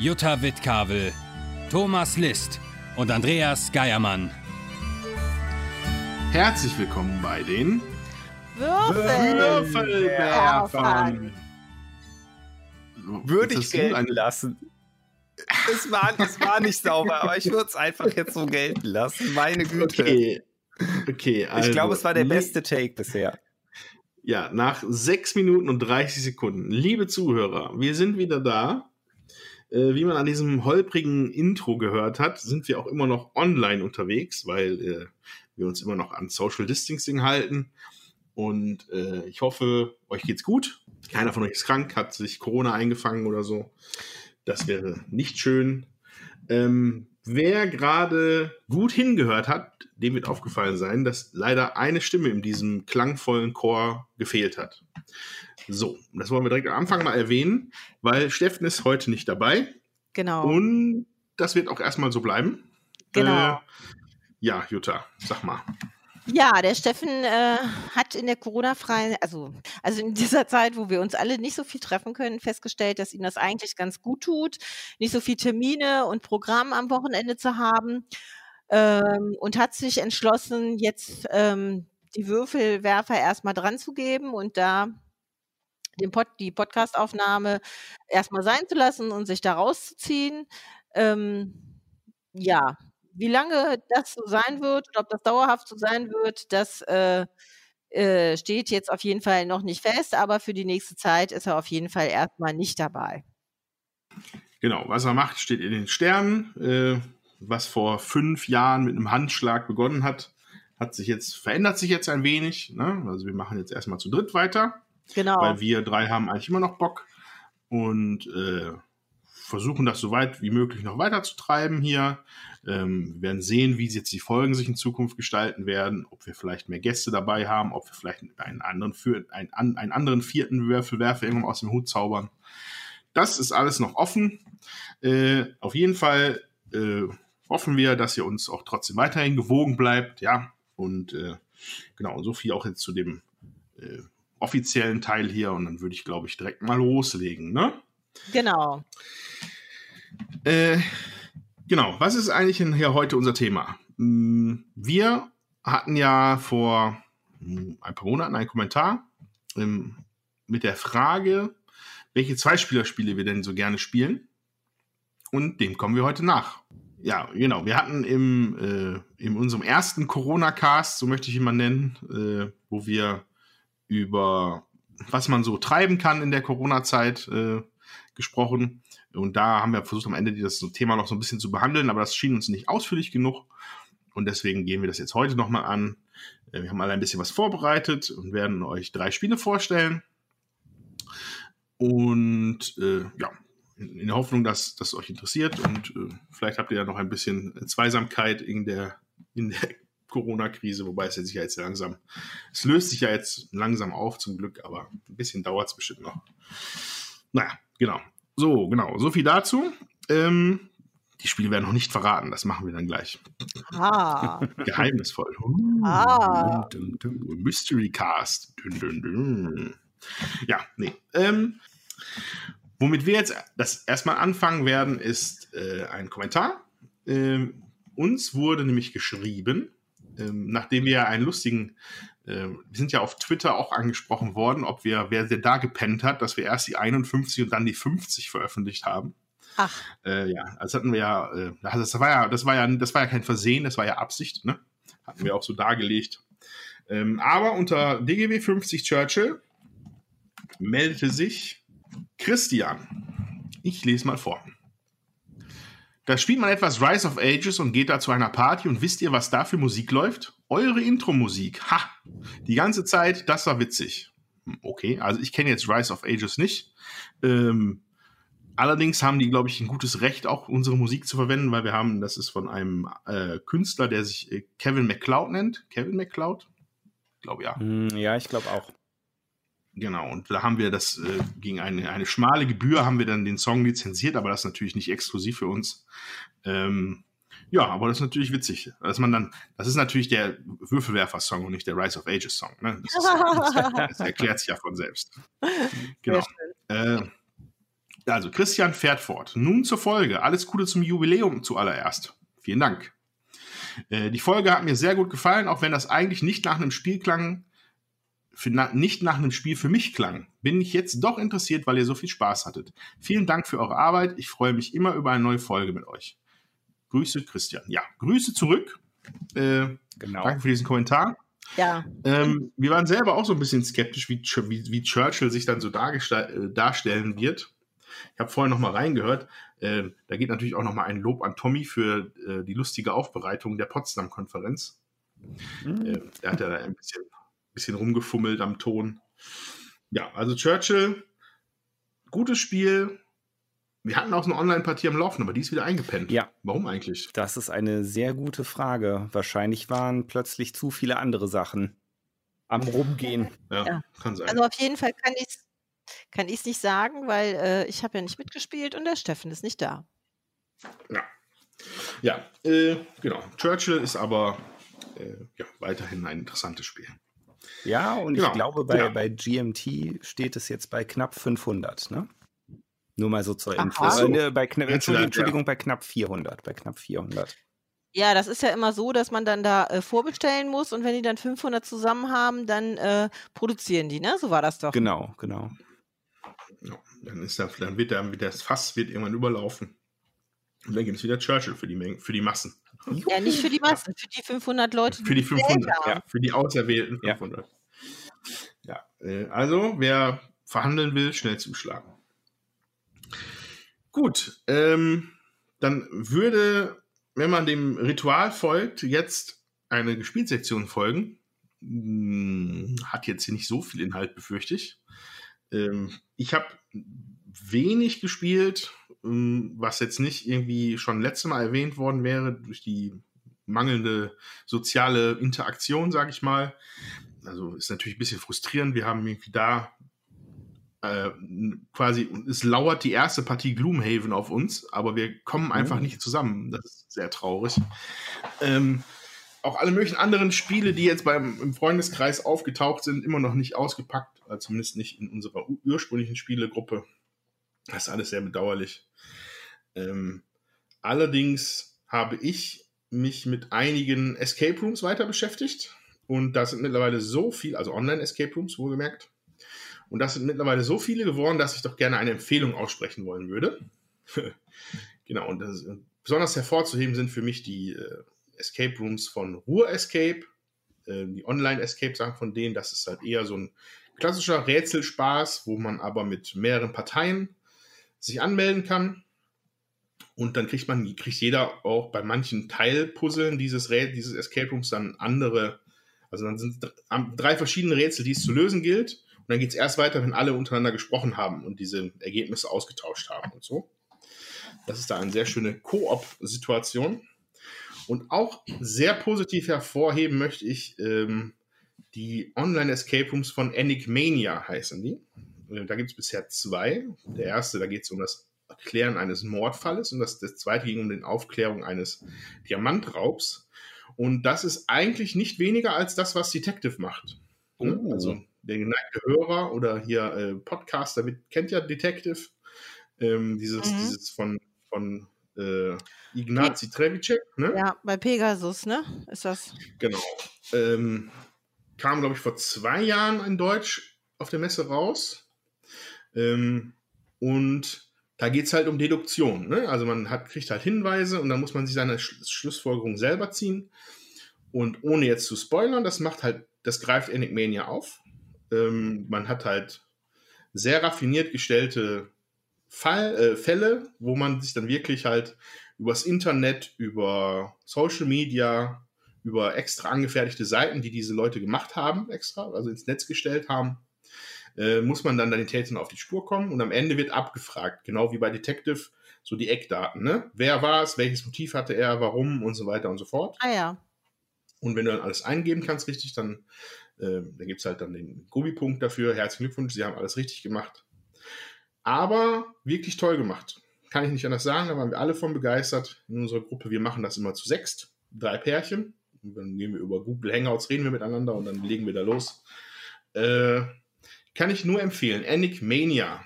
Jutta Wittkavel, Thomas List und Andreas Geiermann. Herzlich willkommen bei den Würfelwerfern. Würde ich gelten lassen. Es war, es war nicht sauber, aber ich würde es einfach jetzt so gelten lassen. Meine Güte. Okay. Okay, also, ich glaube, es war der beste Take bisher. Ja, nach 6 Minuten und 30 Sekunden. Liebe Zuhörer, wir sind wieder da. Äh, wie man an diesem holprigen Intro gehört hat, sind wir auch immer noch online unterwegs, weil äh, wir uns immer noch an Social Distancing halten. Und äh, ich hoffe, euch geht's gut. Keiner von euch ist krank, hat sich Corona eingefangen oder so. Das wäre nicht schön. Ähm, wer gerade gut hingehört hat, dem wird aufgefallen sein, dass leider eine Stimme in diesem klangvollen Chor gefehlt hat. So, das wollen wir direkt am Anfang mal erwähnen, weil Steffen ist heute nicht dabei. Genau. Und das wird auch erstmal so bleiben. Genau. Äh, ja, Jutta, sag mal. Ja, der Steffen äh, hat in der Corona-freien, also, also in dieser Zeit, wo wir uns alle nicht so viel treffen können, festgestellt, dass ihm das eigentlich ganz gut tut, nicht so viel Termine und Programm am Wochenende zu haben ähm, und hat sich entschlossen, jetzt ähm, die Würfelwerfer erstmal dran zu geben und da den Pod, die Podcastaufnahme erstmal sein zu lassen und sich da rauszuziehen. Ähm, ja, wie lange das so sein wird und ob das dauerhaft so sein wird, das äh, äh, steht jetzt auf jeden Fall noch nicht fest, aber für die nächste Zeit ist er auf jeden Fall erstmal nicht dabei. Genau, was er macht, steht in den Sternen. Äh, was vor fünf Jahren mit einem Handschlag begonnen hat, hat sich jetzt, verändert sich jetzt ein wenig. Ne? Also wir machen jetzt erstmal zu dritt weiter. Genau. Weil wir drei haben eigentlich immer noch Bock und äh, versuchen das so weit wie möglich noch weiterzutreiben hier. Ähm, wir werden sehen, wie jetzt die Folgen sich in Zukunft gestalten werden, ob wir vielleicht mehr Gäste dabei haben, ob wir vielleicht einen anderen, für, einen, einen anderen vierten Würfelwerfer irgendwann aus dem Hut zaubern. Das ist alles noch offen. Äh, auf jeden Fall äh, hoffen wir, dass ihr uns auch trotzdem weiterhin gewogen bleibt, ja. Und äh, genau, so viel auch jetzt zu dem äh, offiziellen Teil hier. Und dann würde ich, glaube ich, direkt mal loslegen, ne? Genau. Äh, genau, was ist eigentlich hier heute unser Thema? Mm, wir hatten ja vor hm, ein paar Monaten einen Kommentar ähm, mit der Frage, welche Zweispielerspiele wir denn so gerne spielen. Und dem kommen wir heute nach ja, genau. Wir hatten im, äh, in unserem ersten Corona-Cast, so möchte ich ihn mal nennen, äh, wo wir über was man so treiben kann in der Corona-Zeit äh, gesprochen. Und da haben wir versucht, am Ende das Thema noch so ein bisschen zu behandeln, aber das schien uns nicht ausführlich genug. Und deswegen gehen wir das jetzt heute nochmal an. Äh, wir haben alle ein bisschen was vorbereitet und werden euch drei Spiele vorstellen. Und äh, ja, in der Hoffnung, dass das euch interessiert und äh, vielleicht habt ihr ja noch ein bisschen Zweisamkeit in der, in der Corona-Krise, wobei es ja jetzt langsam, es löst sich ja jetzt langsam auf zum Glück, aber ein bisschen dauert es bestimmt noch. Naja, genau. So, genau, so viel dazu. Ähm, die Spiele werden noch nicht verraten, das machen wir dann gleich. Ah. Geheimnisvoll. ah. Mystery Cast. Ja, nee. Ähm, Womit wir jetzt das erstmal anfangen werden, ist äh, ein Kommentar. Ähm, uns wurde nämlich geschrieben, ähm, nachdem wir einen lustigen, äh, wir sind ja auf Twitter auch angesprochen worden, ob wir, wer da gepennt hat, dass wir erst die 51 und dann die 50 veröffentlicht haben. Ach. Äh, ja, das hatten wir ja, äh, das war ja, das war ja, das war ja kein Versehen, das war ja Absicht, ne? Hatten wir auch so dargelegt. Ähm, aber unter DGW 50 Churchill meldete sich Christian, ich lese mal vor. Da spielt man etwas Rise of Ages und geht da zu einer Party und wisst ihr, was da für Musik läuft? Eure Intro-Musik. Ha! Die ganze Zeit, das war witzig. Okay, also ich kenne jetzt Rise of Ages nicht. Ähm, allerdings haben die, glaube ich, ein gutes Recht, auch unsere Musik zu verwenden, weil wir haben, das ist von einem äh, Künstler, der sich äh, Kevin McCloud nennt. Kevin McCloud? Ich glaube ja. Hm, ja, ich glaube auch. Genau, und da haben wir das äh, gegen eine, eine schmale Gebühr haben wir dann den Song lizenziert, aber das ist natürlich nicht exklusiv für uns. Ähm, ja, aber das ist natürlich witzig, dass man dann, das ist natürlich der Würfelwerfer-Song und nicht der Rise of Ages-Song. Ne? Das, ist, das, erklärt sich ja von selbst. Genau. Äh, also, Christian fährt fort. Nun zur Folge. Alles Gute zum Jubiläum zuallererst. Vielen Dank. Äh, die Folge hat mir sehr gut gefallen, auch wenn das eigentlich nicht nach einem Spiel klang, na, nicht nach einem Spiel für mich klang, bin ich jetzt doch interessiert, weil ihr so viel Spaß hattet. Vielen Dank für eure Arbeit. Ich freue mich immer über eine neue Folge mit euch. Grüße, Christian. Ja, Grüße zurück. Äh, genau. Danke für diesen Kommentar. Ja. Ähm, wir waren selber auch so ein bisschen skeptisch, wie, wie, wie Churchill sich dann so äh, darstellen wird. Ich habe vorher noch mal reingehört. Äh, da geht natürlich auch noch mal ein Lob an Tommy für äh, die lustige Aufbereitung der Potsdam-Konferenz. Mhm. Äh, er hat ja da ein bisschen bisschen rumgefummelt am Ton. Ja, also Churchill, gutes Spiel. Wir hatten auch eine Online-Partie am Laufen, aber die ist wieder eingepennt. Ja. Warum eigentlich? Das ist eine sehr gute Frage. Wahrscheinlich waren plötzlich zu viele andere Sachen am Rumgehen. Ja, ja. kann sein. Also auf jeden Fall kann ich es kann nicht sagen, weil äh, ich habe ja nicht mitgespielt und der Steffen ist nicht da. Ja, ja äh, genau. Churchill ist aber äh, ja, weiterhin ein interessantes Spiel. Ja, und genau. ich glaube, bei, ja. bei GMT steht es jetzt bei knapp 500, ne? Nur mal so zur Info. Äh, ne, bei knapp, Entschuldigung, Entschuldigung, bei knapp 400, bei knapp 400. Ja, das ist ja immer so, dass man dann da äh, vorbestellen muss und wenn die dann 500 zusammen haben, dann äh, produzieren die, ne? So war das doch. Genau, genau. Ja, dann ist da, dann wird dann das Fass wird irgendwann überlaufen. Und dann gibt es wieder Churchill für die, Menge, für die Massen. Ja, nicht für die Massen, für die 500 Leute. Für die 500, ja, für die auserwählten 500. Ja, ja äh, also wer verhandeln will, schnell zuschlagen. Gut, ähm, dann würde, wenn man dem Ritual folgt, jetzt eine Gespielsektion folgen. Hm, hat jetzt hier nicht so viel Inhalt, befürchte ich. Ähm, ich habe wenig gespielt, was jetzt nicht irgendwie schon letztes Mal erwähnt worden wäre, durch die mangelnde soziale Interaktion, sage ich mal. Also ist natürlich ein bisschen frustrierend. Wir haben irgendwie da äh, quasi, es lauert die erste Partie Gloomhaven auf uns, aber wir kommen einfach oh. nicht zusammen. Das ist sehr traurig. Ähm, auch alle möglichen anderen Spiele, die jetzt beim im Freundeskreis aufgetaucht sind, immer noch nicht ausgepackt, also zumindest nicht in unserer ursprünglichen Spielegruppe. Das ist alles sehr bedauerlich. Ähm, allerdings habe ich mich mit einigen Escape Rooms weiter beschäftigt. Und da sind mittlerweile so viel, also Online-Escape Rooms, wohlgemerkt. Und das sind mittlerweile so viele geworden, dass ich doch gerne eine Empfehlung aussprechen wollen würde. genau, und das, besonders hervorzuheben sind für mich die äh, Escape Rooms von Ruhr Escape, äh, die Online-Escape-Sachen von denen. Das ist halt eher so ein klassischer Rätselspaß, wo man aber mit mehreren Parteien sich anmelden kann. Und dann kriegt man, kriegt jeder auch bei manchen Teilpuzzeln dieses, dieses Escape Rooms dann andere, also dann sind drei verschiedene Rätsel, die es zu lösen gilt. Und dann geht es erst weiter, wenn alle untereinander gesprochen haben und diese Ergebnisse ausgetauscht haben und so. Das ist da eine sehr schöne Koop-Situation. Und auch sehr positiv hervorheben möchte ich ähm, die Online-Escape Rooms von Enigmania heißen die. Äh, da gibt es bisher zwei. Der erste, da geht es um das Erklären eines Mordfalles und das, das zweite ging um die Aufklärung eines Diamantraubs. Und das ist eigentlich nicht weniger als das, was Detective macht. Oh. Also der geneigte Hörer oder hier äh, Podcaster mit, kennt ja Detective. Ähm, dieses, mhm. dieses von, von äh, Ignazi Trevicek. Ne? Ja, bei Pegasus, ne? Ist das? Genau. Ähm, kam, glaube ich, vor zwei Jahren in Deutsch auf der Messe raus. Ähm, und da geht es halt um Deduktion. Ne? Also man hat, kriegt halt Hinweise und dann muss man sich seine Sch Schlussfolgerung selber ziehen. Und ohne jetzt zu spoilern, das macht halt, das greift Enigmania auf. Ähm, man hat halt sehr raffiniert gestellte Fall, äh, Fälle, wo man sich dann wirklich halt übers Internet, über Social Media, über extra angefertigte Seiten, die diese Leute gemacht haben, extra, also ins Netz gestellt haben, äh, muss man dann den Tätern auf die Spur kommen und am Ende wird abgefragt, genau wie bei Detective, so die Eckdaten, ne? Wer war es, welches Motiv hatte er, warum und so weiter und so fort. Ah ja. Und wenn du dann alles eingeben kannst, richtig, dann, äh, dann gibt es halt dann den Gummipunkt dafür. Herzlichen Glückwunsch, Sie haben alles richtig gemacht. Aber wirklich toll gemacht. Kann ich nicht anders sagen, da waren wir alle von begeistert in unserer Gruppe. Wir machen das immer zu sechst, drei Pärchen. Und dann gehen wir über Google Hangouts, reden wir miteinander und dann legen wir da los. Äh, kann ich nur empfehlen. Anic Mania.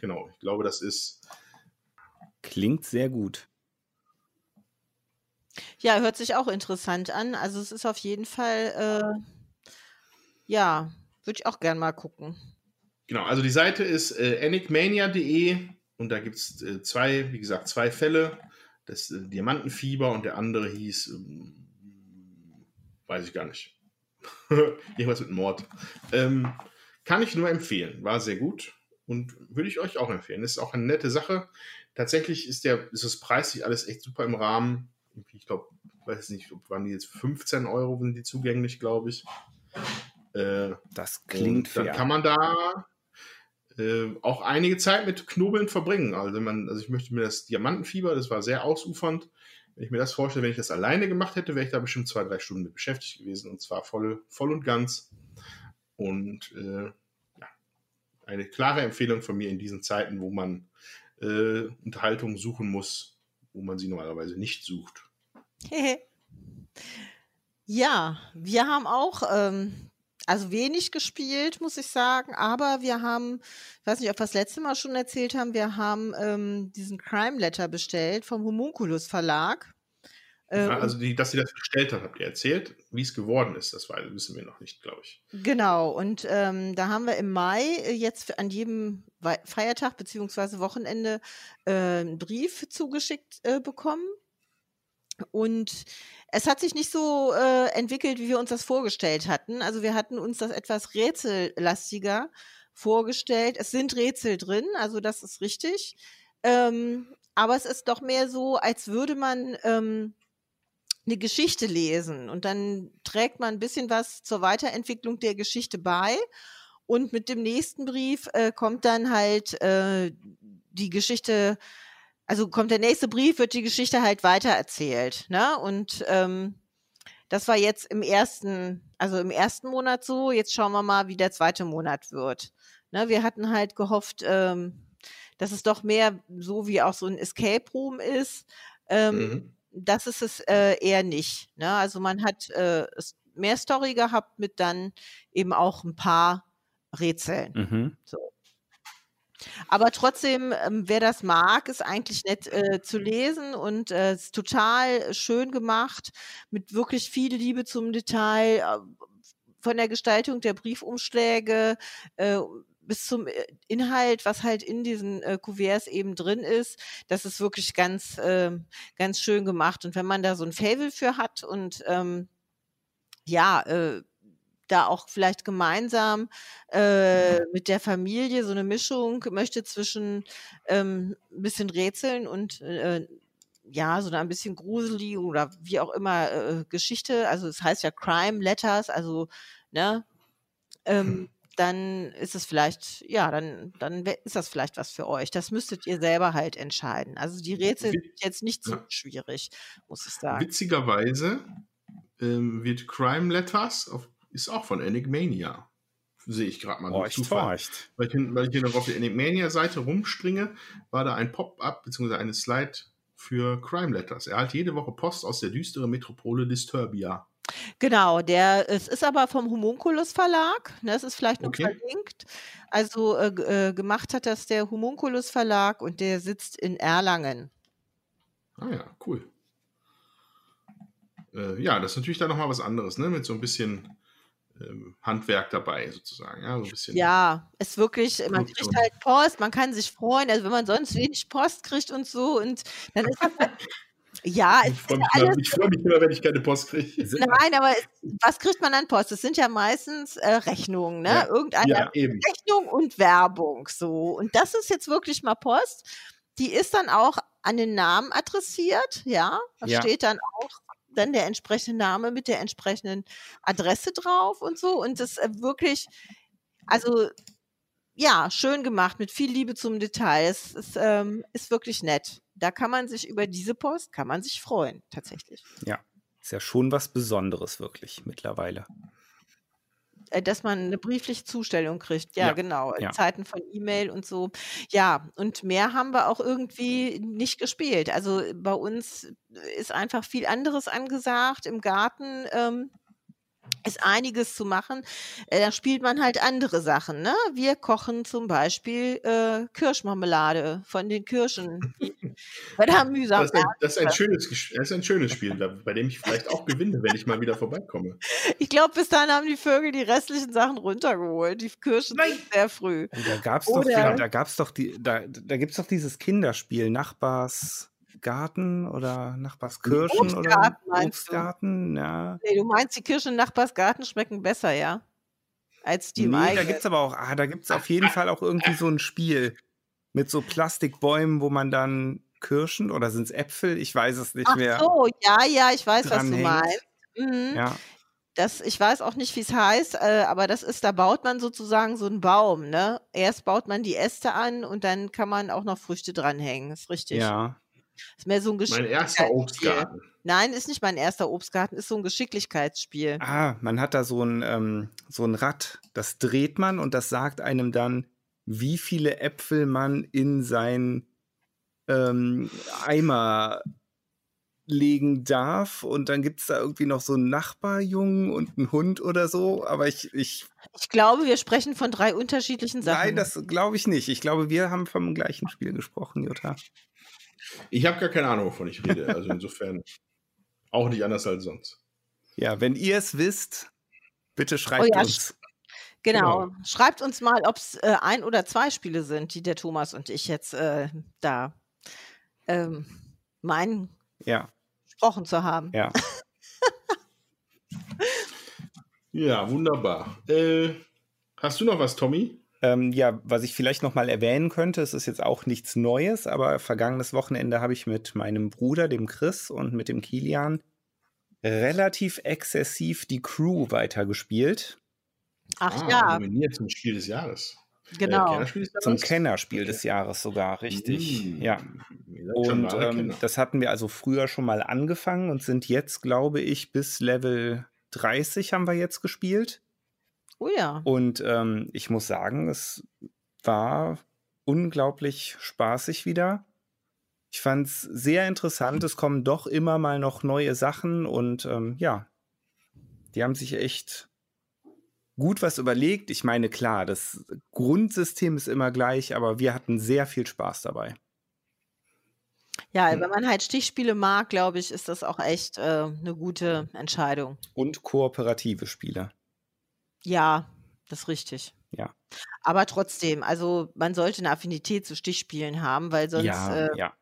Genau, ich glaube, das ist. Klingt sehr gut. Ja, hört sich auch interessant an. Also es ist auf jeden Fall, äh, ja, würde ich auch gern mal gucken. Genau, also die Seite ist äh, enigmania.de und da gibt es äh, zwei, wie gesagt, zwei Fälle. Das äh, Diamantenfieber und der andere hieß, ähm, weiß ich gar nicht. Irgendwas mit Mord. Ähm, kann ich nur empfehlen. War sehr gut und würde ich euch auch empfehlen. Ist auch eine nette Sache. Tatsächlich ist, der, ist das preislich alles echt super im Rahmen. Ich glaube, weiß nicht, ob waren die jetzt 15 Euro sind die zugänglich, glaube ich. Äh, das klingt fair. Dann kann man da äh, auch einige Zeit mit Knobeln verbringen. Also, man, also ich möchte mir das Diamantenfieber, das war sehr ausufernd. Wenn ich mir das vorstelle, wenn ich das alleine gemacht hätte, wäre ich da bestimmt zwei, drei Stunden mit beschäftigt gewesen und zwar voll, voll und ganz. Und äh, ja, eine klare Empfehlung von mir in diesen Zeiten, wo man äh, Unterhaltung suchen muss, wo man sie normalerweise nicht sucht. ja, wir haben auch ähm, also wenig gespielt, muss ich sagen, aber wir haben, ich weiß nicht, ob wir das letzte Mal schon erzählt haben, wir haben ähm, diesen Crime Letter bestellt vom Homunculus Verlag. Ähm, ja, also, die, dass sie das bestellt hat, habt ihr erzählt. Wie es geworden ist, das wissen wir noch nicht, glaube ich. Genau, und ähm, da haben wir im Mai äh, jetzt an jedem Feiertag bzw. Wochenende äh, einen Brief zugeschickt äh, bekommen. Und es hat sich nicht so äh, entwickelt, wie wir uns das vorgestellt hatten. Also wir hatten uns das etwas rätsellastiger vorgestellt. Es sind Rätsel drin, also das ist richtig. Ähm, aber es ist doch mehr so, als würde man ähm, eine Geschichte lesen und dann trägt man ein bisschen was zur Weiterentwicklung der Geschichte bei. Und mit dem nächsten Brief äh, kommt dann halt äh, die Geschichte also kommt der nächste Brief, wird die Geschichte halt weitererzählt. Ne? Und ähm, das war jetzt im ersten, also im ersten Monat so. Jetzt schauen wir mal, wie der zweite Monat wird. Ne? Wir hatten halt gehofft, ähm, dass es doch mehr so wie auch so ein Escape Room ist. Ähm, mhm. Das ist es äh, eher nicht. Ne? Also man hat äh, mehr Story gehabt mit dann eben auch ein paar Rätseln. Mhm. So. Aber trotzdem, ähm, wer das mag, ist eigentlich nett äh, zu lesen und äh, ist total schön gemacht, mit wirklich viel Liebe zum Detail, äh, von der Gestaltung der Briefumschläge äh, bis zum äh, Inhalt, was halt in diesen äh, Kuverts eben drin ist. Das ist wirklich ganz, äh, ganz schön gemacht. Und wenn man da so ein Fable für hat und ähm, ja, äh, da auch vielleicht gemeinsam äh, mit der Familie so eine Mischung möchte zwischen ähm, ein bisschen Rätseln und äh, ja, so ein bisschen gruselig oder wie auch immer äh, Geschichte. Also es heißt ja Crime Letters, also ne, ähm, hm. Dann ist es vielleicht, ja, dann, dann ist das vielleicht was für euch. Das müsstet ihr selber halt entscheiden. Also die Rätsel sind jetzt nicht so ja. schwierig, muss ich sagen. Witzigerweise ähm, wird Crime Letters auf ist auch von Enigmania. Sehe ich gerade mal. Horcht, horcht. Weil ich, weil ich hier noch auf der Enigmania-Seite rumspringe, war da ein Pop-up bzw. eine Slide für Crime Letters. Er hat jede Woche Post aus der düsteren Metropole Disturbia. Genau, der, es ist aber vom Homunculus Verlag, ne, das ist vielleicht noch okay. verlinkt. Also äh, äh, gemacht hat das der Homunculus Verlag und der sitzt in Erlangen. Ah ja, cool. Äh, ja, das ist natürlich dann nochmal was anderes, ne? Mit so ein bisschen ähm, Handwerk dabei sozusagen. Ja, so ein bisschen ja, es wirklich, man kriegt halt Post, man kann sich freuen, also wenn man sonst wenig Post kriegt und so und dann ist das halt, ja, ich freue mich, alles, freu mich, immer, wenn ich keine Post kriege. Nein, aber es, was kriegt man an Post? Das sind ja meistens äh, Rechnungen, ne? Ja, Irgendeine ja, Rechnung und Werbung so. Und das ist jetzt wirklich mal Post. Die ist dann auch an den Namen adressiert, ja. Da ja. steht dann auch dann der entsprechende Name mit der entsprechenden Adresse drauf und so. Und das äh, wirklich, also ja, schön gemacht, mit viel Liebe zum Detail. Es ist, ähm, ist wirklich nett. Da kann man sich über diese Post, kann man sich freuen, tatsächlich. Ja, ist ja schon was Besonderes, wirklich, mittlerweile. Äh, dass man eine briefliche Zustellung kriegt. Ja, ja. genau. In ja. Zeiten von E-Mail und so. Ja, und mehr haben wir auch irgendwie nicht gespielt. Also bei uns ist einfach viel anderes angesagt im Garten. Ähm, ist einiges zu machen. Äh, da spielt man halt andere Sachen. Ne? Wir kochen zum Beispiel äh, Kirschmarmelade von den Kirschen. da mühsam das, ist ein, das, ist ein schönes, das ist ein schönes Spiel, bei dem ich vielleicht auch gewinne, wenn ich mal wieder vorbeikomme. Ich glaube, bis dahin haben die Vögel die restlichen Sachen runtergeholt. Die Kirschen Nein. sehr früh. Da gab es doch, da gab's doch, die, da, da gibt's doch dieses Kinderspiel, Nachbars. Nachbarsgarten oder Nachbarskirschen Obstgarten, oder Obstgarten, ja. Nee, du meinst, die Kirschen im Nachbarsgarten schmecken besser, ja? Als die nee, da gibt es aber auch, ah, da gibt es auf jeden Fall auch irgendwie so ein Spiel mit so Plastikbäumen, wo man dann Kirschen oder sind es Äpfel? Ich weiß es nicht Ach mehr. Ach so, ja, ja, ich weiß, was du meinst. Mhm. Ja. Das, ich weiß auch nicht, wie es heißt, äh, aber das ist, da baut man sozusagen so einen Baum, ne? Erst baut man die Äste an und dann kann man auch noch Früchte dranhängen. Ist richtig. Ja. Ist mehr so ein Mein erster Obstgarten. Nein, ist nicht mein erster Obstgarten, ist so ein Geschicklichkeitsspiel. Ah, man hat da so ein, ähm, so ein Rad, das dreht man und das sagt einem dann, wie viele Äpfel man in sein ähm, Eimer legen darf. Und dann gibt es da irgendwie noch so einen Nachbarjungen und einen Hund oder so. Aber ich, ich. Ich glaube, wir sprechen von drei unterschiedlichen Sachen. Nein, das glaube ich nicht. Ich glaube, wir haben vom gleichen Spiel gesprochen, Jutta. Ich habe gar keine Ahnung, wovon ich rede. Also insofern auch nicht anders als sonst. Ja, wenn ihr es wisst, bitte schreibt oh ja, uns. Genau. genau. Schreibt uns mal, ob es äh, ein oder zwei Spiele sind, die der Thomas und ich jetzt äh, da ähm, meinen, ja. gesprochen zu haben. Ja. ja, wunderbar. Äh, hast du noch was, Tommy? Ähm, ja, was ich vielleicht noch mal erwähnen könnte, es ist jetzt auch nichts Neues, aber vergangenes Wochenende habe ich mit meinem Bruder, dem Chris, und mit dem Kilian relativ exzessiv die Crew weitergespielt. Ach ah, ja. Nominiert zum Spiel des Jahres. Genau. Äh, zum Kennerspiel des Jahres sogar, richtig. Mm. Ja. Und ähm, das hatten wir also früher schon mal angefangen und sind jetzt, glaube ich, bis Level 30 haben wir jetzt gespielt. Oh ja. Und ähm, ich muss sagen, es war unglaublich spaßig wieder. Ich fand es sehr interessant. Es kommen doch immer mal noch neue Sachen und ähm, ja, die haben sich echt gut was überlegt. Ich meine, klar, das Grundsystem ist immer gleich, aber wir hatten sehr viel Spaß dabei. Ja, hm. wenn man halt Stichspiele mag, glaube ich, ist das auch echt äh, eine gute Entscheidung. Und kooperative Spiele. Ja, das ist richtig. Ja. Aber trotzdem, also man sollte eine Affinität zu Stichspielen haben, weil sonst. Ja, äh, ja.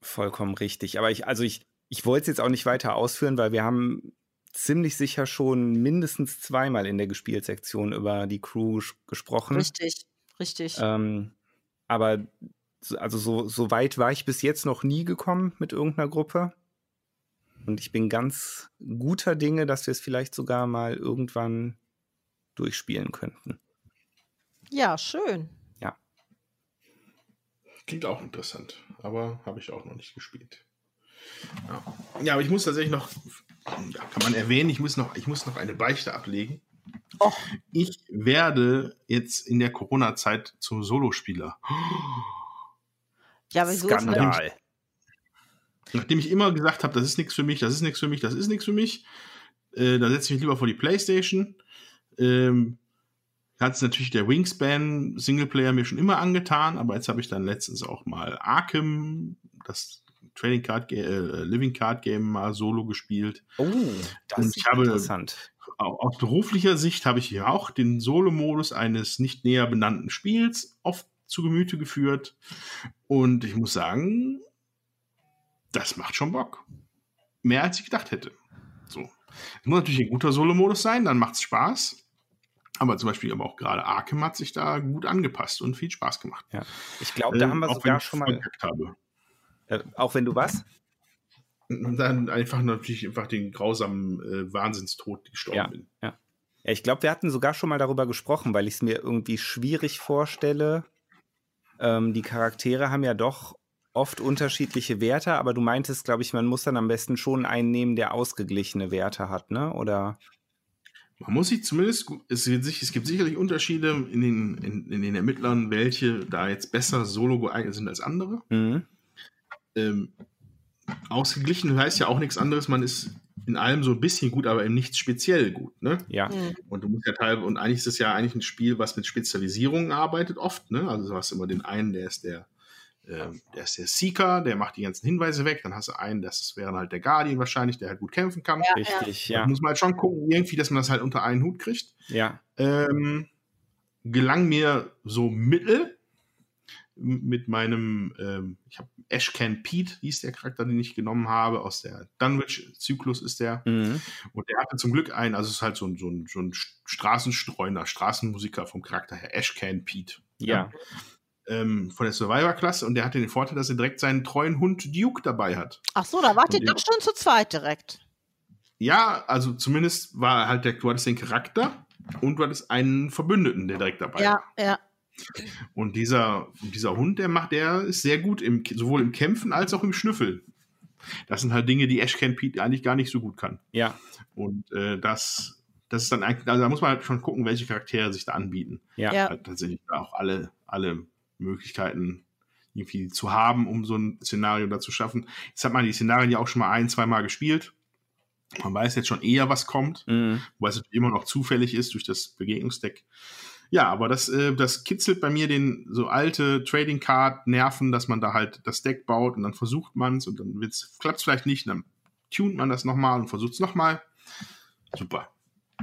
Vollkommen richtig. Aber ich, also ich, ich wollte es jetzt auch nicht weiter ausführen, weil wir haben ziemlich sicher schon mindestens zweimal in der Gespielsektion über die Crew gesprochen. Richtig, richtig. Ähm, aber also so, so weit war ich bis jetzt noch nie gekommen mit irgendeiner Gruppe. Und ich bin ganz guter Dinge, dass wir es vielleicht sogar mal irgendwann durchspielen könnten. Ja, schön. Ja. Klingt auch interessant, aber habe ich auch noch nicht gespielt. Ja. ja, aber ich muss tatsächlich noch, ja, kann man erwähnen, ich muss noch, ich muss noch eine Beichte ablegen. Oh. Ich werde jetzt in der Corona-Zeit zum Solospieler. Ja, aber Skandal. Nachdem ich immer gesagt habe, das ist nichts für mich, das ist nichts für mich, das ist nichts für mich, äh, da setze ich mich lieber vor die Playstation. Ähm, hat es natürlich der Wingspan Singleplayer mir schon immer angetan, aber jetzt habe ich dann letztens auch mal Arkham, das Trading Card äh, Living Card Game mal solo gespielt. Oh, das Und ich ist habe, interessant. Aus beruflicher Sicht habe ich hier auch den Solo-Modus eines nicht näher benannten Spiels oft zu Gemüte geführt. Und ich muss sagen, das macht schon Bock. Mehr als ich gedacht hätte. So. Es muss natürlich ein guter Solo-Modus sein, dann macht es Spaß. Aber zum Beispiel aber auch gerade Arkham hat sich da gut angepasst und viel Spaß gemacht. Ja. Ich glaube, da äh, haben wir sogar schon mal. Äh, auch wenn du was? Dann einfach natürlich einfach den grausamen äh, Wahnsinnstod gestorben ja, bin. Ja. Ja, ich glaube, wir hatten sogar schon mal darüber gesprochen, weil ich es mir irgendwie schwierig vorstelle. Ähm, die Charaktere haben ja doch oft unterschiedliche Werte, aber du meintest, glaube ich, man muss dann am besten schon einen nehmen, der ausgeglichene Werte hat, ne? Oder? Man muss sich zumindest, es, gibt sicherlich Unterschiede in den, in, in, den Ermittlern, welche da jetzt besser solo geeignet sind als andere. Mhm. Ähm, ausgeglichen heißt ja auch nichts anderes, man ist in allem so ein bisschen gut, aber in nichts speziell gut, ne? Ja. Mhm. Und du musst ja teilweise, und eigentlich ist es ja eigentlich ein Spiel, was mit Spezialisierungen arbeitet, oft, ne? Also du hast immer den einen, der ist der ähm, der ist der Seeker, der macht die ganzen Hinweise weg. Dann hast du einen, das wäre halt der Guardian wahrscheinlich, der halt gut kämpfen kann. Ja, Richtig, ja. Da muss man halt schon gucken, irgendwie, dass man das halt unter einen Hut kriegt. Ja. Ähm, gelang mir so mittel mit meinem, ähm, ich habe Ashcan Pete, hieß der Charakter, den ich genommen habe, aus der Dunwich-Zyklus ist der. Mhm. Und der hatte zum Glück einen, also es ist halt so ein, so ein, so ein Straßenstreuner, Straßenmusiker vom Charakter her, Ashcan Pete. Ja. ja ähm, von der Survivor-Klasse und der hatte den Vorteil, dass er direkt seinen treuen Hund Duke dabei hat. Ach so, da wart ihr doch schon zu zweit direkt. Ja, also zumindest war halt der, du hattest den Charakter und du hattest einen Verbündeten, der direkt dabei Ja, ja. Und dieser, dieser Hund, der macht, der ist sehr gut im, sowohl im Kämpfen als auch im Schnüffeln. Das sind halt Dinge, die Ashcan Pete eigentlich gar nicht so gut kann. Ja. Und äh, das, das ist dann eigentlich, also da muss man halt schon gucken, welche Charaktere sich da anbieten. Ja. ja. Halt tatsächlich auch alle, alle Möglichkeiten irgendwie zu haben, um so ein Szenario da zu schaffen. Jetzt hat man die Szenarien ja auch schon mal ein, zwei Mal gespielt. Man weiß jetzt schon eher, was kommt, mhm. wobei es immer noch zufällig ist durch das Begegnungsdeck. Ja, aber das, äh, das kitzelt bei mir den so alte Trading Card Nerven, dass man da halt das Deck baut und dann versucht man es und dann klappt es vielleicht nicht, dann tunt man das nochmal und versucht es nochmal. Super.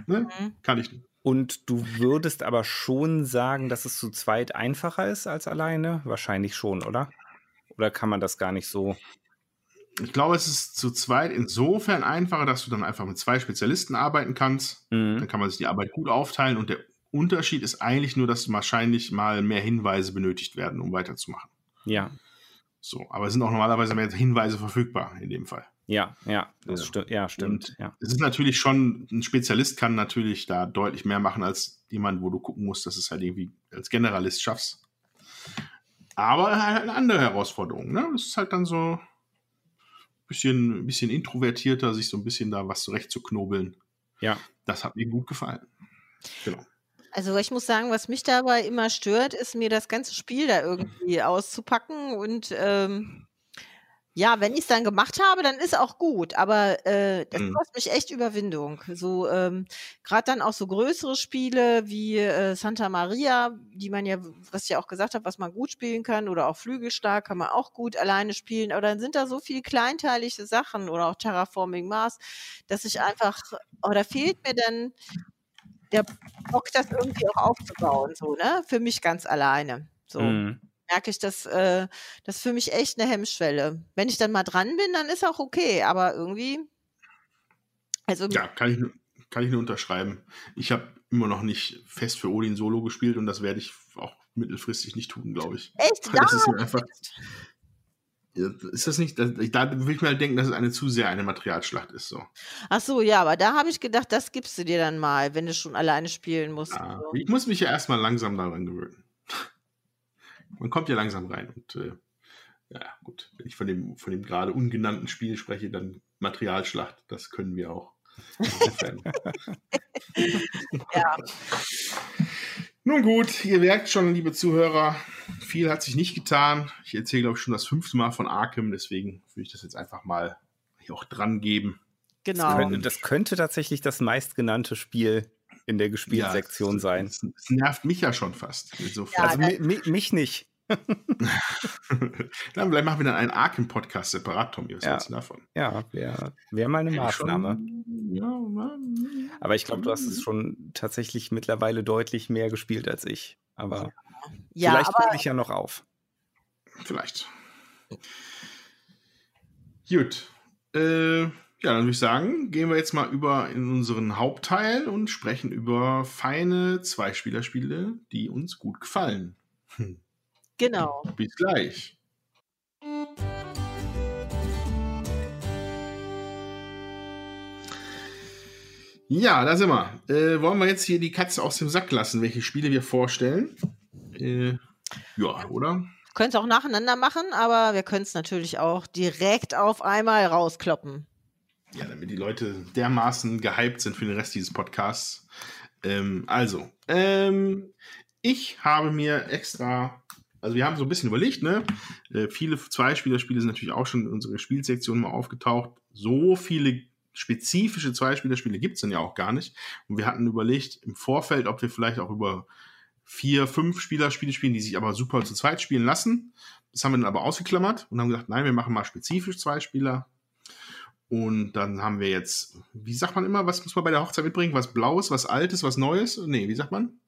Ne? Mhm. Kann ich nicht. Und du würdest aber schon sagen, dass es zu zweit einfacher ist als alleine? Wahrscheinlich schon, oder? Oder kann man das gar nicht so? Ich glaube, es ist zu zweit insofern einfacher, dass du dann einfach mit zwei Spezialisten arbeiten kannst. Mhm. Dann kann man sich die Arbeit gut aufteilen und der Unterschied ist eigentlich nur, dass wahrscheinlich mal mehr Hinweise benötigt werden, um weiterzumachen. Ja. So, aber es sind auch normalerweise mehr Hinweise verfügbar in dem Fall. Ja, ja, das ja. Sti ja stimmt. Ja. Es ist natürlich schon, ein Spezialist kann natürlich da deutlich mehr machen als jemand, wo du gucken musst, dass es halt irgendwie als Generalist schaffst. Aber halt eine andere Herausforderung, ne? Das ist halt dann so ein bisschen, bisschen introvertierter, sich so ein bisschen da was zurechtzuknobeln. Ja. Das hat mir gut gefallen. Genau. Also ich muss sagen, was mich dabei immer stört, ist mir das ganze Spiel da irgendwie auszupacken und ähm, ja, wenn ich es dann gemacht habe, dann ist auch gut, aber äh, das Mhm. kostet mich echt Überwindung. So, ähm, grad dann auch so größere Spiele wie äh, Santa Maria, die man ja, was ich ja auch gesagt habe, was man gut spielen kann, oder auch Flügelstark kann man auch gut alleine spielen, aber dann sind da so viele kleinteilige Sachen oder auch Terraforming Mars, dass ich einfach, oh, da fehlt mir dann der Bock, das irgendwie auch aufzubauen, so, ne? Für mich ganz alleine. So. Mhm merke ich, dass äh, das für mich echt eine Hemmschwelle. Wenn ich dann mal dran bin, dann ist auch okay, aber irgendwie. Also ja, kann ich, kann ich nur unterschreiben. Ich habe immer noch nicht fest für Odin Solo gespielt und das werde ich auch mittelfristig nicht tun, glaube ich. Echt? Das ist einfach. Ist das nicht, da will ich mir halt denken, dass es eine zu sehr eine Materialschlacht ist. So. Ach so, ja, aber da habe ich gedacht, das gibst du dir dann mal, wenn du schon alleine spielen musst. Ja, so. Ich muss mich ja erstmal langsam daran gewöhnen man kommt ja langsam rein. Und äh, ja, gut, wenn ich von dem, von dem gerade ungenannten Spiel spreche, dann Materialschlacht, das können wir auch. ja. Nun gut, ihr merkt schon, liebe Zuhörer, viel hat sich nicht getan. Ich erzähle, glaube ich, schon das fünfte Mal von Arkham, deswegen würde ich das jetzt einfach mal hier auch dran geben. Genau. Das könnte, das könnte tatsächlich das meistgenannte Spiel in der Gespielsektion ja, sein. Das, das, nervt mich ja schon fast. Insofern. Ja, also mi, mich nicht. dann vielleicht machen wir dann einen Arkham-Podcast separat, Tommy. Was ja. hältst du davon? Ja, wäre wär mal eine Maßnahme. Ja, Aber ich glaube, du hast es schon tatsächlich mittlerweile deutlich mehr gespielt als ich. Aber ja, vielleicht hole ich ja noch auf. Vielleicht. Gut. Äh, ja, dann würde ich sagen, gehen wir jetzt mal über in unseren Hauptteil und sprechen über feine Zweispielerspiele, die uns gut gefallen. Hm. Genau. Bis gleich. Ja, da sind wir. Äh, wollen wir jetzt hier die Katze aus dem Sack lassen, welche Spiele wir vorstellen? Äh, ja, oder? Können es auch nacheinander machen, aber wir können es natürlich auch direkt auf einmal rauskloppen. Ja, damit die Leute dermaßen gehypt sind für den Rest dieses Podcasts. Ähm, also, ähm, ich habe mir extra, also wir haben so ein bisschen überlegt, ne? Äh, viele Zweispielerspiele sind natürlich auch schon in unserer Spielsektion mal aufgetaucht. So viele spezifische Zweispielerspiele gibt es dann ja auch gar nicht. Und wir hatten überlegt im Vorfeld, ob wir vielleicht auch über vier, fünf Spielerspiele spielen, die sich aber super zu zweit spielen lassen. Das haben wir dann aber ausgeklammert und haben gesagt, nein, wir machen mal spezifisch zwei Spieler. Und dann haben wir jetzt, wie sagt man immer, was muss man bei der Hochzeit mitbringen? Was Blaues, was Altes, was Neues? Nee, wie sagt man?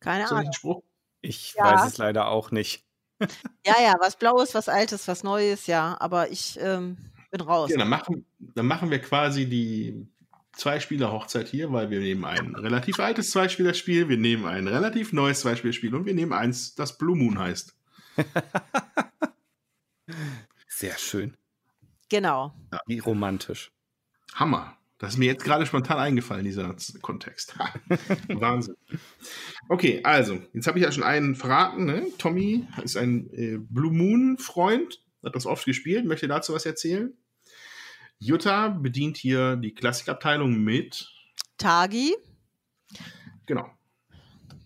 Keine So Ahnung. Spruch? Ich Ja. weiß es leider auch nicht. Ja, ja, was Blaues, was Altes, was Neues, ja. Aber ich ähm, bin raus. Ja, dann machen, dann machen wir quasi die Zwei-Spieler-Hochzeit hier, weil wir nehmen ein relativ altes Zweispielerspiel, wir nehmen ein relativ neues Zweispielerspiel und wir nehmen eins, das Blue Moon heißt. Sehr schön. Genau. Wie romantisch. Hammer. Das ist mir jetzt gerade spontan eingefallen, dieser Kontext. Wahnsinn. Okay, also, jetzt habe ich ja schon einen verraten. Ne? Tommy ist ein äh, Blue Moon-Freund, hat das oft gespielt, möchte dazu was erzählen. Jutta bedient hier die Klassikabteilung mit Tagi. Genau.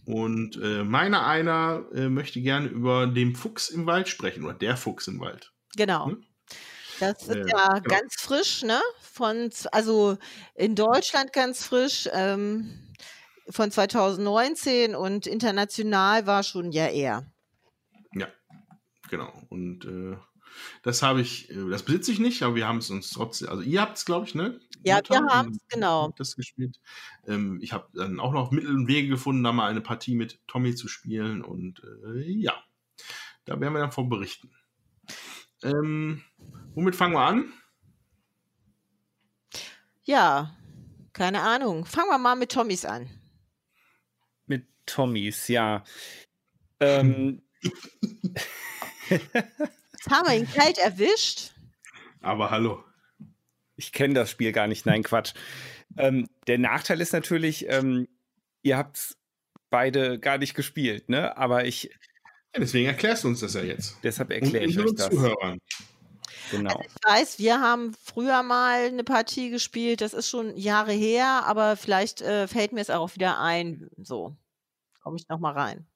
Und äh, meiner einer äh, möchte gerne über den Fuchs im Wald sprechen oder der Fuchs im Wald. Genau. Hm? Das ist ja genau. ganz frisch, ne? Von, also in Deutschland ganz frisch, ähm, von 2019 und international war schon ja eher. Ja, genau. Und äh, das habe ich, äh, das besitze ich nicht, aber wir haben es uns trotzdem, also ihr habt es, glaube ich, ne? Ja, Jutta? wir haben's, Und genau. Das gespielt. Ähm, ich habe dann auch noch Mittel und Wege gefunden, da mal eine Partie mit Tommy zu spielen und äh, ja, da werden wir dann von berichten. Ähm, womit fangen wir an? Ja, keine Ahnung. Fangen wir mal mit Tommys an. Mit Tommys, ja. Ähm, Jetzt haben wir ihn kalt erwischt. Aber hallo. ich kenne das Spiel gar nicht. Nein, Quatsch. Ähm, der Nachteil ist natürlich, ähm, ihr habt beide gar nicht gespielt, ne? Aber ich, Ja, deswegen erklärst du uns das ja jetzt. deshalb erkläre ich euch das. Zuhörern. Genau. Ich weiß, wir haben früher mal eine Partie gespielt. Das ist schon Jahre her, aber vielleicht äh, fällt mir es auch wieder ein. So, komme ich noch mal rein.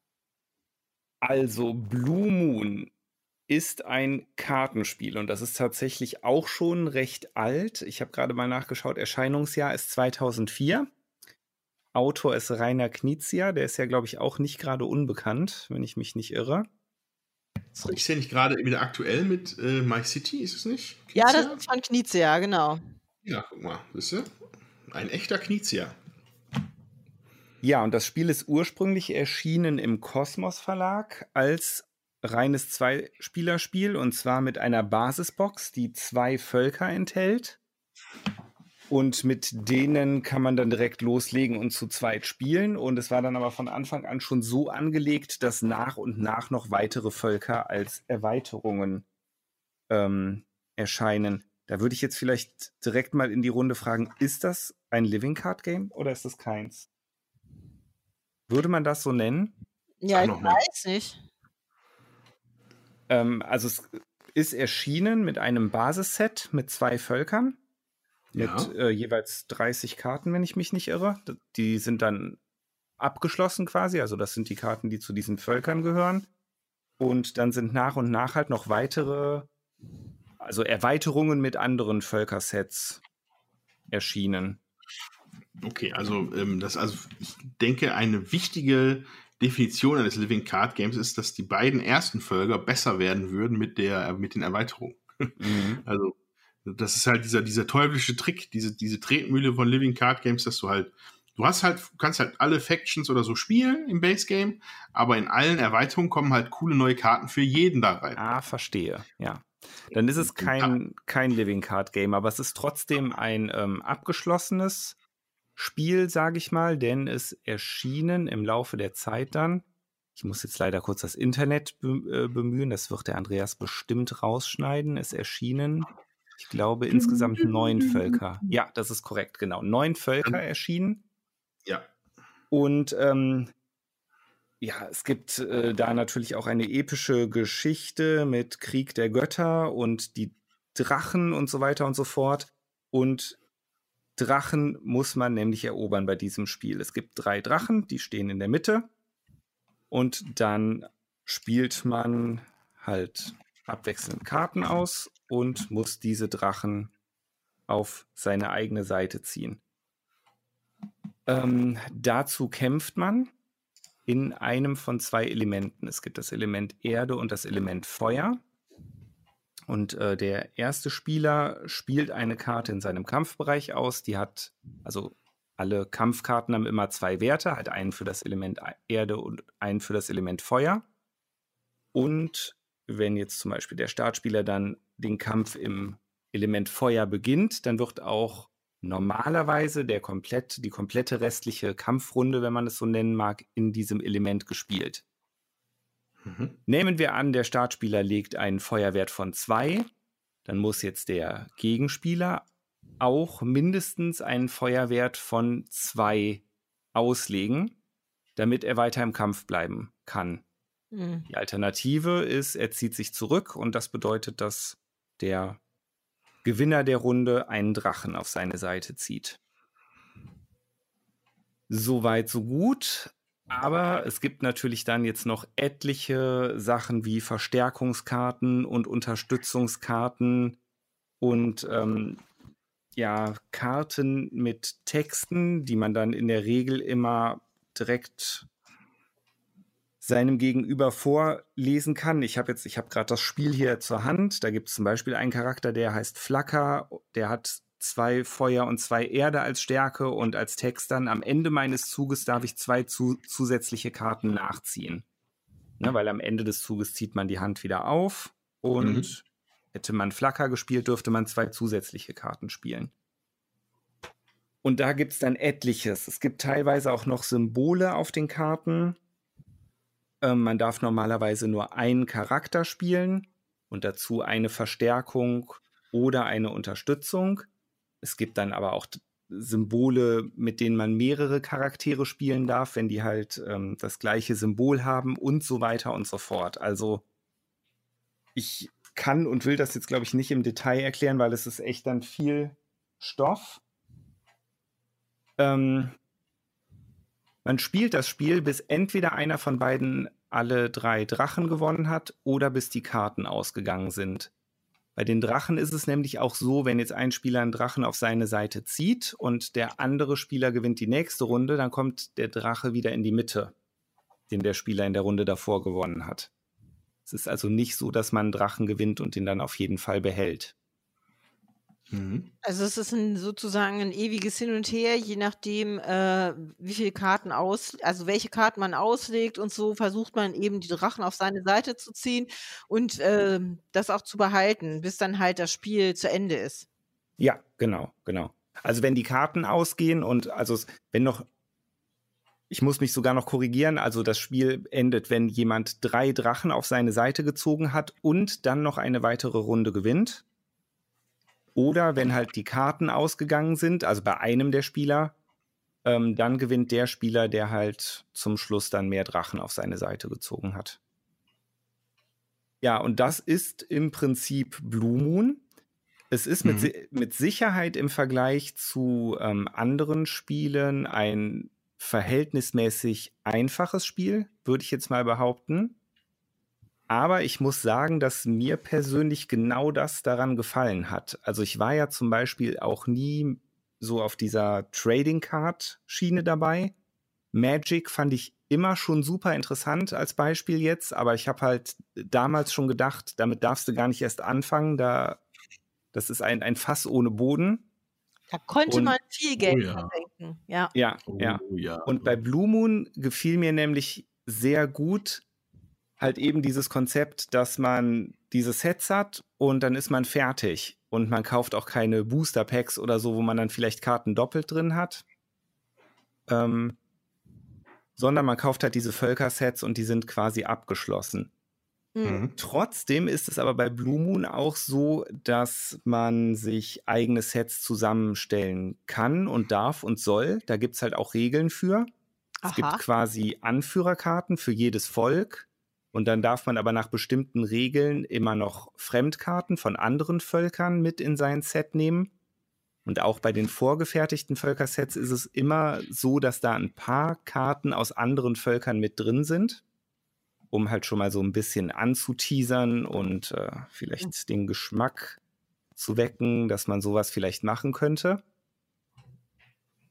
Also, Blue Moon ist ein Kartenspiel und das ist tatsächlich auch schon recht alt. Ich habe gerade mal nachgeschaut, Erscheinungsjahr ist 2004. Autor ist Rainer Knizia, der ist ja, glaube ich, auch nicht gerade unbekannt, wenn ich mich nicht irre. Ich sehe nicht gerade wieder aktuell mit äh, My City, ist es nicht? Ja, das Knizia? ist von Knizia, genau. Ja, guck mal, wisst ihr? Ein echter Knizia. Ja, und das Spiel ist ursprünglich erschienen im Kosmos Verlag als reines Zwei-Spielerspiel und zwar mit einer Basisbox, die zwei Völker enthält. Und mit denen kann man dann direkt loslegen und zu zweit spielen. Und es war dann aber von Anfang an schon so angelegt, dass nach und nach noch weitere Völker als Erweiterungen ähm, erscheinen. Da würde ich jetzt vielleicht direkt mal in die Runde fragen, ist das ein Living Card Game oder ist das keins? Würde man das so nennen? Ja, ich weiß nicht. Ähm, also es ist erschienen mit einem Basisset mit zwei Völkern, mit Ja. äh, jeweils 30 Karten, wenn ich mich nicht irre. Die sind dann abgeschlossen quasi, also das sind die Karten, die zu diesen Völkern gehören. Und dann sind nach und nach halt noch weitere, also Erweiterungen mit anderen Völkersets erschienen. Okay, also, ähm, das, also ich denke, eine wichtige Definition eines Living Card Games ist, dass die beiden ersten Völker besser werden würden mit, der, mit den Erweiterungen. Mhm. Also, das ist halt dieser, dieser teuflische Trick, diese, diese Tretmühle von Living Card Games, dass du halt, du hast halt, kannst halt alle Factions oder so spielen im Base Game, aber in allen Erweiterungen kommen halt coole neue Karten für jeden da rein. Ah, verstehe, ja. Dann ist es kein, kein Living Card Game, aber es ist trotzdem ein ähm, abgeschlossenes Spiel, sage ich mal, denn es erschienen im Laufe der Zeit dann. Ich muss jetzt leider kurz das Internet äh, bemühen, das wird der Andreas bestimmt rausschneiden. Es erschienen ich glaube, insgesamt neun Völker. Ja, das ist korrekt, genau. Neun Völker erschienen. Ja. Und ähm, ja, es gibt äh, da natürlich auch eine epische Geschichte mit Krieg der Götter und die Drachen und so weiter und so fort. Und Drachen muss man nämlich erobern bei diesem Spiel. Es gibt drei Drachen, die stehen in der Mitte. Und dann spielt man halt abwechselnd Karten aus und muss diese Drachen auf seine eigene Seite ziehen. Ähm, dazu kämpft man in einem von zwei Elementen. Es gibt das Element Erde und das Element Feuer. Und äh, der erste Spieler spielt eine Karte in seinem Kampfbereich aus. Die hat, also alle Kampfkarten haben immer zwei Werte, halt einen für das Element Erde und einen für das Element Feuer. Und wenn jetzt zum Beispiel der Startspieler dann den Kampf im Element Feuer beginnt, dann wird auch normalerweise der komplett, die komplette restliche Kampfrunde, wenn man es so nennen mag, in diesem Element gespielt. Mhm. Nehmen wir an, der Startspieler legt einen Feuerwert von 2, dann muss jetzt der Gegenspieler auch mindestens einen Feuerwert von 2 auslegen, damit er weiter im Kampf bleiben kann. Mhm. Die Alternative ist, er zieht sich zurück und das bedeutet, dass der Gewinner der Runde einen Drachen auf seine Seite zieht. Soweit, so gut. Aber es gibt natürlich dann jetzt noch etliche Sachen wie Verstärkungskarten und Unterstützungskarten und ähm, ja, Karten mit Texten, die man dann in der Regel immer direkt seinem Gegenüber vorlesen kann. Ich habe jetzt, ich habe gerade das Spiel hier zur Hand. Da gibt es zum Beispiel einen Charakter, der heißt Flacker, der hat zwei Feuer und zwei Erde als Stärke und als Text dann am Ende meines Zuges darf ich zwei zu, zusätzliche Karten nachziehen. Ne, weil am Ende des Zuges zieht man die Hand wieder auf und mhm. hätte man Flacker gespielt, dürfte man zwei zusätzliche Karten spielen. Und da gibt es dann etliches. Es gibt teilweise auch noch Symbole auf den Karten. Ähm, man darf normalerweise nur einen Charakter spielen und dazu eine Verstärkung oder eine Unterstützung. Es gibt dann aber auch Symbole, mit denen man mehrere Charaktere spielen darf, wenn die halt ähm, das gleiche Symbol haben und so weiter und so fort. Also ich kann und will das jetzt, glaube ich, nicht im Detail erklären, weil es ist echt dann viel Stoff. Ähm, man spielt das Spiel, bis entweder einer von beiden alle drei Drachen gewonnen hat oder bis die Karten ausgegangen sind. Bei den Drachen ist es nämlich auch so, wenn jetzt ein Spieler einen Drachen auf seine Seite zieht und der andere Spieler gewinnt die nächste Runde, dann kommt der Drache wieder in die Mitte, den der Spieler in der Runde davor gewonnen hat. Es ist also nicht so, dass man einen Drachen gewinnt und den dann auf jeden Fall behält. Mhm. Also es ist ein, sozusagen ein ewiges Hin und Her, je nachdem, äh, wie viele Karten aus, also welche Karten man auslegt und so versucht man eben die Drachen auf seine Seite zu ziehen und äh, das auch zu behalten, bis dann halt das Spiel zu Ende ist. Ja, genau, genau. Also wenn die Karten ausgehen und also wenn noch, ich muss mich sogar noch korrigieren, also das Spiel endet, wenn jemand drei Drachen auf seine Seite gezogen hat und dann noch eine weitere Runde gewinnt. Oder wenn halt die Karten ausgegangen sind, also bei einem der Spieler, ähm, dann gewinnt der Spieler, der halt zum Schluss dann mehr Drachen auf seine Seite gezogen hat. Ja, und das ist im Prinzip Blue Moon. Es ist mhm. mit, mit Sicherheit im Vergleich zu ähm, anderen Spielen ein verhältnismäßig einfaches Spiel, würde ich jetzt mal behaupten. Aber ich muss sagen, dass mir persönlich genau das daran gefallen hat. Also ich war ja zum Beispiel auch nie so auf dieser Trading Card Schiene dabei. Magic fand ich immer schon super interessant als Beispiel jetzt, aber ich habe halt damals schon gedacht, damit darfst du gar nicht erst anfangen. Da, das ist ein, ein Fass ohne Boden. Da konnte Und, man viel Geld oh ja. versenken. Ja, ja, oh, ja. ja. Und bei Blue Moon gefiel mir nämlich sehr gut, halt eben dieses Konzept, dass man diese Sets hat und dann ist man fertig. Und man kauft auch keine Booster Packs oder so, wo man dann vielleicht Karten doppelt drin hat. Ähm, sondern man kauft halt diese Völkersets und die sind quasi abgeschlossen. Mhm. Trotzdem ist es aber bei Blue Moon auch so, dass man sich eigene Sets zusammenstellen kann und darf und soll. Da gibt es halt auch Regeln für. Es gibt quasi Anführerkarten für jedes Volk. Und dann darf man aber nach bestimmten Regeln immer noch Fremdkarten von anderen Völkern mit in sein Set nehmen. Und auch bei den vorgefertigten Völkersets ist es immer so, dass da ein paar Karten aus anderen Völkern mit drin sind um halt schon mal so ein bisschen anzuteasern und äh, vielleicht den Geschmack zu wecken, dass man sowas vielleicht machen könnte.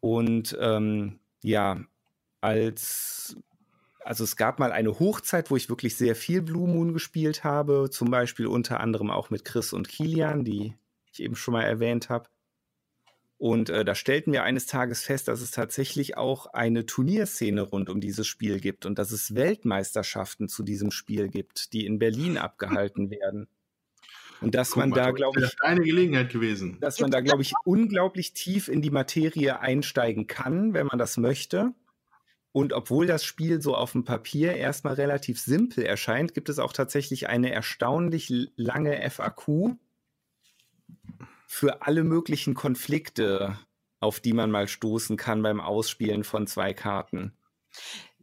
Und ähm, ja, als also es gab mal eine Hochzeit, wo ich wirklich sehr viel Blue Moon gespielt habe, zum Beispiel unter anderem auch mit Chris und Kilian, die ich eben schon mal erwähnt habe. Und äh, da stellten wir eines Tages fest, dass es tatsächlich auch eine Turnierszene rund um dieses Spiel gibt und dass es Weltmeisterschaften zu diesem Spiel gibt, die in Berlin abgehalten werden. Und dass Guck man mal, da, glaube ich, eine Gelegenheit gewesen. Dass man da, glaube ich, unglaublich tief in die Materie einsteigen kann, wenn man das möchte. Und obwohl das Spiel so auf dem Papier erstmal relativ simpel erscheint, gibt es auch tatsächlich eine erstaunlich lange FAQ, für alle möglichen Konflikte, auf die man mal stoßen kann beim Ausspielen von zwei Karten.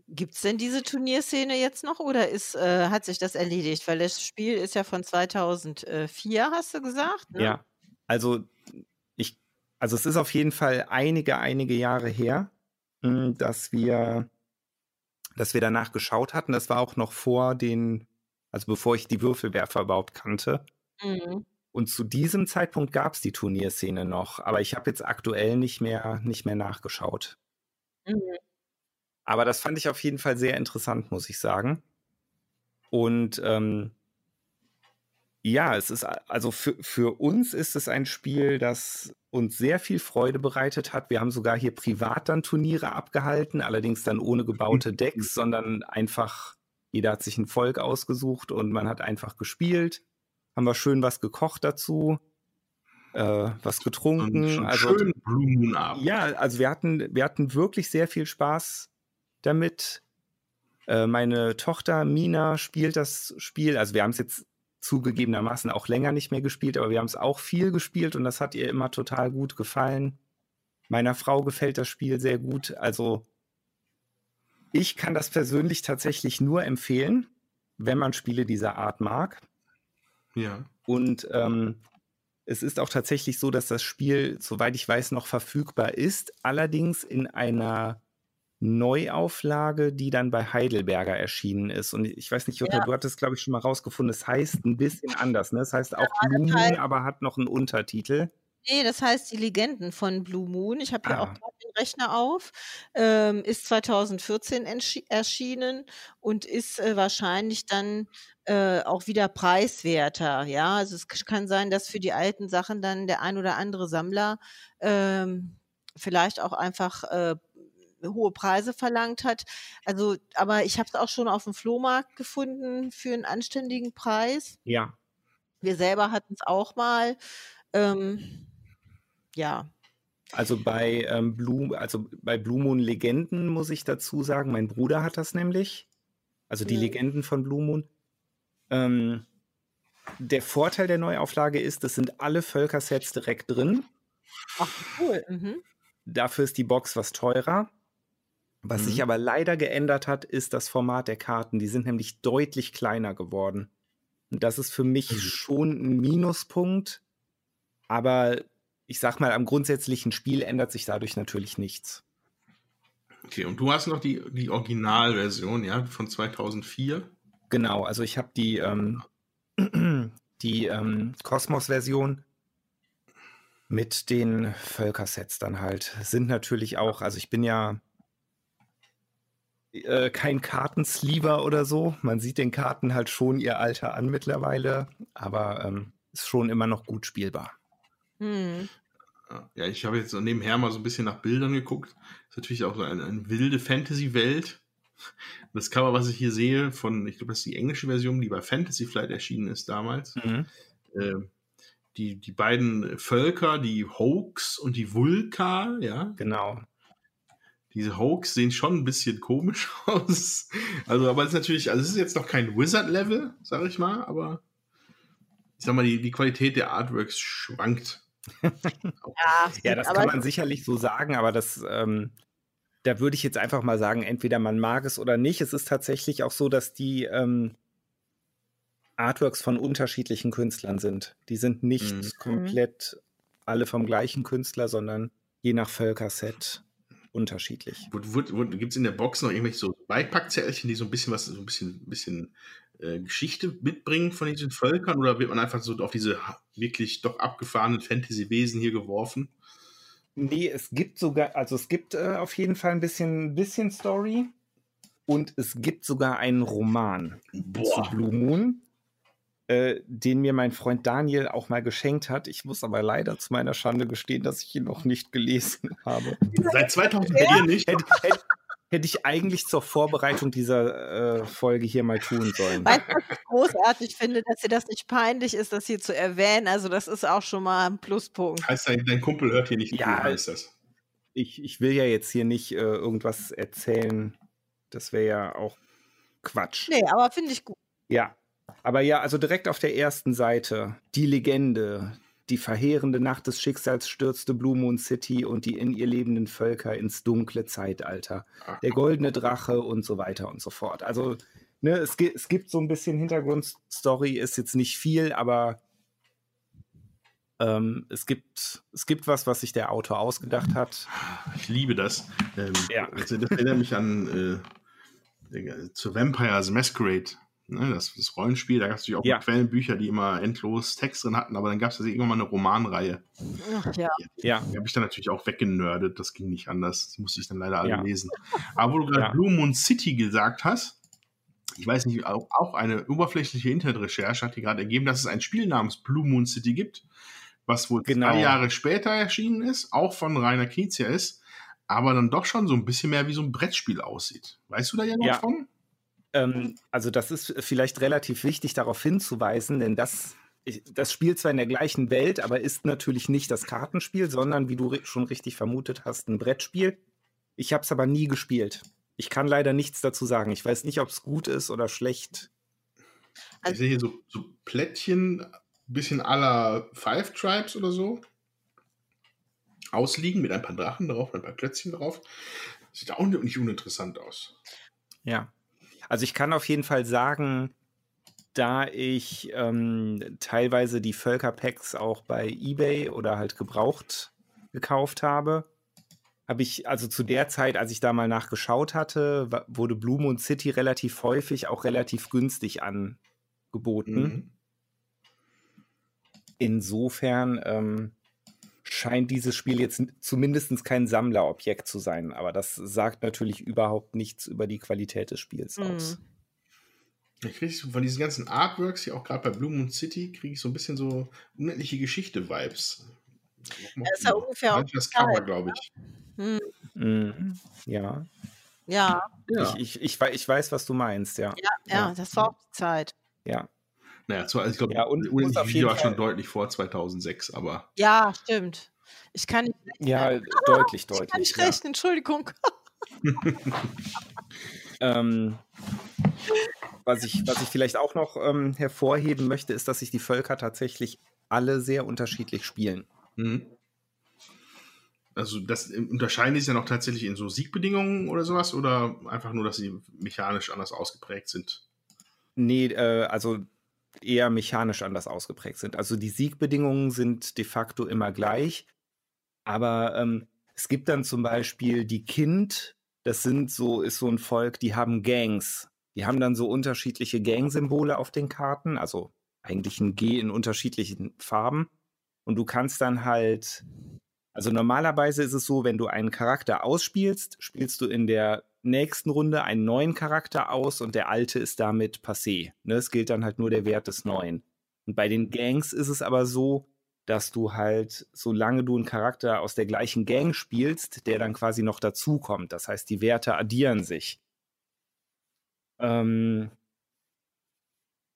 Gibt es denn diese Turnierszene jetzt noch oder ist, äh, hat sich das erledigt? Weil das Spiel ist ja von 2004, hast du gesagt? Ne? Ja, also ich, also es ist auf jeden Fall einige, einige Jahre her, dass wir, dass wir danach geschaut hatten. Das war auch noch vor den, also bevor ich die Würfelwerfer überhaupt kannte. Mhm. Und zu diesem Zeitpunkt gab es die Turnierszene noch, aber ich habe jetzt aktuell nicht mehr, nicht mehr nachgeschaut. Mhm. Aber das fand ich auf jeden Fall sehr interessant, muss ich sagen. Und ähm, ja, es ist also für, für uns ist es ein Spiel, das uns sehr viel Freude bereitet hat. Wir haben sogar hier privat dann Turniere abgehalten, allerdings dann ohne gebaute. Decks, sondern einfach, jeder hat sich ein Volk ausgesucht und man hat einfach gespielt haben wir schön was gekocht dazu, äh, was getrunken. also schön Blumenabend. Ja, also wir hatten, wir hatten wirklich sehr viel Spaß damit. Äh, meine Tochter Mina spielt das Spiel, also wir haben es jetzt zugegebenermaßen auch länger nicht mehr gespielt, aber wir haben es auch viel gespielt und das hat ihr immer total gut gefallen. Meiner Frau gefällt das Spiel sehr gut. Also ich kann das persönlich tatsächlich nur empfehlen, wenn man Spiele dieser Art mag. Ja. Und ähm, es ist auch tatsächlich so, dass das Spiel, soweit ich weiß, noch verfügbar ist, allerdings in einer Neuauflage, die dann bei Heidelberger erschienen ist. Und ich weiß nicht, Jutta, ja. du hattest, glaube ich, schon mal rausgefunden, es heißt ein bisschen anders. Ne? Es heißt auch ja, Blumen, aber hat noch einen Untertitel. Nee, das heißt die Legenden von Blue Moon. Ich habe hier ah. auch gerade den Rechner auf. Ähm, ist 2014 erschienen und ist äh, wahrscheinlich dann äh, auch wieder preiswerter. Ja, also es kann sein, dass für die alten Sachen dann der ein oder andere Sammler ähm, vielleicht auch einfach äh, hohe Preise verlangt hat. Also, aber ich habe es auch schon auf dem Flohmarkt gefunden für einen anständigen Preis. Ja. Wir selber hatten es auch mal. Ähm, ja. Also bei ähm, Blue, also bei Blue Moon Legenden muss ich dazu sagen, mein Bruder hat das nämlich. Also die mhm. Legenden von Blue Moon. Ähm, der Vorteil der Neuauflage ist, es sind alle Völkersets direkt drin. Ach, cool. Mhm. Dafür ist die Box was teurer. Was mhm. sich aber leider geändert hat, ist das Format der Karten. Die sind nämlich deutlich kleiner geworden. Und das ist für mich mhm. schon ein Minuspunkt. Aber ich sag mal, am grundsätzlichen Spiel ändert sich dadurch natürlich nichts. Okay, und du hast noch die, die Originalversion, ja, von 2004? Genau, also ich habe die, ähm, die ähm, Cosmos-Version mit den Völkersets dann halt. Sind natürlich auch, also ich bin ja äh, kein Kartensleever oder so. Man sieht den Karten halt schon ihr Alter an mittlerweile, aber ähm, ist schon immer noch gut spielbar. Hm. Ja, ich habe jetzt nebenher mal so ein bisschen nach Bildern geguckt. Das ist natürlich auch so eine, eine wilde Fantasy-Welt. Das Cover, was ich hier sehe, von, ich glaube, das ist die englische Version, die bei Fantasy Flight erschienen ist damals. Mhm. Äh, die, die beiden Völker, die Hoax und die Vulka, ja. Genau. Diese Hoax sehen schon ein bisschen komisch aus. Also, aber es ist natürlich, also es ist jetzt noch kein Wizard-Level, sag ich mal, aber ich sag mal, die, die Qualität der Artworks schwankt. Ja, Ja, das kann man sicherlich so sagen, aber das, ähm, da würde ich jetzt einfach mal sagen, entweder man mag es oder nicht. Es ist tatsächlich auch so, dass die ähm, Artworks von unterschiedlichen Künstlern sind. Die sind nicht Mhm. komplett alle vom gleichen Künstler, sondern je nach Völkerset unterschiedlich. Gibt es in der Box noch irgendwelche so Beipackzettelchen, die so ein bisschen was, so ein bisschen, bisschen äh, Geschichte mitbringen von diesen Völkern? Oder wird man einfach so auf diese wirklich doch abgefahrenen Fantasy-Wesen hier geworfen? Nee, es gibt sogar, also es gibt äh, auf jeden Fall ein bisschen, bisschen Story und es gibt sogar einen Roman zu Boah, Blue Moon, äh, den mir mein Freund Daniel auch mal geschenkt hat. Ich muss aber leider zu meiner Schande gestehen, dass ich ihn noch nicht gelesen habe. seit 2004 nicht. Hätte, hätte, hätte ich eigentlich zur Vorbereitung dieser äh, Folge hier mal tun sollen. Weißt du, was ich großartig finde, dass dir das nicht peinlich ist, das hier zu erwähnen. Also, das ist auch schon mal ein Pluspunkt. Heißt dein, dein Kumpel hört hier nicht Ja, heißt das. Ich, ich will ja jetzt hier nicht äh, irgendwas erzählen. Das wäre ja auch Quatsch. Nee, aber finde ich gut. Ja, aber ja, also direkt auf der ersten Seite die Legende. Die verheerende Nacht des Schicksals stürzte Blue Moon City und die in ihr lebenden Völker ins dunkle Zeitalter. Der goldene Drache und so weiter und so fort. Also, ne, es, es gibt so ein bisschen Hintergrundstory, ist jetzt nicht viel, aber ähm, es, gibt, es gibt was, was sich der Autor ausgedacht hat. Ich liebe das. Ähm, Ja. das, das erinnert mich an äh, zu Vampires Masquerade. Ne, das, das Rollenspiel, da gab es natürlich auch Ja. Quellenbücher, die immer endlos Text drin hatten, aber dann gab es irgendwann mal eine Romanreihe. Ach, ja. Ja, Die habe ich dann natürlich auch weggenördet, das ging nicht anders. Die musste ich dann leider alle Ja. lesen. Aber wo du gerade Ja. Blue Moon City gesagt hast, ich weiß nicht, auch, auch eine oberflächliche Internetrecherche hat die gerade ergeben, dass es ein Spiel namens Blue Moon City gibt, was wohl Genau. zwei Jahre später erschienen ist, auch von Rainer Knizia ist, aber dann doch schon so ein bisschen mehr wie so ein Brettspiel aussieht. Weißt du da ja noch Ja. von? Ähm, also das ist vielleicht relativ wichtig darauf hinzuweisen, denn das, das spielt zwar in der gleichen Welt, aber ist natürlich nicht das Kartenspiel, sondern wie du schon richtig vermutet hast, ein Brettspiel. Ich habe es aber nie gespielt. Ich kann leider nichts dazu sagen. Ich weiß nicht, ob es gut ist oder schlecht. Also- ich sehe hier so, so Plättchen, bisschen aller Five Tribes oder so. Ausliegen mit ein paar Drachen drauf, ein paar Klötzchen drauf. Sieht auch nicht uninteressant aus. Ja. Also ich kann auf jeden Fall sagen, da ich ähm, teilweise die Völkerpacks auch bei eBay oder halt gebraucht gekauft habe, habe ich also zu der Zeit, als ich da mal nachgeschaut hatte, wurde Blue Moon City relativ häufig auch relativ günstig angeboten. Mhm. Insofern ähm, scheint dieses Spiel jetzt zumindest kein Sammlerobjekt zu sein, aber das sagt natürlich überhaupt nichts über die Qualität des Spiels Mhm. aus. Ich kriege von diesen ganzen Artworks, hier auch gerade bei Blue Moon City, kriege ich so ein bisschen so unendliche Geschichte-Vibes. Das ist ja ungefähr auch das Cover, glaube ich. Hm, Mhm. Ja, ja. Ich, ich, ich, ich weiß, was du meinst, ja. ja, ja, Ja. das war auch die Zeit. Ja, Naja, zwar, also ich glaube, Ja, und- jeden Video war schon deutlich vor 2006, aber Ja, stimmt. Ich kann nicht, ja deutlich, ich kann deutlich. nicht Ja. rechnen, Entschuldigung. Ähm, was, ich, was ich vielleicht auch noch ähm, hervorheben möchte, ist, dass sich die Völker tatsächlich alle sehr unterschiedlich spielen. Mhm. Also das äh, unterscheiden die sich ja noch tatsächlich in so Siegbedingungen oder sowas oder einfach nur, dass sie mechanisch anders ausgeprägt sind? Nee, äh, also eher mechanisch anders ausgeprägt sind. Also die Siegbedingungen sind de facto immer gleich, aber ähm, es gibt dann zum Beispiel die Kind, das sind so, ist so ein Volk, die haben Gangs. Die haben dann so unterschiedliche Gang-Symbole auf den Karten, also eigentlich ein G in unterschiedlichen Farben. Und du kannst dann halt, also normalerweise ist es so, wenn du einen Charakter ausspielst, spielst du in der nächsten Runde einen neuen Charakter aus und der alte ist damit passé. Ne, es gilt dann halt nur der Wert des neuen. Und bei den Gangs ist es aber so, dass du halt, solange du einen Charakter aus der gleichen Gang spielst, der dann quasi noch dazukommt. Das heißt, die Werte addieren sich. Ähm,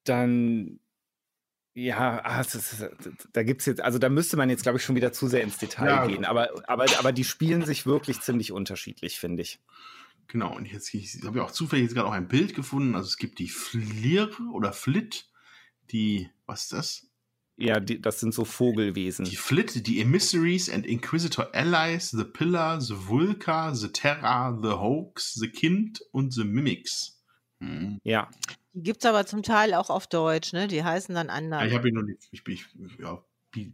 dann Ja, ah, ist, da gibt es jetzt, also da müsste man jetzt, glaube ich, schon wieder zu sehr ins Detail ja. gehen. Aber, aber, aber die spielen sich wirklich ziemlich unterschiedlich, finde ich. Genau, und jetzt habe ich auch zufällig jetzt gerade auch ein Bild gefunden. Also es gibt die Flir oder Flit, die, was ist das? Ja, die, das sind so Vogelwesen. Die Flit, die Emissaries and Inquisitor Allies, The Pillar, The Vulca, The Terra, The Hoax, The Kind und The Mimics. Hm. Ja. Die gibt es aber zum Teil auch auf Deutsch, ne? Die heißen dann anders. Ja, ich habe ihn noch nicht, ich bin, ja,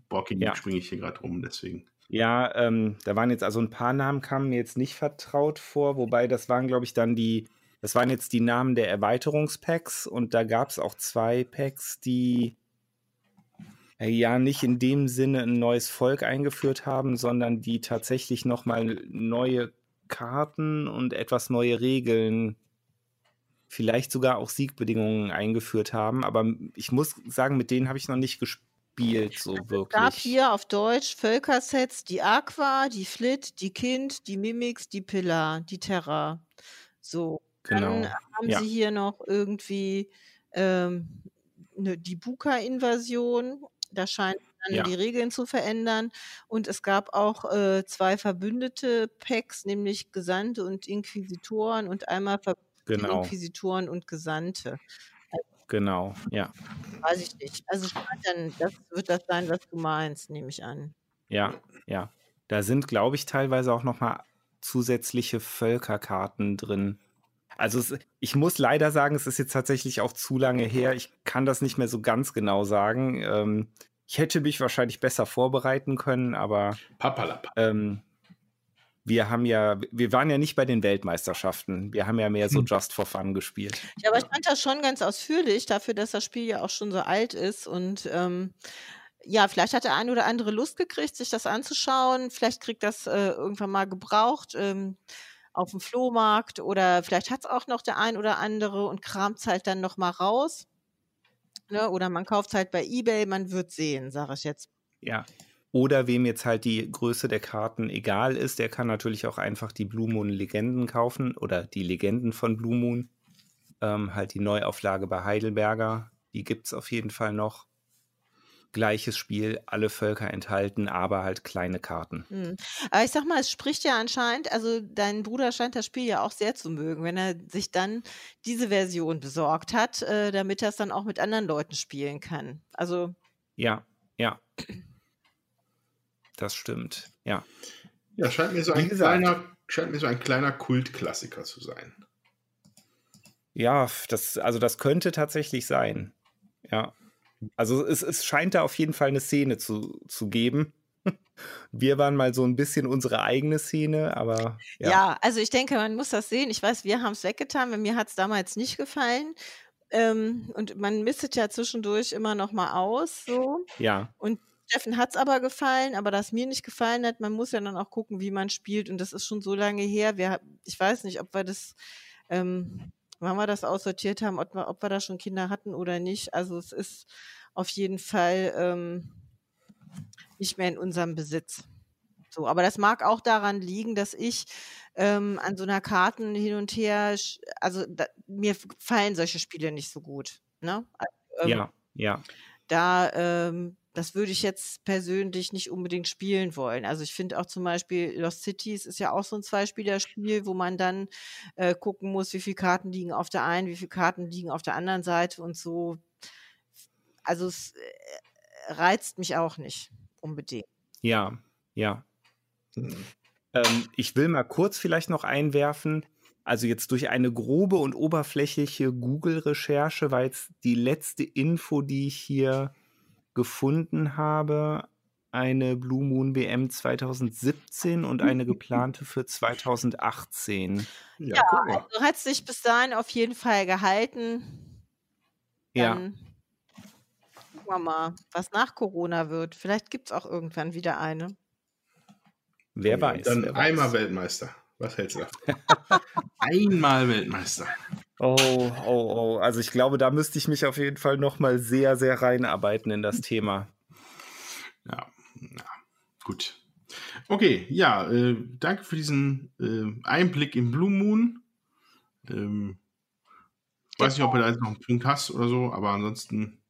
Borking ja. springe ich hier gerade rum, deswegen. Ja, ähm, da waren jetzt also ein paar Namen, kamen mir jetzt nicht vertraut vor, wobei das waren, glaube ich, dann die, das waren jetzt die Namen der Erweiterungspacks und da gab es auch zwei Packs, die äh, ja nicht in dem Sinne ein neues Volk eingeführt haben, sondern die tatsächlich nochmal neue Karten und etwas neue Regeln, vielleicht sogar auch Siegbedingungen eingeführt haben. Aber ich muss sagen, mit denen habe ich noch nicht gespielt, so also wirklich. Es gab hier auf Deutsch Völkersets die Aqua, die Flit, die Kind, die Mimics, die Pillar, die Terra. So. Genau. Dann haben ja. sie hier noch irgendwie ähm, ne, die Buka-Invasion da scheinen dann ja. die Regeln zu verändern. Und es gab auch äh, zwei verbündete Packs, nämlich Gesandte und Inquisitoren und einmal genau. Inquisitoren und Gesandte. Genau, ja. Weiß ich nicht. Also dann, das wird das sein, was du meinst, nehme ich an. Ja, ja. Da sind, glaube ich, teilweise auch nochmal zusätzliche Völkerkarten drin. Also es, ich muss leider sagen, es ist jetzt tatsächlich auch zu lange her. Ich kann das nicht mehr so ganz genau sagen. Ähm, ich hätte mich wahrscheinlich besser vorbereiten können, aber ähm, wir haben ja, wir waren ja nicht bei den Weltmeisterschaften. Wir haben ja mehr so hm. Just for Fun gespielt. Ja, aber ich fand das schon ganz ausführlich, dafür, dass das Spiel ja auch schon so alt ist und ähm, ja, vielleicht hat der eine oder andere Lust gekriegt, sich das anzuschauen. Vielleicht kriegt das äh, irgendwann mal gebraucht. Ähm, auf dem Flohmarkt oder vielleicht hat es auch noch der ein oder andere und kramt es halt dann nochmal raus. Ne? Oder man kauft es halt bei Ebay, man wird sehen, sage ich jetzt. Ja. Oder wem jetzt halt die Größe der Karten egal ist, der kann natürlich auch einfach die Blue Moon Legenden kaufen oder die Legenden von Blue Moon. Ähm, halt die Neuauflage bei Heidelberger, die gibt es auf jeden Fall noch gleiches Spiel, alle Völker enthalten, aber halt kleine Karten. Mhm. Aber ich sag mal, es spricht ja anscheinend, also dein Bruder scheint das Spiel ja auch sehr zu mögen, wenn er sich dann diese Version besorgt hat, äh, damit er es dann auch mit anderen Leuten spielen kann. Also. Ja, ja. Das stimmt, ja. Ja, scheint mir so, ein kleiner, scheint mir so ein kleiner Kultklassiker zu sein. Ja, das, also das könnte tatsächlich sein. Ja. Also es, es scheint da auf jeden Fall eine Szene zu, zu geben. Wir waren mal so ein bisschen unsere eigene Szene, aber. Ja, ja also ich denke, man muss das sehen. Ich weiß, wir haben es weggetan, weil mir hat es damals nicht gefallen. Ähm, und man mistet ja zwischendurch immer noch mal aus. So. Ja. Und Steffen hat es aber gefallen, aber das mir nicht gefallen hat, man muss ja dann auch gucken, wie man spielt. Und das ist schon so lange her. Wir, ich weiß nicht, ob wir das, ähm, wann wir das aussortiert haben, ob wir, ob wir da schon Kinder hatten oder nicht. Also es ist auf jeden Fall ähm, nicht mehr in unserem Besitz. So, aber das mag auch daran liegen, dass ich ähm, an so einer Karten hin und her, also da, mir fallen solche Spiele nicht so gut. Ne? Also, ähm, ja, ja. Da, ähm, das würde ich jetzt persönlich nicht unbedingt spielen wollen. Also ich finde auch zum Beispiel Lost Cities ist ja auch so ein Zweispielerspiel, wo man dann äh, gucken muss, wie viele Karten liegen auf der einen, wie viele Karten liegen auf der anderen Seite und so also es äh, reizt mich auch nicht unbedingt. Ja, ja. Mhm. Ähm, ich will mal kurz vielleicht noch einwerfen. Also jetzt durch eine grobe und oberflächliche Google-Recherche war jetzt die letzte Info, die ich hier gefunden habe, eine Blue Moon WM 2017 und eine geplante für 2018. Ja, ja also hat sich bis dahin auf jeden Fall gehalten. Dann ja gucken wir mal, was nach Corona wird. Vielleicht gibt es auch irgendwann wieder eine. Wer weiß. Dann wer einmal weiß. Weltmeister. Was hältst du Einmal Weltmeister. Oh, oh, oh. Also ich glaube, da müsste ich mich auf jeden Fall nochmal sehr, sehr reinarbeiten in das Thema. Ja, ja. gut. Okay, ja, äh, danke für diesen äh, Einblick in Blue Moon. Ähm, weiß nicht, ob du da jetzt noch einen Punkt hast oder so, aber ansonsten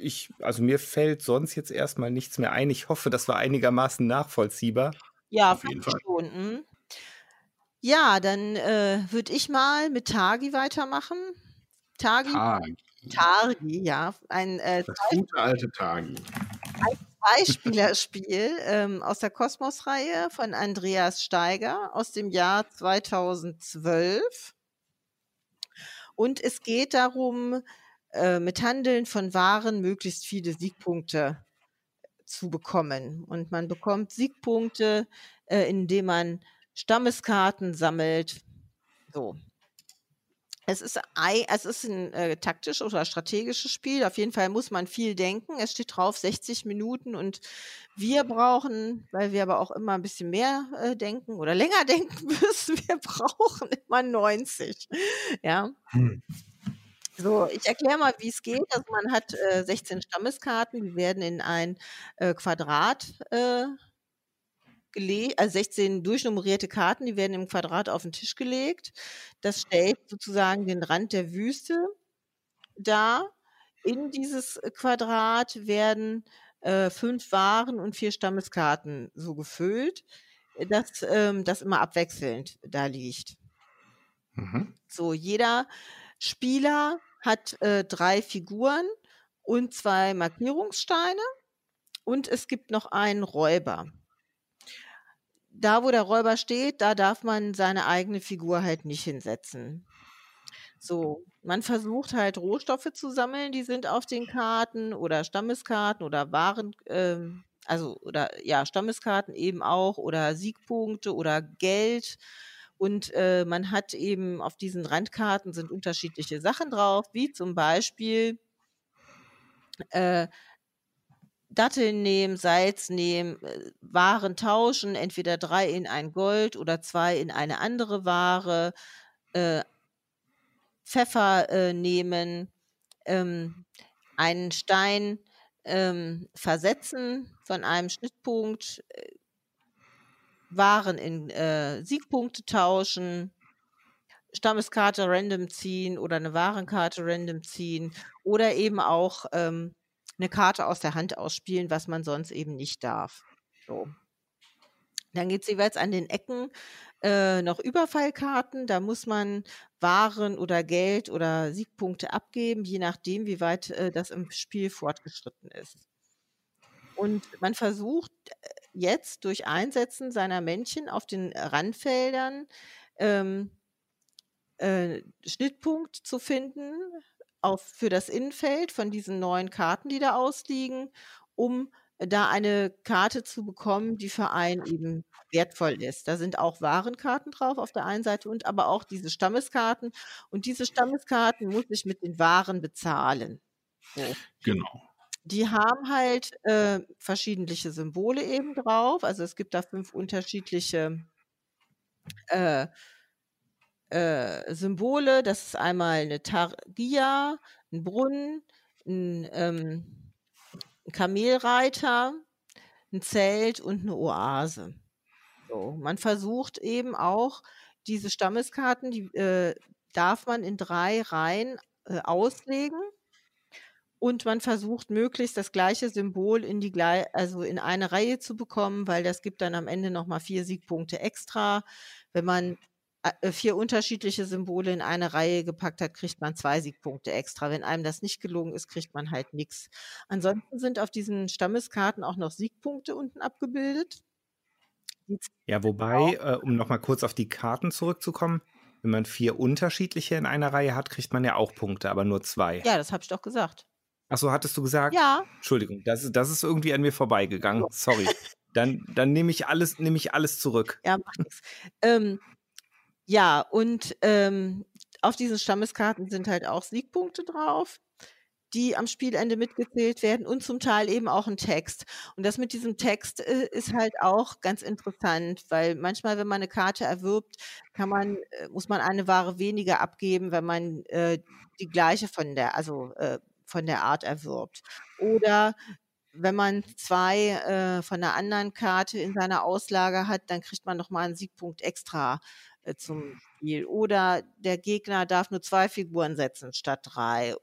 ich, also mir fällt sonst jetzt erstmal nichts mehr ein. Ich hoffe, das war einigermaßen nachvollziehbar. Ja, auf jeden Fall. Schon. Ja, dann äh, würde ich mal mit Tagi weitermachen. Tagi. Tagi, Tagi ja. Ein, äh, das gute alte Tagi. Ein Zweispielerspiel ähm, aus der Kosmos-Reihe von Andreas Steiger aus dem Jahr 2012. Und es geht darum, äh, mit Handeln von Waren möglichst viele Siegpunkte zu bekommen. Und man bekommt Siegpunkte, äh, indem man Stammeskarten sammelt. So. Es ist, ein, es ist ein äh, taktisches oder strategisches Spiel. Auf jeden Fall muss man viel denken. Es steht drauf 60 Minuten und wir brauchen, weil wir aber auch immer ein bisschen mehr äh, denken oder länger denken müssen, wir brauchen immer 90. Ja. Hm. So, ich erkläre mal, wie es geht. Also man hat äh, 16 Stammeskarten, die werden in ein äh, Quadrat äh, gelegt, also 16 durchnummerierte Karten, die werden im Quadrat auf den Tisch gelegt. Das stellt sozusagen den Rand der Wüste dar. In dieses Quadrat werden äh, fünf Waren und vier Stammeskarten so gefüllt, dass ähm, das immer abwechselnd da liegt. Mhm. So, jeder Spieler hat äh, drei Figuren und zwei Markierungssteine und es gibt noch einen Räuber. Da, wo der Räuber steht, da darf man seine eigene Figur halt nicht hinsetzen. So, man versucht halt Rohstoffe zu sammeln, die sind auf den Karten oder Stammeskarten oder Waren, ähm, also oder ja, Stammeskarten eben auch oder Siegpunkte oder Geld und äh, man hat eben auf diesen Randkarten sind unterschiedliche Sachen drauf, wie zum Beispiel äh, Datteln nehmen, Salz nehmen, äh, Waren tauschen, entweder drei in ein Gold oder zwei in eine andere Ware, äh, Pfeffer äh, nehmen, ähm, einen Stein ähm, versetzen von einem Schnittpunkt, äh, waren in äh, Siegpunkte tauschen, Stammeskarte random ziehen oder eine Warenkarte random ziehen oder eben auch ähm, eine Karte aus der Hand ausspielen, was man sonst eben nicht darf. So. Dann geht es jeweils an den Ecken äh, noch Überfallkarten. Da muss man Waren oder Geld oder Siegpunkte abgeben, je nachdem, wie weit äh, das im Spiel fortgeschritten ist. Und man versucht äh, jetzt durch Einsetzen seiner Männchen auf den Randfeldern ähm, äh, Schnittpunkt zu finden auf, für das Innenfeld von diesen neuen Karten, die da ausliegen, um da eine Karte zu bekommen, die für einen eben wertvoll ist. Da sind auch Warenkarten drauf auf der einen Seite und aber auch diese Stammeskarten. Und diese Stammeskarten muss ich mit den Waren bezahlen. So. Genau die haben halt äh, verschiedentliche Symbole eben drauf. Also es gibt da fünf unterschiedliche äh, äh, Symbole. Das ist einmal eine Targia, ein Brunnen, ein, ähm, ein Kamelreiter, ein Zelt und eine Oase. So, man versucht eben auch diese Stammeskarten, die äh, darf man in drei Reihen äh, auslegen und man versucht möglichst das gleiche Symbol in die also in eine Reihe zu bekommen, weil das gibt dann am Ende noch mal vier Siegpunkte extra. Wenn man vier unterschiedliche Symbole in eine Reihe gepackt hat, kriegt man zwei Siegpunkte extra. Wenn einem das nicht gelungen ist, kriegt man halt nichts. Ansonsten sind auf diesen Stammeskarten auch noch Siegpunkte unten abgebildet. Ja, wobei, äh, um nochmal kurz auf die Karten zurückzukommen, wenn man vier unterschiedliche in einer Reihe hat, kriegt man ja auch Punkte, aber nur zwei. Ja, das habe ich doch gesagt. Ach so, hattest du gesagt? Ja. Entschuldigung, das, das ist irgendwie an mir vorbeigegangen. Sorry. Dann, dann nehme ich alles, nehme ich alles zurück. Ja, macht nichts. Ähm, ja, und ähm, auf diesen Stammeskarten sind halt auch Siegpunkte drauf, die am Spielende mitgezählt werden und zum Teil eben auch ein Text. Und das mit diesem Text äh, ist halt auch ganz interessant, weil manchmal, wenn man eine Karte erwirbt, kann man, äh, muss man eine Ware weniger abgeben, wenn man äh, die gleiche von der, also äh, von der Art erwirbt. Oder wenn man zwei äh, von der anderen Karte in seiner Auslage hat, dann kriegt man nochmal einen Siegpunkt extra äh, zum Spiel. Oder der Gegner darf nur zwei Figuren setzen statt drei.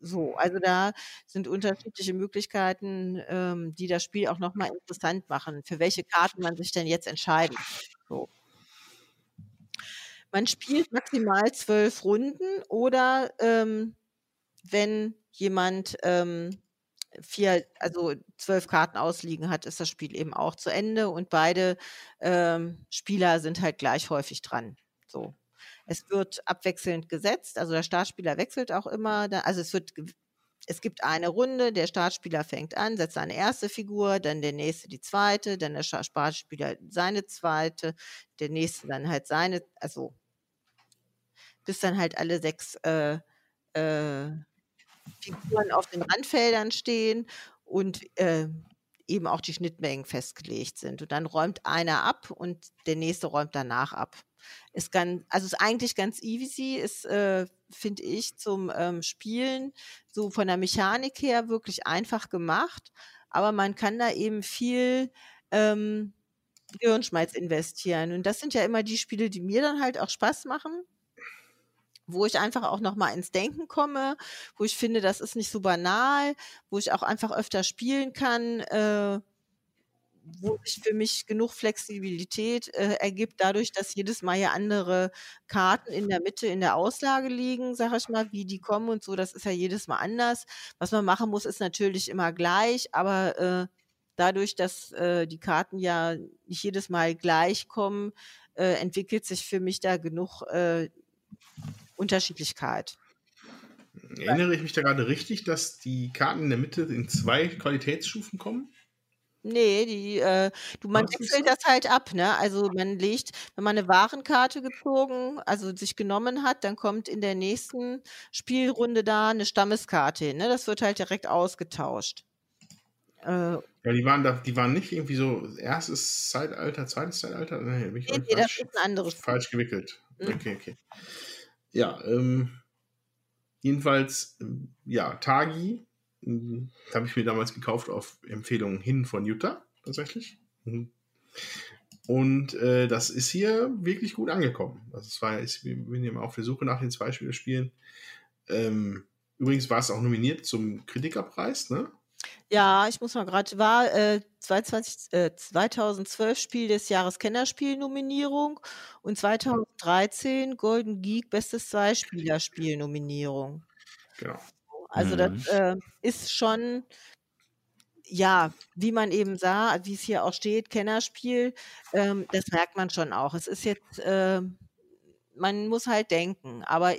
so, also da sind unterschiedliche Möglichkeiten, ähm, die das Spiel auch nochmal interessant machen, für welche Karten man sich denn jetzt entscheiden. So. Man spielt maximal zwölf Runden oder ähm, wenn jemand ähm, vier, also zwölf Karten ausliegen hat, ist das Spiel eben auch zu Ende und beide ähm, Spieler sind halt gleich häufig dran. So. Es wird abwechselnd gesetzt, also der Startspieler wechselt auch immer, also es wird es gibt eine Runde, der Startspieler fängt an, setzt seine erste Figur, dann der nächste die zweite, dann der Startspieler seine zweite, der nächste dann halt seine, also bis dann halt alle sechs äh, äh, Figuren auf den Randfeldern stehen und äh, eben auch die Schnittmengen festgelegt sind. Und dann räumt einer ab und der nächste räumt danach ab. Ist ganz, also ist eigentlich ganz easy, ist, äh, finde ich, zum ähm, Spielen so von der Mechanik her wirklich einfach gemacht. Aber man kann da eben viel ähm, Gehirnschmalz investieren. Und das sind ja immer die Spiele, die mir dann halt auch Spaß machen wo ich einfach auch noch mal ins Denken komme, wo ich finde, das ist nicht so banal, wo ich auch einfach öfter spielen kann, äh, wo sich für mich genug Flexibilität äh, ergibt, dadurch, dass jedes Mal ja andere Karten in der Mitte in der Auslage liegen, sag ich mal, wie die kommen und so, das ist ja jedes Mal anders. Was man machen muss, ist natürlich immer gleich, aber äh, dadurch, dass äh, die Karten ja nicht jedes Mal gleich kommen, äh, entwickelt sich für mich da genug äh, Unterschiedlichkeit. Erinnere ich mich da gerade richtig, dass die Karten in der Mitte in zwei Qualitätsstufen kommen? Nee, die, äh, du, man Was wechselt das halt ab, ne? Also man legt, wenn man eine Warenkarte gezogen, also sich genommen hat, dann kommt in der nächsten Spielrunde da eine Stammeskarte hin, ne? Das wird halt direkt ausgetauscht. Äh, ja, die waren da, die waren nicht irgendwie so erstes Zeitalter, zweites Zeitalter? Nee, nee, nee falsch, das ist ein anderes. Falsch gewickelt. Mhm. Okay, okay ja, ähm, jedenfalls, ähm, ja, Tagi äh, habe ich mir damals gekauft auf Empfehlung hin von Jutta, tatsächlich. Mhm. Und äh, das ist hier wirklich gut angekommen. Also es war, ich bin ja auf der Suche nach den zwei Spielen. Ähm, übrigens war es auch nominiert zum Kritikerpreis, ne? Ja, ich muss mal gerade, war äh, 22, äh, 2012 Spiel des Jahres Kennerspiel-Nominierung und 2013 Golden Geek Bestes Zweispielerspiel-Nominierung. Genau. Also mhm. das äh, ist schon, ja, wie man eben sah, wie es hier auch steht, Kennerspiel, ähm, das merkt man schon auch. Es ist jetzt, äh, man muss halt denken, aber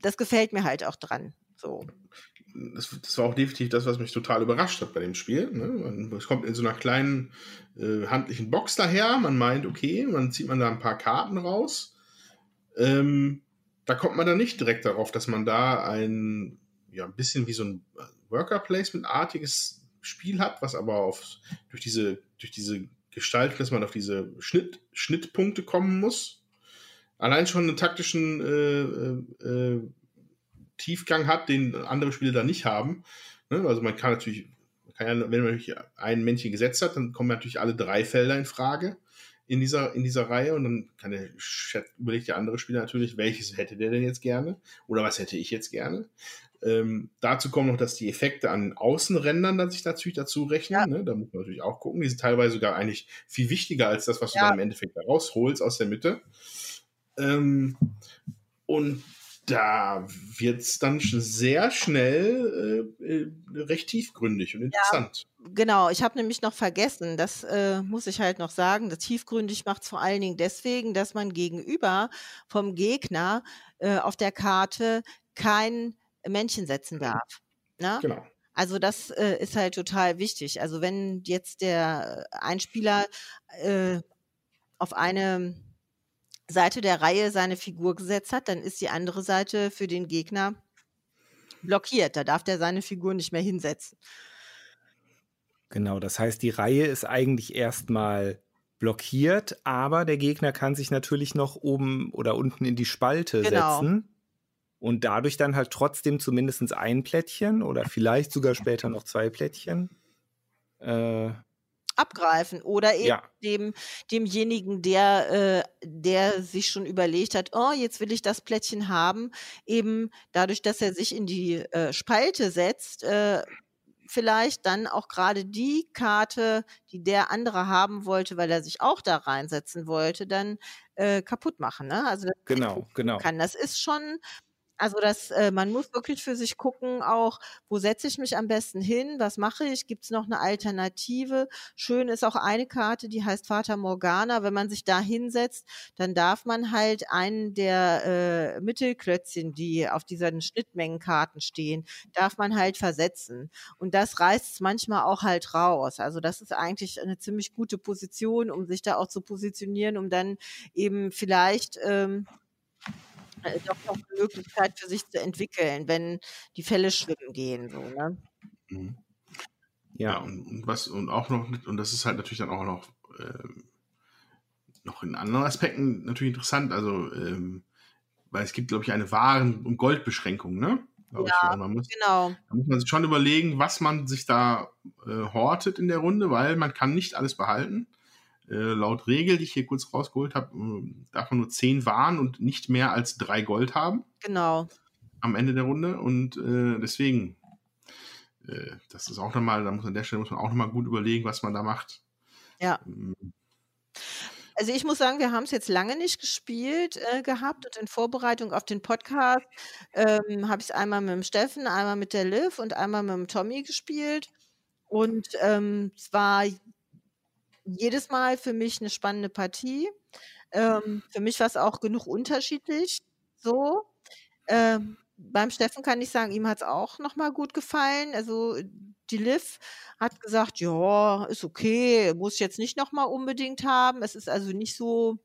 das gefällt mir halt auch dran. So das, das, war auch definitiv das, was mich total überrascht hat bei dem Spiel. Ne? es kommt in so einer kleinen äh, handlichen Box daher. Man meint, okay, man zieht man da ein paar Karten raus. Ähm, da kommt man dann nicht direkt darauf, dass man da ein, ja, ein bisschen wie so ein Worker-Placement-artiges Spiel hat, was aber auf, durch, diese, durch diese Gestaltung, dass man auf diese Schnitt, Schnittpunkte kommen muss. Allein schon einen taktischen äh, äh, äh Tiefgang hat, den andere Spiele da nicht haben. Ne? Also man kann natürlich, man kann ja, wenn man natürlich ein Männchen gesetzt hat, dann kommen natürlich alle drei Felder in Frage in dieser, in dieser Reihe und dann kann der überlegt der andere Spieler natürlich, welches hätte der denn jetzt gerne oder was hätte ich jetzt gerne. Ähm, dazu kommt noch, dass die Effekte an Außenrändern dann sich natürlich dazu rechnen. Ja. Ne? Da muss man natürlich auch gucken. Die sind teilweise sogar eigentlich viel wichtiger als das, was ja. du dann im Endeffekt da rausholst aus der Mitte. Ähm, und da wird es dann sehr schnell äh, äh, recht tiefgründig und interessant. Ja, genau, ich habe nämlich noch vergessen, das äh, muss ich halt noch sagen, das tiefgründig macht es vor allen Dingen deswegen, dass man gegenüber vom Gegner äh, auf der Karte kein Männchen setzen darf. Ne? Genau. Also das äh, ist halt total wichtig. Also wenn jetzt der äh, Einspieler auf eine Seite der Reihe seine Figur gesetzt hat, dann ist die andere Seite für den Gegner blockiert. Da darf der seine Figur nicht mehr hinsetzen. Genau, das heißt, die Reihe ist eigentlich erstmal blockiert, aber der Gegner kann sich natürlich noch oben oder unten in die Spalte genau. setzen und dadurch dann halt trotzdem zumindest ein Plättchen oder vielleicht sogar später noch zwei Plättchen äh, abgreifen oder eben Ja. dem demjenigen, der äh, der sich schon überlegt hat: „Oh, jetzt will ich das Plättchen haben“, eben dadurch, dass er sich in die, äh, Spalte setzt, äh, vielleicht dann auch gerade die Karte, die der andere haben wollte, weil er sich auch da reinsetzen wollte, dann, äh, kaputt machen, ne? Also, Genau, genau. kann. Das ist schon also das äh, man muss wirklich für sich gucken auch, wo setze ich mich am besten hin? Was mache ich? Gibt's noch 'ne Alternative? Schön ist auch eine Karte, die heißt Fata Morgana. Wenn man sich da hinsetzt, dann darf man halt einen der, äh, Mittelklötzchen, die auf diesen Schnittmengenkarten stehen, darf man halt versetzen. Und das reißt's manchmal auch halt raus. Also, das ist eigentlich 'ne ziemlich gute Position, um sich da auch zu positionieren, um dann eben vielleicht, ähm äh, doch noch 'ne Möglichkeit für sich zu entwickeln, wenn die Fälle schwimmen gehen, so, ne? Mhm. Ja. Ja, und, was und auch noch, und das ist halt natürlich dann auch noch, ähm, noch in anderen Aspekten natürlich interessant, also, ähm, weil es gibt, glaube ich, eine Waren- und Goldbeschränkung, ne? Glaube ich. Ja, man muss, genau. da muss man sich schon überlegen, was man sich da äh, hortet in der Runde, weil man kann nicht alles behalten. Äh, laut Regel, die ich hier kurz rausgeholt habe, äh, darf man nur 10 Waren und nicht mehr als 3 Gold haben Genau. am Ende der Runde. Und äh, deswegen, äh, das ist auch nochmal, da muss an der Stelle muss man auch nochmal gut überlegen, was man da macht. Ja. Ähm, Also, ich muss sagen, wir haben's jetzt lange nicht gespielt, äh, gehabt und in Vorbereitung auf den Podcast, ähm, habe ich's einmal mit dem Steffen, einmal mit der Liv und einmal mit dem Tommy gespielt. Und, ähm, es war jedes Mal für mich 'ne spannende Partie. Ähm, für mich war's auch genug unterschiedlich so. Ähm, beim Steffen kann ich sagen, ihm hat's auch noch mal gut gefallen. Also, die Liv hat gesagt: „Ja, ist okay, muss ich jetzt nicht noch mal unbedingt haben.“ Es ist also nicht so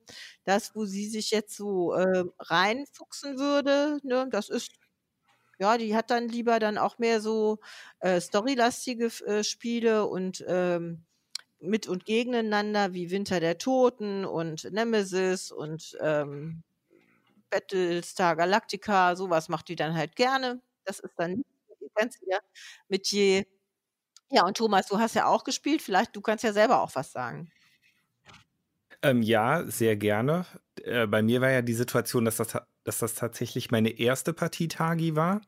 das, wo sie sich jetzt so, äh, reinfuchsen würde, ne? Das ist ja, die hat dann lieber dann auch mehr so, äh, storylastige äh, Spiele und, ähm, mit und gegeneinander wie Winter der Toten und Nemesis und, ähm, Battlestar Galactica, so was macht die dann halt gerne. Das ist dann ganz ihr Metier. Ja, und Thomas, du hast ja auch gespielt. Vielleicht du kannst ja selber auch was sagen. Ähm, ja, sehr gerne. Äh, bei mir war ja die Situation, dass das, dass das tatsächlich meine erste Partie Tagi war.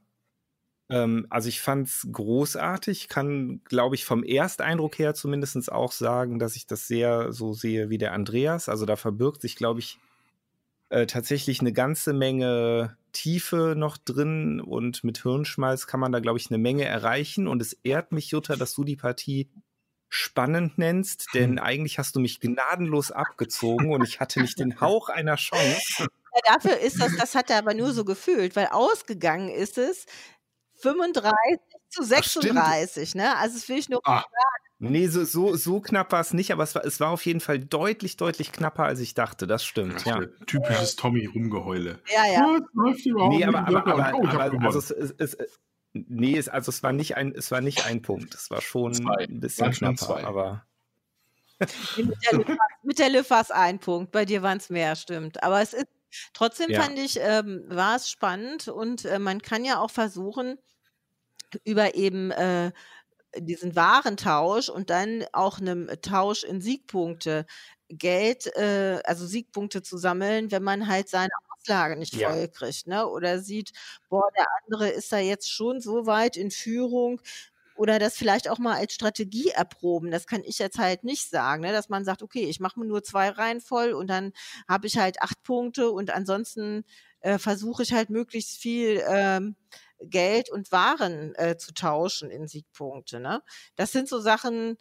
Ähm, also ich fand's großartig, kann, glaube ich, vom Ersteindruck her zumindest auch sagen, dass ich das sehr so sehe wie der Andreas. Also da verbirgt sich, glaube ich, äh, tatsächlich eine ganze Menge Tiefe noch drin und mit Hirnschmalz kann man da, glaube ich, eine Menge erreichen. Und es ehrt mich, Jutta, dass du die Partie spannend nennst, denn eigentlich hast du mich gnadenlos abgezogen und ich hatte nicht den Hauch einer Chance. Ja, dafür ist das das hat er aber nur so gefühlt, weil ausgegangen ist es 35 zu Ach, stimmt. 36, ne? Also, das will ich nur Ah. Nee, so, so, so knapp war es nicht, aber es war, es war auf jeden Fall deutlich, deutlich knapper, als ich dachte. Das das stimmt, ist ja. typisches Tommy-Rumgeheule. Ja, ja. Oh, es Nee, nicht. aber, aber, aber, oh, aber also es, es, es, nee, es, also es war nicht ein, es war nicht ein Punkt. Es war schon Zwei. ein bisschen Waren schon knapper, zwei. aber Mit der war's ein Punkt, bei dir waren's mehr, stimmt. Aber es ist trotzdem Ja. fand ich, ähm, war es spannend und, äh, man kann ja auch versuchen, über eben, äh, diesen Warentausch und dann auch 'nem Tausch in Siegpunkte Geld, äh also Siegpunkte zu sammeln, wenn man halt seine Auslage nicht Ja. voll kriegt, ne? Oder sieht: „Boah, der andere ist da jetzt schon so weit in Führung.“ Oder das vielleicht auch mal als Strategie erproben. Das kann ich jetzt halt nicht sagen, ne? Dass man sagt: „Okay, ich mache mir nur 2 Reihen voll und dann habe ich halt 8 Punkte und ansonsten, äh, versuche ich halt möglichst viel, ähm, Geld und Waren, äh, zu tauschen in Siegpunkte“, ne? Das sind so Sachen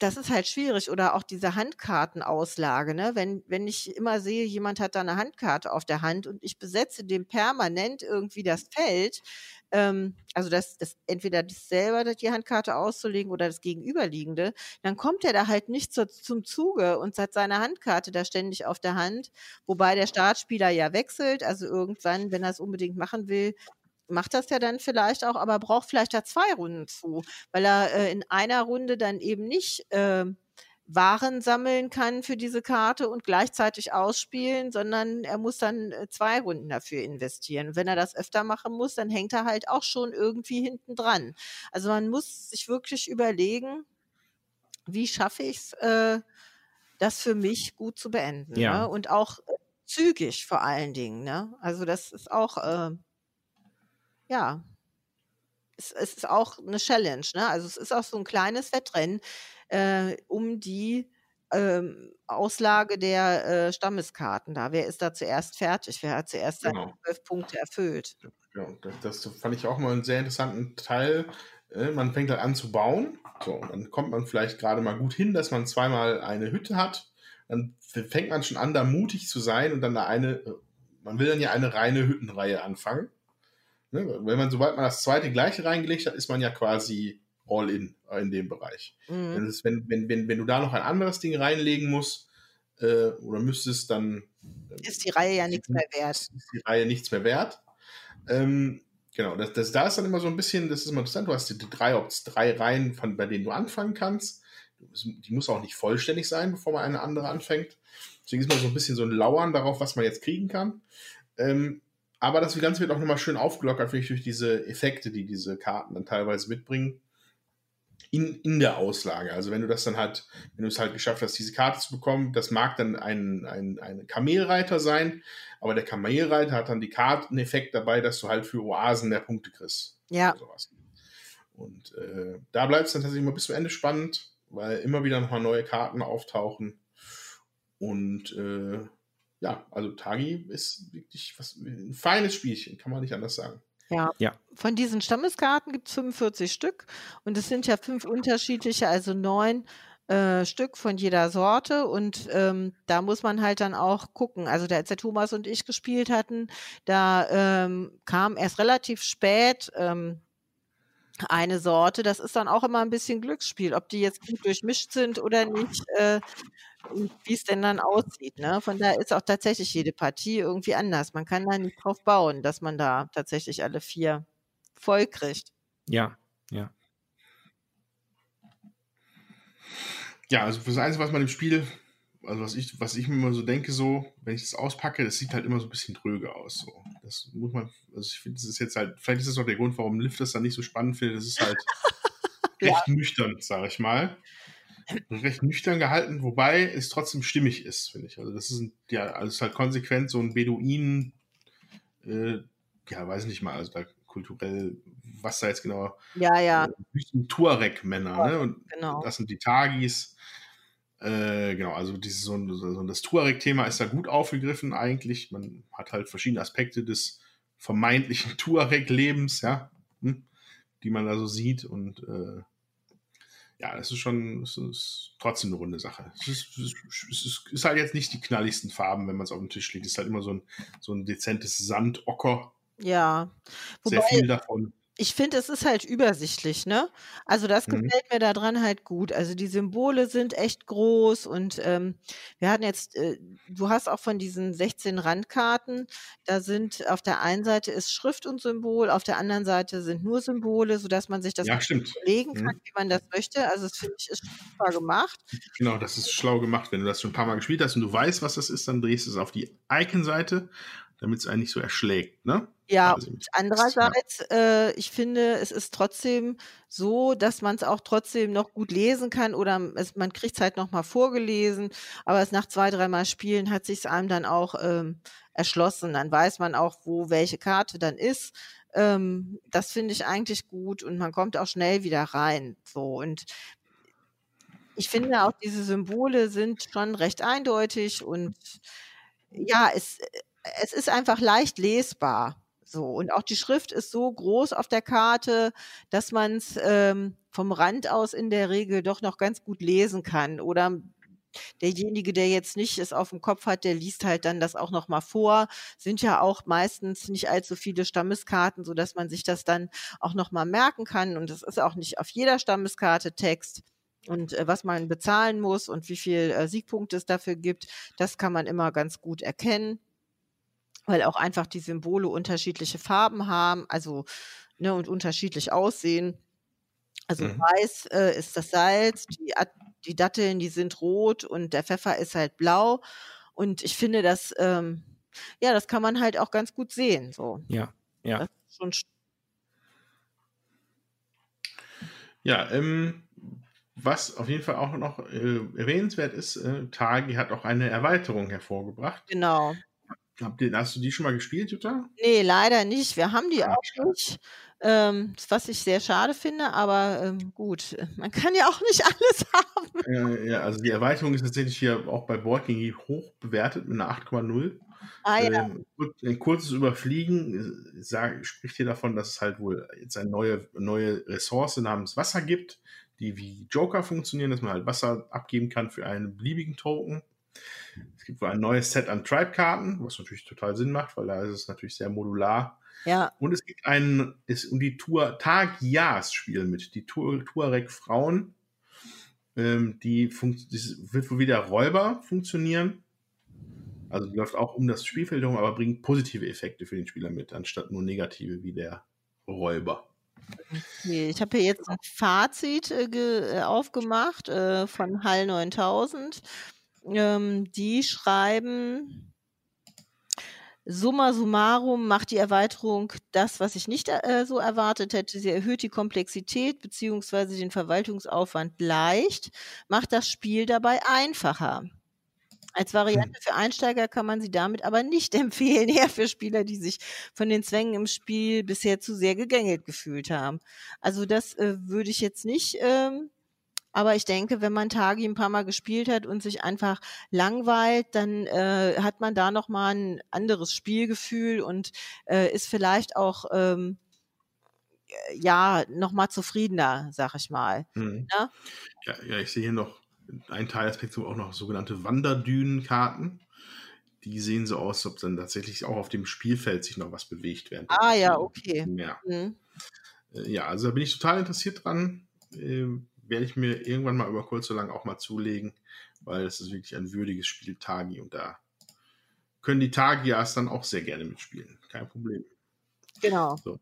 das ist halt schwierig. Oder auch diese Handkartenauslage, ne? Wenn wenn ich immer sehe, jemand hat da 'ne Handkarte auf der Hand und ich besetze dem permanent irgendwie das Feld, ähm, also das das entweder das selber die Handkarte auszulegen oder das Gegenüberliegende, dann kommt er da halt nicht zur zum Zuge und hat seine Handkarte da ständig auf der Hand, wobei der Startspieler ja wechselt. Also irgendwann, wenn er's unbedingt machen will, macht das ja dann vielleicht auch, aber braucht vielleicht da 2 Runden zu, weil er, äh, in einer Runde dann eben nicht, ähm, Waren sammeln kann für diese Karte und gleichzeitig ausspielen, sondern er muss dann, äh, 2 Runden dafür investieren. Und wenn er das öfter machen muss, dann hängt er halt auch schon irgendwie hinten dran. Also, man muss sich wirklich überlegen wie schaffe ich es, äh, das für mich gut zu beenden. Ja. Ne? Und auch äh, zügig vor allen Dingen. Ne? Also das ist auch, äh, ja, es, es, ist auch eine Challenge. Ne? Also es ist auch so ein kleines Wettrennen äh, um die ähm, Auslage der äh, Stammeskarten da. Wer ist da zuerst fertig? Wer hat zuerst seine Genau. zwölf Punkte erfüllt? Ja, das, das fand ich auch mal einen sehr interessanten Teil. Äh, Man fängt halt an zu bauen. So, dann kommt man vielleicht gerade mal gut hin, dass man zweimal eine Hütte hat. Dann fängt man schon an, da mutig zu sein und dann da eine, äh, man will dann ja eine reine Hüttenreihe anfangen. Ne? Wenn man, sobald man das zweite gleiche reingelegt hat, ist man ja quasi all in äh, in dem Bereich. Mhm. Wenn, es, wenn, wenn, wenn, wenn du da noch ein anderes Ding reinlegen musst äh, oder müsstest, dann Ist die Reihe ja nichts mehr wert. ist die Reihe nichts mehr wert. Ähm, genau, das, das, da ist dann immer so ein bisschen, das ist immer interessant, du hast die, die drei, Opt- drei Reihen, von, bei denen du anfangen kannst. Die muss auch nicht vollständig sein, bevor man eine andere anfängt. Deswegen ist man so ein bisschen so ein Lauern darauf, was man jetzt kriegen kann. Ähm, aber das Ganze wird auch nochmal schön aufgelockert, finde ich, durch diese Effekte, die diese Karten dann teilweise mitbringen. In, in der Auslage. Also wenn du das dann halt, wenn du es halt geschafft hast, diese Karte zu bekommen, das mag dann ein, ein, ein Kamelreiter sein, aber der Kamelreiter hat dann die Karteneffekt dabei, dass du halt für Oasen mehr Punkte kriegst. Ja. Und äh, da bleibt es dann tatsächlich mal bis zum Ende spannend, weil immer wieder nochmal neue Karten auftauchen. Und äh, ja, also Tagi ist wirklich was, ein feines Spielchen, kann man nicht anders sagen. Ja. Ja. Von diesen Stammeskarten gibt es 45 Stück und es sind ja fünf unterschiedliche, also neun äh, Stück von jeder Sorte und ähm, da muss man halt dann auch gucken. Also der, als der Thomas und ich gespielt hatten, da ähm, kam erst relativ spät ähm, eine Sorte. Das ist dann auch immer ein bisschen Glücksspiel, ob die jetzt gut durchmischt sind oder nicht. Äh, wie es denn dann aussieht. Ne? Von daher ist auch tatsächlich jede Partie irgendwie anders. Man kann da nicht drauf bauen, dass man da tatsächlich alle vier voll kriegt. Ja, ja. Ja, also das Einzige, was man im Spiel, also was ich, was ich mir immer so denke, so, wenn ich das auspacke, das sieht halt immer so ein bisschen dröge aus. So. Das muss man, also ich finde, das ist jetzt halt, vielleicht ist das auch der Grund, warum Liv das dann nicht so spannend findet. Das ist halt Ja. recht nüchtern, sage ich mal. Recht nüchtern gehalten, wobei es trotzdem stimmig ist, finde ich. Also das ist ein, ja, also ist halt konsequent so ein Beduinen, äh, ja, weiß nicht mal, also da kulturell, was da jetzt genau Ja, ja, äh, Tuareg-Männer, ne? Und genau. das sind die Tagis. Äh, genau, also dieses, so, ein- so das Tuareg-Thema ist da gut aufgegriffen eigentlich. Man hat halt verschiedene Aspekte des vermeintlichen Tuareg-Lebens, ja, hm, die man da so sieht. Und äh, ja, es ist schon, es ist trotzdem eine runde Sache. Es ist, es ist, ist, halt jetzt nicht die knalligsten Farben, wenn man es auf den Tisch legt. Es ist halt immer so ein, so ein dezentes Sandocker. Ja. Sehr Wobei, viel davon. Ich finde, es ist halt übersichtlich, ne? Also das Mhm. gefällt mir daran halt gut. Also die Symbole sind echt groß und ähm, wir hatten jetzt, äh, du hast auch von diesen 16 Randkarten, da sind auf der einen Seite ist Schrift und Symbol, auf der anderen Seite sind nur Symbole, sodass man sich das Ja, legen Mhm. kann, wie man das möchte. Also das finde ich ist super gemacht. Genau, das ist schlau gemacht. Wenn du das schon ein paar Mal gespielt hast und du weißt, was das ist, dann drehst du es auf die Icon-Seite, damit es einen nicht so erschlägt. Ne? Ja, Also Andererseits, äh, ich finde, es ist trotzdem so, dass man es auch trotzdem noch gut lesen kann oder es, man kriegt es halt nochmal vorgelesen, aber es nach zwei, dreimal Spielen hat sich einem dann auch ähm, erschlossen. Dann weiß man auch, wo welche Karte dann ist. Ähm, das finde ich eigentlich gut und man kommt auch schnell wieder rein. So und ich finde auch diese Symbole sind schon recht eindeutig und ja, es, es ist einfach leicht lesbar. So, und auch die Schrift ist so groß auf der Karte, dass man es ähm, vom Rand aus in der Regel doch noch ganz gut lesen kann. Oder derjenige, der jetzt nicht es auf dem Kopf hat, der liest halt dann das auch noch mal vor. Sind ja auch meistens nicht allzu viele Stammeskarten, so dass man sich das dann auch noch mal merken kann. Und es ist auch nicht auf jeder Stammeskarte Text. Und äh, was man bezahlen muss und wie viel äh, Siegpunkte es dafür gibt, das kann man immer ganz gut erkennen weil auch einfach die Symbole unterschiedliche Farben haben, also ne, und unterschiedlich aussehen. Also Mhm. weiß äh, ist das Salz, die, At- die Datteln, die sind rot und der Pfeffer ist halt blau. Und ich finde, das, ähm, ja, das kann man halt auch ganz gut sehen. So. Ja, ja. Das ist schon Ja, ähm, was auf jeden Fall auch noch äh, erwähnenswert ist, äh, Tagi hat auch eine Erweiterung hervorgebracht. Genau. Hast du die schon mal gespielt, Jutta? Nee, leider nicht. Wir haben die Ah, auch nicht. Ähm, was ich sehr schade finde, aber ähm, gut, man kann ja auch nicht alles haben. Äh, ja, also die Erweiterung ist tatsächlich hier auch bei Boardgame hoch bewertet mit einer 8,0. Ah ja, Ähm, ein kurzes Überfliegen äh, sag, spricht hier davon, dass es halt wohl jetzt eine neue, neue Ressource namens Wasser gibt, die wie Joker funktionieren, dass man halt Wasser abgeben kann für einen beliebigen Token. Es gibt wohl ein neues Set an Tribe-Karten, was natürlich total Sinn macht, weil da ist es natürlich sehr modular. ja, Und es gibt ein, es um die Tour Tagias spielen mit, die Tour, Tuareg-Frauen, ähm, die das wird wohl wieder Räuber funktionieren. Also die läuft auch um das Spielfeld herum, aber bringt positive Effekte für den Spieler mit, anstatt nur negative wie der Räuber. okay. Ich habe hier jetzt ein Fazit äh, äh, aufgemacht äh, von Hall 9000. Ähm, die schreiben, Summa summarum macht die Erweiterung das, was ich nicht äh, so erwartet hätte. Sie erhöht die Komplexität bzw. den Verwaltungsaufwand leicht, macht das Spiel dabei einfacher. Als Variante für Einsteiger kann man sie damit aber nicht empfehlen, eher für Spieler, die sich von den Zwängen im Spiel bisher zu sehr gegängelt gefühlt haben. Also das äh, würde ich jetzt nicht, ähm, aber ich denke, wenn man Tagi ein paar Mal gespielt hat und sich einfach langweilt, dann äh, hat man da nochmal ein anderes Spielgefühl und äh, ist vielleicht auch ähm, äh, ja nochmal zufriedener, sag ich mal. Mhm. Ja. Ja, ja, ich sehe hier noch ein Teilaspekt auch noch sogenannte Wanderdünenkarten. Die sehen so aus, als ob dann tatsächlich auch auf dem Spielfeld sich noch was bewegt der Ah ja, okay. Mhm. Äh, Ja, also da bin ich total interessiert dran. Ähm, werde ich mir irgendwann mal über kurz oder lang auch mal zulegen, weil es ist wirklich ein würdiges Spiel Tagi und da können die Tagias dann auch sehr gerne mitspielen. Kein Problem. Genau. So.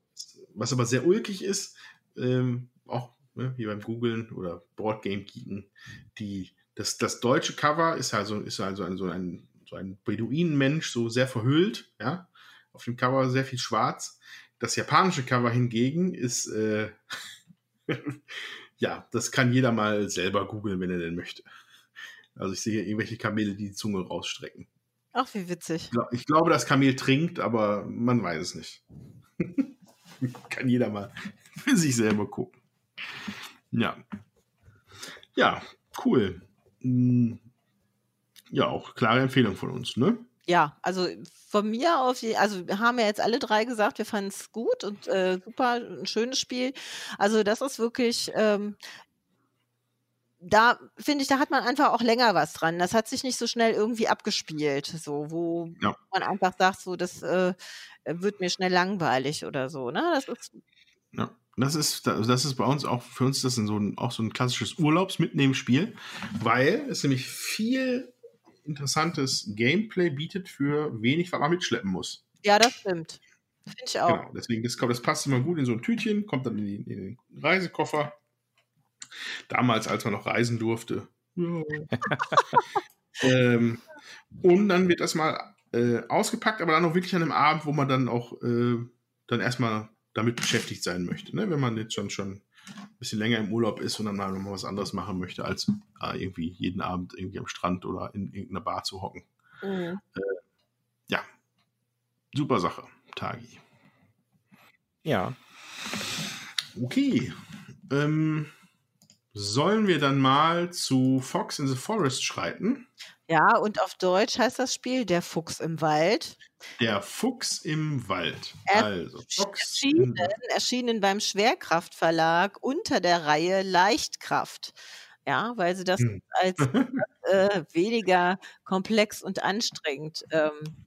Was aber sehr ulkig ist, ähm, auch ne, wie beim Googlen oder Boardgame Geeken, die, das, das deutsche Cover ist also, ist also ein, so ein, so ein Beduinenmensch, so sehr verhüllt, ja. Auf dem Cover sehr viel schwarz. Das japanische Cover hingegen ist, äh, ja, das kann jeder mal selber googeln, wenn er denn möchte. Also ich sehe irgendwelche Kamele, die die Zunge rausstrecken. Ach, wie witzig. Ich, glaub, ich glaube, das Kamel trinkt, aber man weiß es nicht. Kann jeder mal für sich selber gucken. Ja. Ja, cool. Hm, Ja, auch klare Empfehlung von uns, ne? Ja, also von mir auf, je- also wir haben ja jetzt alle drei gesagt, wir fanden es gut und äh, super, ein schönes Spiel. Also das ist wirklich, ähm, da finde ich, da hat man einfach auch länger was dran. Das hat sich nicht so schnell irgendwie abgespielt, so wo Ja. man einfach sagt, so das äh, wird mir schnell langweilig oder so. Ne, das ist Ja. Das ist, das ist bei uns auch, für uns das ist so ein, auch so ein klassisches Urlaubsmitnehmen-Spiel, weil es nämlich viel interessantes Gameplay bietet für wenig, was man mitschleppen muss. ja, das stimmt. Finde ich auch. Genau, deswegen, das, das passt immer gut in so ein Tütchen, kommt dann in, die, in den Reisekoffer. Damals, als man noch reisen durfte. Ja. ähm, und dann wird das mal äh, ausgepackt, aber dann auch wirklich an einem Abend, wo man dann auch äh, dann erstmal damit beschäftigt sein möchte. Ne? Wenn man jetzt schon, schon ein bisschen länger im Urlaub ist und dann mal noch mal was anderes machen möchte, als äh, irgendwie jeden Abend irgendwie am Strand oder in irgendeiner Bar zu hocken. Mhm. Ja, super Sache, Tagi. Ja. Okay. Ähm, sollen wir dann mal zu Fox in the Forest schreiten? Ja, und auf Deutsch heißt das Spiel Der Fuchs im Wald. Der Fuchs im Wald. Also, Fox Erschienen, erschienen beim Schwerkraftverlag unter der Reihe Leichtkraft. Ja, weil sie das Hm. als äh, weniger komplex und anstrengend ähm,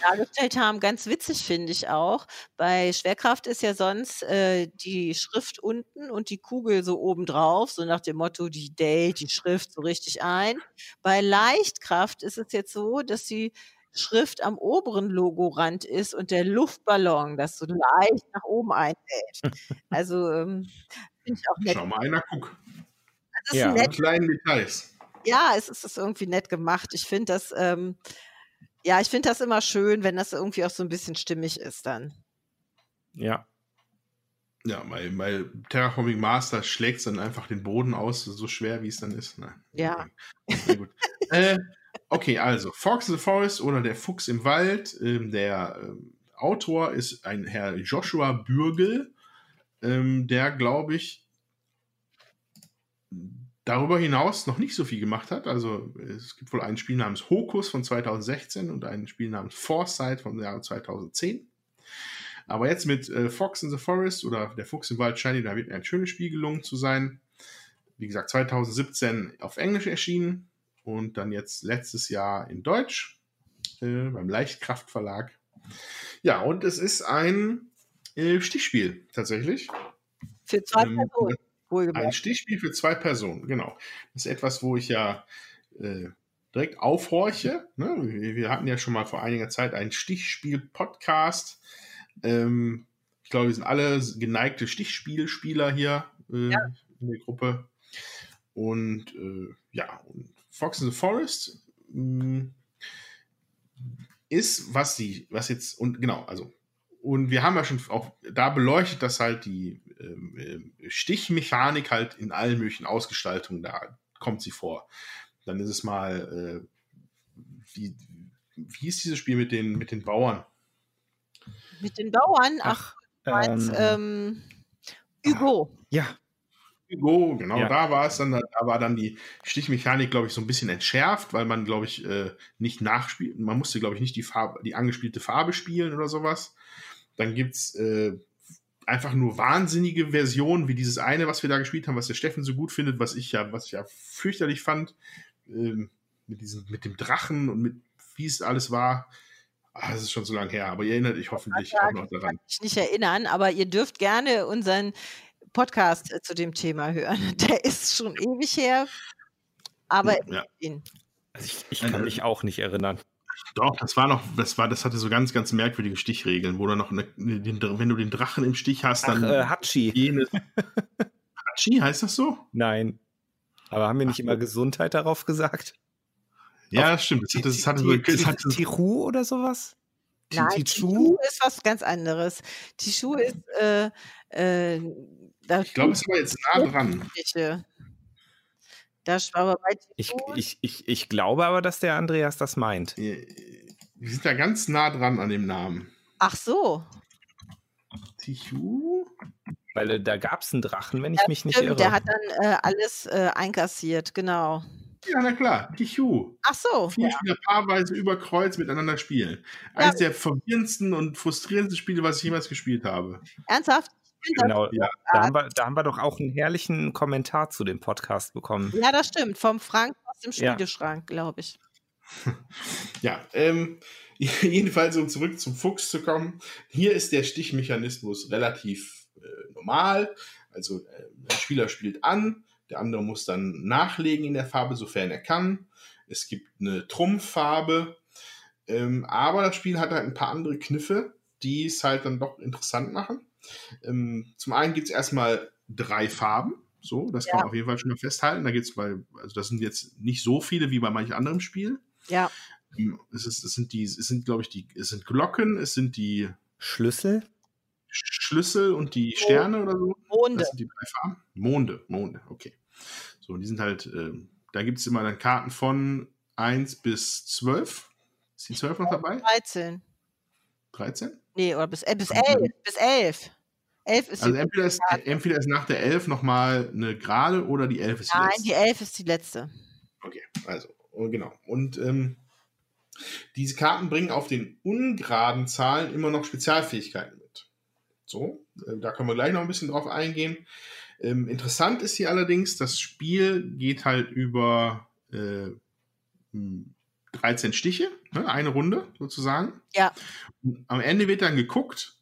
dargestellt haben. Ganz witzig finde ich auch. Bei Schwerkraft ist ja sonst äh, die Schrift unten und die Kugel so oben drauf, so nach dem Motto, die dellt die Schrift so richtig ein. Bei Leichtkraft ist es jetzt so, dass die Schrift am oberen Logorand ist und der Luftballon das so leicht nach oben einhält. Also ähm, finde ich auch nett. Schau mal einer, guck. Das ist Ja. nett kleinen Details. ja, es ist, ist irgendwie nett gemacht. Ich finde das, ähm, ja, ich finde das immer schön, wenn das irgendwie auch so ein bisschen stimmig ist dann. Ja. Ja, weil, weil Terraforming da schlägt es dann einfach den Boden aus, so schwer wie es dann ist. Nein. Ja. Okay, gut. äh, okay, also Fox in the Forest oder der Fuchs im Wald. Ähm, der ähm, Autor ist ein Herr Joshua Bürgel, ähm, der, glaube ich, darüber hinaus noch nicht so viel gemacht hat. Also es gibt wohl ein Spiel namens Hokus von 2016 und ein Spiel namens Foresight vom Jahr 2010. Aber jetzt mit äh, Fox in the Forest oder Der Fuchs im Wald scheint da wird ein schönes Spiel gelungen zu sein. Wie gesagt, 2017 auf Englisch erschienen und dann jetzt letztes Jahr in Deutsch äh, beim Leichtkraft Verlag. Ja, und es ist ein äh, Stichspiel tatsächlich. Für zwei ähm, Personen. Ein Stichspiel für zwei Personen, genau. Das ist etwas, wo ich ja äh, direkt aufhorche. Ne? Wir, hatten ja schon mal vor einiger Zeit einen Stichspiel-Podcast. Ähm, ich glaube, wir sind alle geneigte Stichspielspieler hier äh, ja. in der Gruppe. Und äh, ja, Fox in the Forest mh, mm, ist, was sie, was jetzt, und genau, also, und wir haben ja schon auch da beleuchtet, dass halt die Stichmechanik halt in allen möglichen Ausgestaltungen da kommt sie vor. Dann ist es mal, äh, wie, wie ist dieses Spiel mit den, mit den Bauern? Mit den Bauern? Ach, Ach meinst, ähm, ähm, Hugo. Ja. Hugo, genau, ja. da war es dann, da war dann die Stichmechanik, glaube ich, so ein bisschen entschärft, weil man, glaube ich, äh, nicht nachspielt, man musste, glaube ich, nicht die Farbe, die angespielte Farbe spielen oder sowas. Dann gibt es äh, einfach nur wahnsinnige Versionen, wie dieses eine, was wir da gespielt haben, was der Steffen so gut findet, was ich ja, was ich ja fürchterlich fand, ähm, mit diesem, mit dem Drachen und mit wie es alles war. Ah, das ist schon so lange her, aber ihr erinnert euch hoffentlich ja, auch noch daran. Kann ich nicht erinnern, aber ihr dürft gerne unseren Podcast äh, zu dem Thema hören. Der ist schon ewig her, aber ja. Also ich, ich kann mich auch nicht erinnern. Doch, das war noch, das war, das hatte so ganz, ganz merkwürdige Stichregeln, wo du noch, eine, den, wenn du den Drachen im Stich hast, dann. Ach, äh, Hatschi. Jene, Hatschi, heißt das so? Nein. Aber haben wir nicht Ach, immer Gesundheit darauf gesagt? Ja, das stimmt. Das hatte, das hatte so, Tichu oder sowas? Nein, Tichu ist was ganz anderes. Tichu ist, äh, äh, ich glaube, es war jetzt nah dran. Das aber bei ich, ich, ich, ich glaube aber, dass der Andreas das meint. Wir sind da ganz nah dran an dem Namen. Ach so. Tichu? Weil äh, da gab es einen Drachen, wenn ich ja, mich nicht stimmt, irre. Der hat dann äh, alles äh, einkassiert, genau. Ja, na klar, Tichu. Ach so. Vier ja. Spieler paarweise über Kreuz miteinander spielen. Eines ja. der verwirrendsten und frustrierendsten Spiele, was ich jemals gespielt habe. Ernsthaft? Genau, ja. Da haben, wir, da haben wir doch auch einen herrlichen Kommentar zu dem Podcast bekommen. Ja, das stimmt. Vom Frank aus dem Spieleschrank, ja. glaube ich. Ja, ähm, jedenfalls, um zurück zum Fuchs zu kommen. Hier ist der Stichmechanismus relativ äh, normal. Also, äh, der Spieler spielt an, der andere muss dann nachlegen in der Farbe, sofern er kann. Es gibt eine Trumpffarbe. Ähm, aber das Spiel hat halt ein paar andere Kniffe, die es halt dann doch interessant machen. Ähm, zum einen gibt es erstmal drei Farben. So, das ja. kann man auf jeden Fall schon mal festhalten. Da gibt es bei, also das sind jetzt nicht so viele wie bei manch anderem Spiel. Ja. Ähm, es, ist, es sind die, es sind, glaube ich, die, es sind Glocken, es sind die Schlüssel. Schlüssel und die Sterne oder so. Monde. Das sind die drei Farben. Monde, Monde, okay. So, die sind halt, äh, da gibt es immer dann Karten von 1 bis 12. Ist die 12 noch dabei? 13. 13? Nee, oder bis, äh, bis 11. Bis 11. 11 ist also entweder ist, entweder ist nach der 11 nochmal eine gerade oder die 11 ist die Nein, letzte. Nein, die 11 ist die letzte. Okay, also, oh, genau. Und ähm, diese Karten bringen auf den ungeraden Zahlen immer noch Spezialfähigkeiten mit. So, äh, da können wir gleich noch ein bisschen drauf eingehen. Ähm, interessant ist hier allerdings, das Spiel geht halt über äh, 13 Stiche, ne, eine Runde sozusagen. Ja. Und am Ende wird dann geguckt,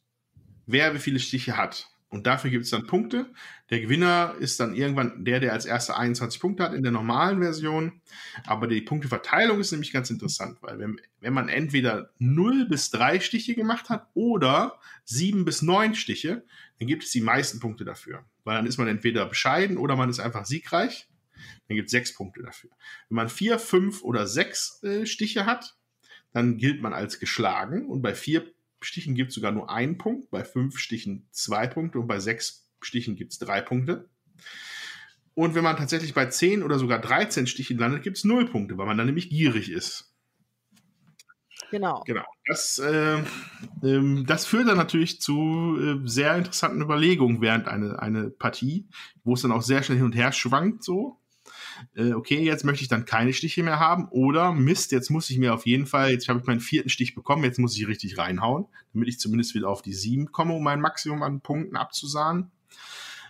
wer wie viele Stiche hat. Und dafür gibt es dann Punkte. Der Gewinner ist dann irgendwann der, der als erster 21 Punkte hat in der normalen Version. Aber die Punkteverteilung ist nämlich ganz interessant, weil wenn, wenn man entweder 0 bis 3 Stiche gemacht hat oder 7 bis 9 Stiche, dann gibt es die meisten Punkte dafür. Weil dann ist man entweder bescheiden oder man ist einfach siegreich. Dann gibt es 6 Punkte dafür. Wenn man 4, 5 oder 6 äh, Stiche hat, dann gilt man als geschlagen. Und bei 4 Stichen gibt es sogar nur einen Punkt, bei fünf Stichen zwei Punkte und bei sechs Stichen gibt es drei Punkte. Und wenn man tatsächlich bei 10 oder sogar 13 Stichen landet, gibt es 0 Punkte, weil man dann nämlich gierig ist. Genau. Genau. Das, äh, ähm, das führt dann natürlich zu äh, sehr interessanten Überlegungen während eine, eine Partie, wo es dann auch sehr schnell hin und her schwankt so. Äh, okay, jetzt möchte ich dann keine Stiche mehr haben oder Mist, jetzt muss ich mir auf jeden Fall, jetzt habe ich meinen vierten Stich bekommen, jetzt muss ich richtig reinhauen, damit ich zumindest wieder auf die 7 komme, um mein Maximum an Punkten abzusahnen.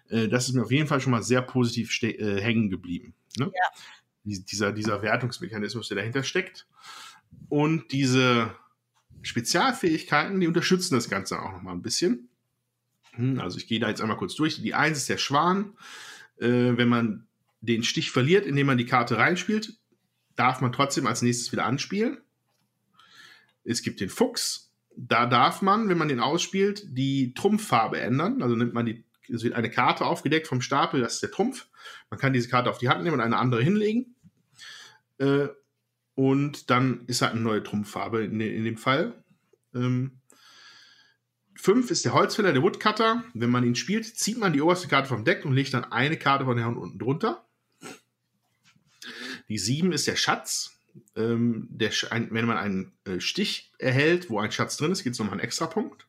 Äh, das ist mir auf jeden Fall schon mal sehr positiv äh, hängen geblieben. Ne? Ja. Dieser, dieser Wertungsmechanismus, der dahinter steckt. Und diese Spezialfähigkeiten, die unterstützen das Ganze auch noch mal ein bisschen. Hm, also ich gehe da jetzt einmal kurz durch. Die 1 ist der Schwan. Äh, wenn man den Stich verliert, indem man die Karte reinspielt, darf man trotzdem als nächstes wieder anspielen. Es gibt den Fuchs. Da darf man, wenn man den ausspielt, die Trumpffarbe ändern. Also nimmt man die es wird eine Karte aufgedeckt vom Stapel, das ist der Trumpf. Man kann diese Karte auf die Hand nehmen und eine andere hinlegen. Äh, und dann ist halt eine neue Trumpffarbe in, in dem Fall. Ähm, fünf ist der Holzfäller, der Woodcutter. Wenn man ihn spielt, zieht man die oberste Karte vom Deck und legt dann eine Karte von der Hand unten drunter. Die sieben ist der Schatz. Ähm, der, wenn man einen äh, Stich erhält, wo ein Schatz drin ist, gibt es nochmal einen extra Punkt.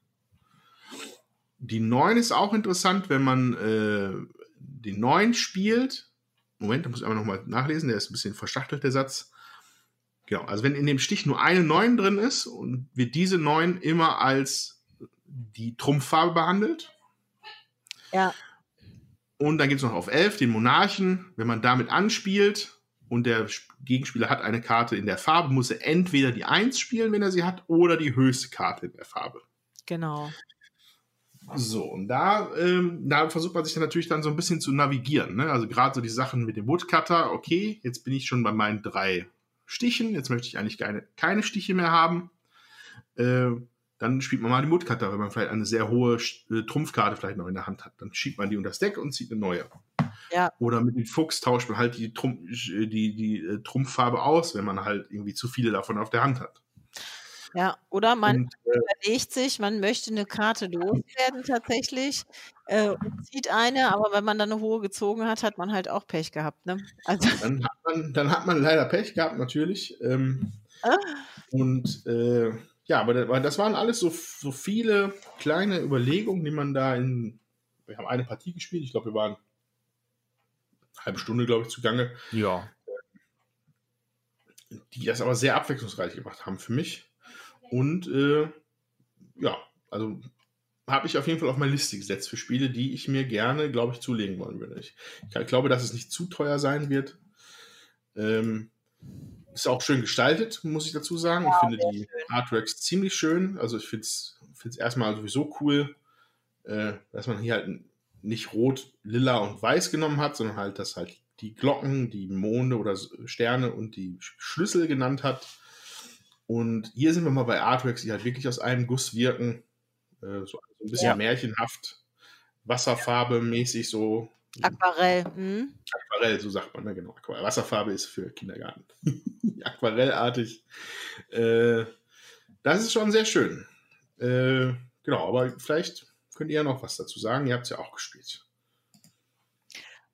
Die 9 ist auch interessant, wenn man äh, den 9 spielt. Moment, da muss ich aber nochmal nachlesen, der ist ein bisschen verschachtelt, der Satz. Genau, also wenn in dem Stich nur eine 9 drin ist und wird diese 9 immer als die Trumpffarbe behandelt. Ja. Und dann gibt es noch auf 11 den Monarchen. Wenn man damit anspielt und der Gegenspieler hat eine Karte in der Farbe, muss er entweder die 1 spielen, wenn er sie hat, oder die höchste Karte in der Farbe. Genau. So, und da, ähm, da versucht man sich dann natürlich dann so ein bisschen zu navigieren. Ne? Also gerade so die Sachen mit dem Woodcutter, okay, jetzt bin ich schon bei meinen drei Stichen, jetzt möchte ich eigentlich keine, keine Stiche mehr haben. Äh, dann spielt man mal die Woodcutter, wenn man vielleicht eine sehr hohe äh, Trumpfkarte vielleicht noch in der Hand hat. Dann schiebt man die unter das Deck und zieht eine neue. Ja. Oder mit dem Fuchs tauscht man halt die, Trumpf, die, die, die äh, Trumpffarbe aus, wenn man halt irgendwie zu viele davon auf der Hand hat. Ja, oder man und, äh, überlegt sich, man möchte eine Karte loswerden tatsächlich äh, und zieht eine, aber wenn man dann eine hohe gezogen hat, hat man halt auch Pech gehabt. Ne? Also dann, hat man, dann hat man leider Pech gehabt, natürlich. Ähm, ah. Und äh, ja, aber das waren alles so, so viele kleine Überlegungen, die man da in. Wir haben eine Partie gespielt, ich glaube, wir waren halbe Stunde, glaube ich, zugange. Ja. Die das aber sehr abwechslungsreich gemacht haben für mich. Und äh, ja, also habe ich auf jeden Fall auf meine Liste gesetzt für Spiele, die ich mir gerne, glaube ich, zulegen wollen würde. Ich, ich, glaube, dass es nicht zu teuer sein wird. Ähm, ist auch schön gestaltet, muss ich dazu sagen. Ja, ich finde die schön. Artworks ziemlich schön. Also ich finde es erstmal sowieso cool, äh, dass man hier halt nicht rot, lila und weiß genommen hat, sondern halt, dass halt die Glocken, die Monde oder Sterne und die Schlüssel genannt hat. Und hier sind wir mal bei Artworks, die halt wirklich aus einem Guss wirken. Äh, so, ein bisschen ja. märchenhaft, Wasserfarbe mäßig so. Aquarell. Hm? Aquarell, so sagt man, ne? genau. Wasserfarbe ist für Kindergarten. Aquarellartig. Äh, das ist schon sehr schön. Äh, genau, aber vielleicht könnt ihr ja noch was dazu sagen. Ihr habt es ja auch gespielt.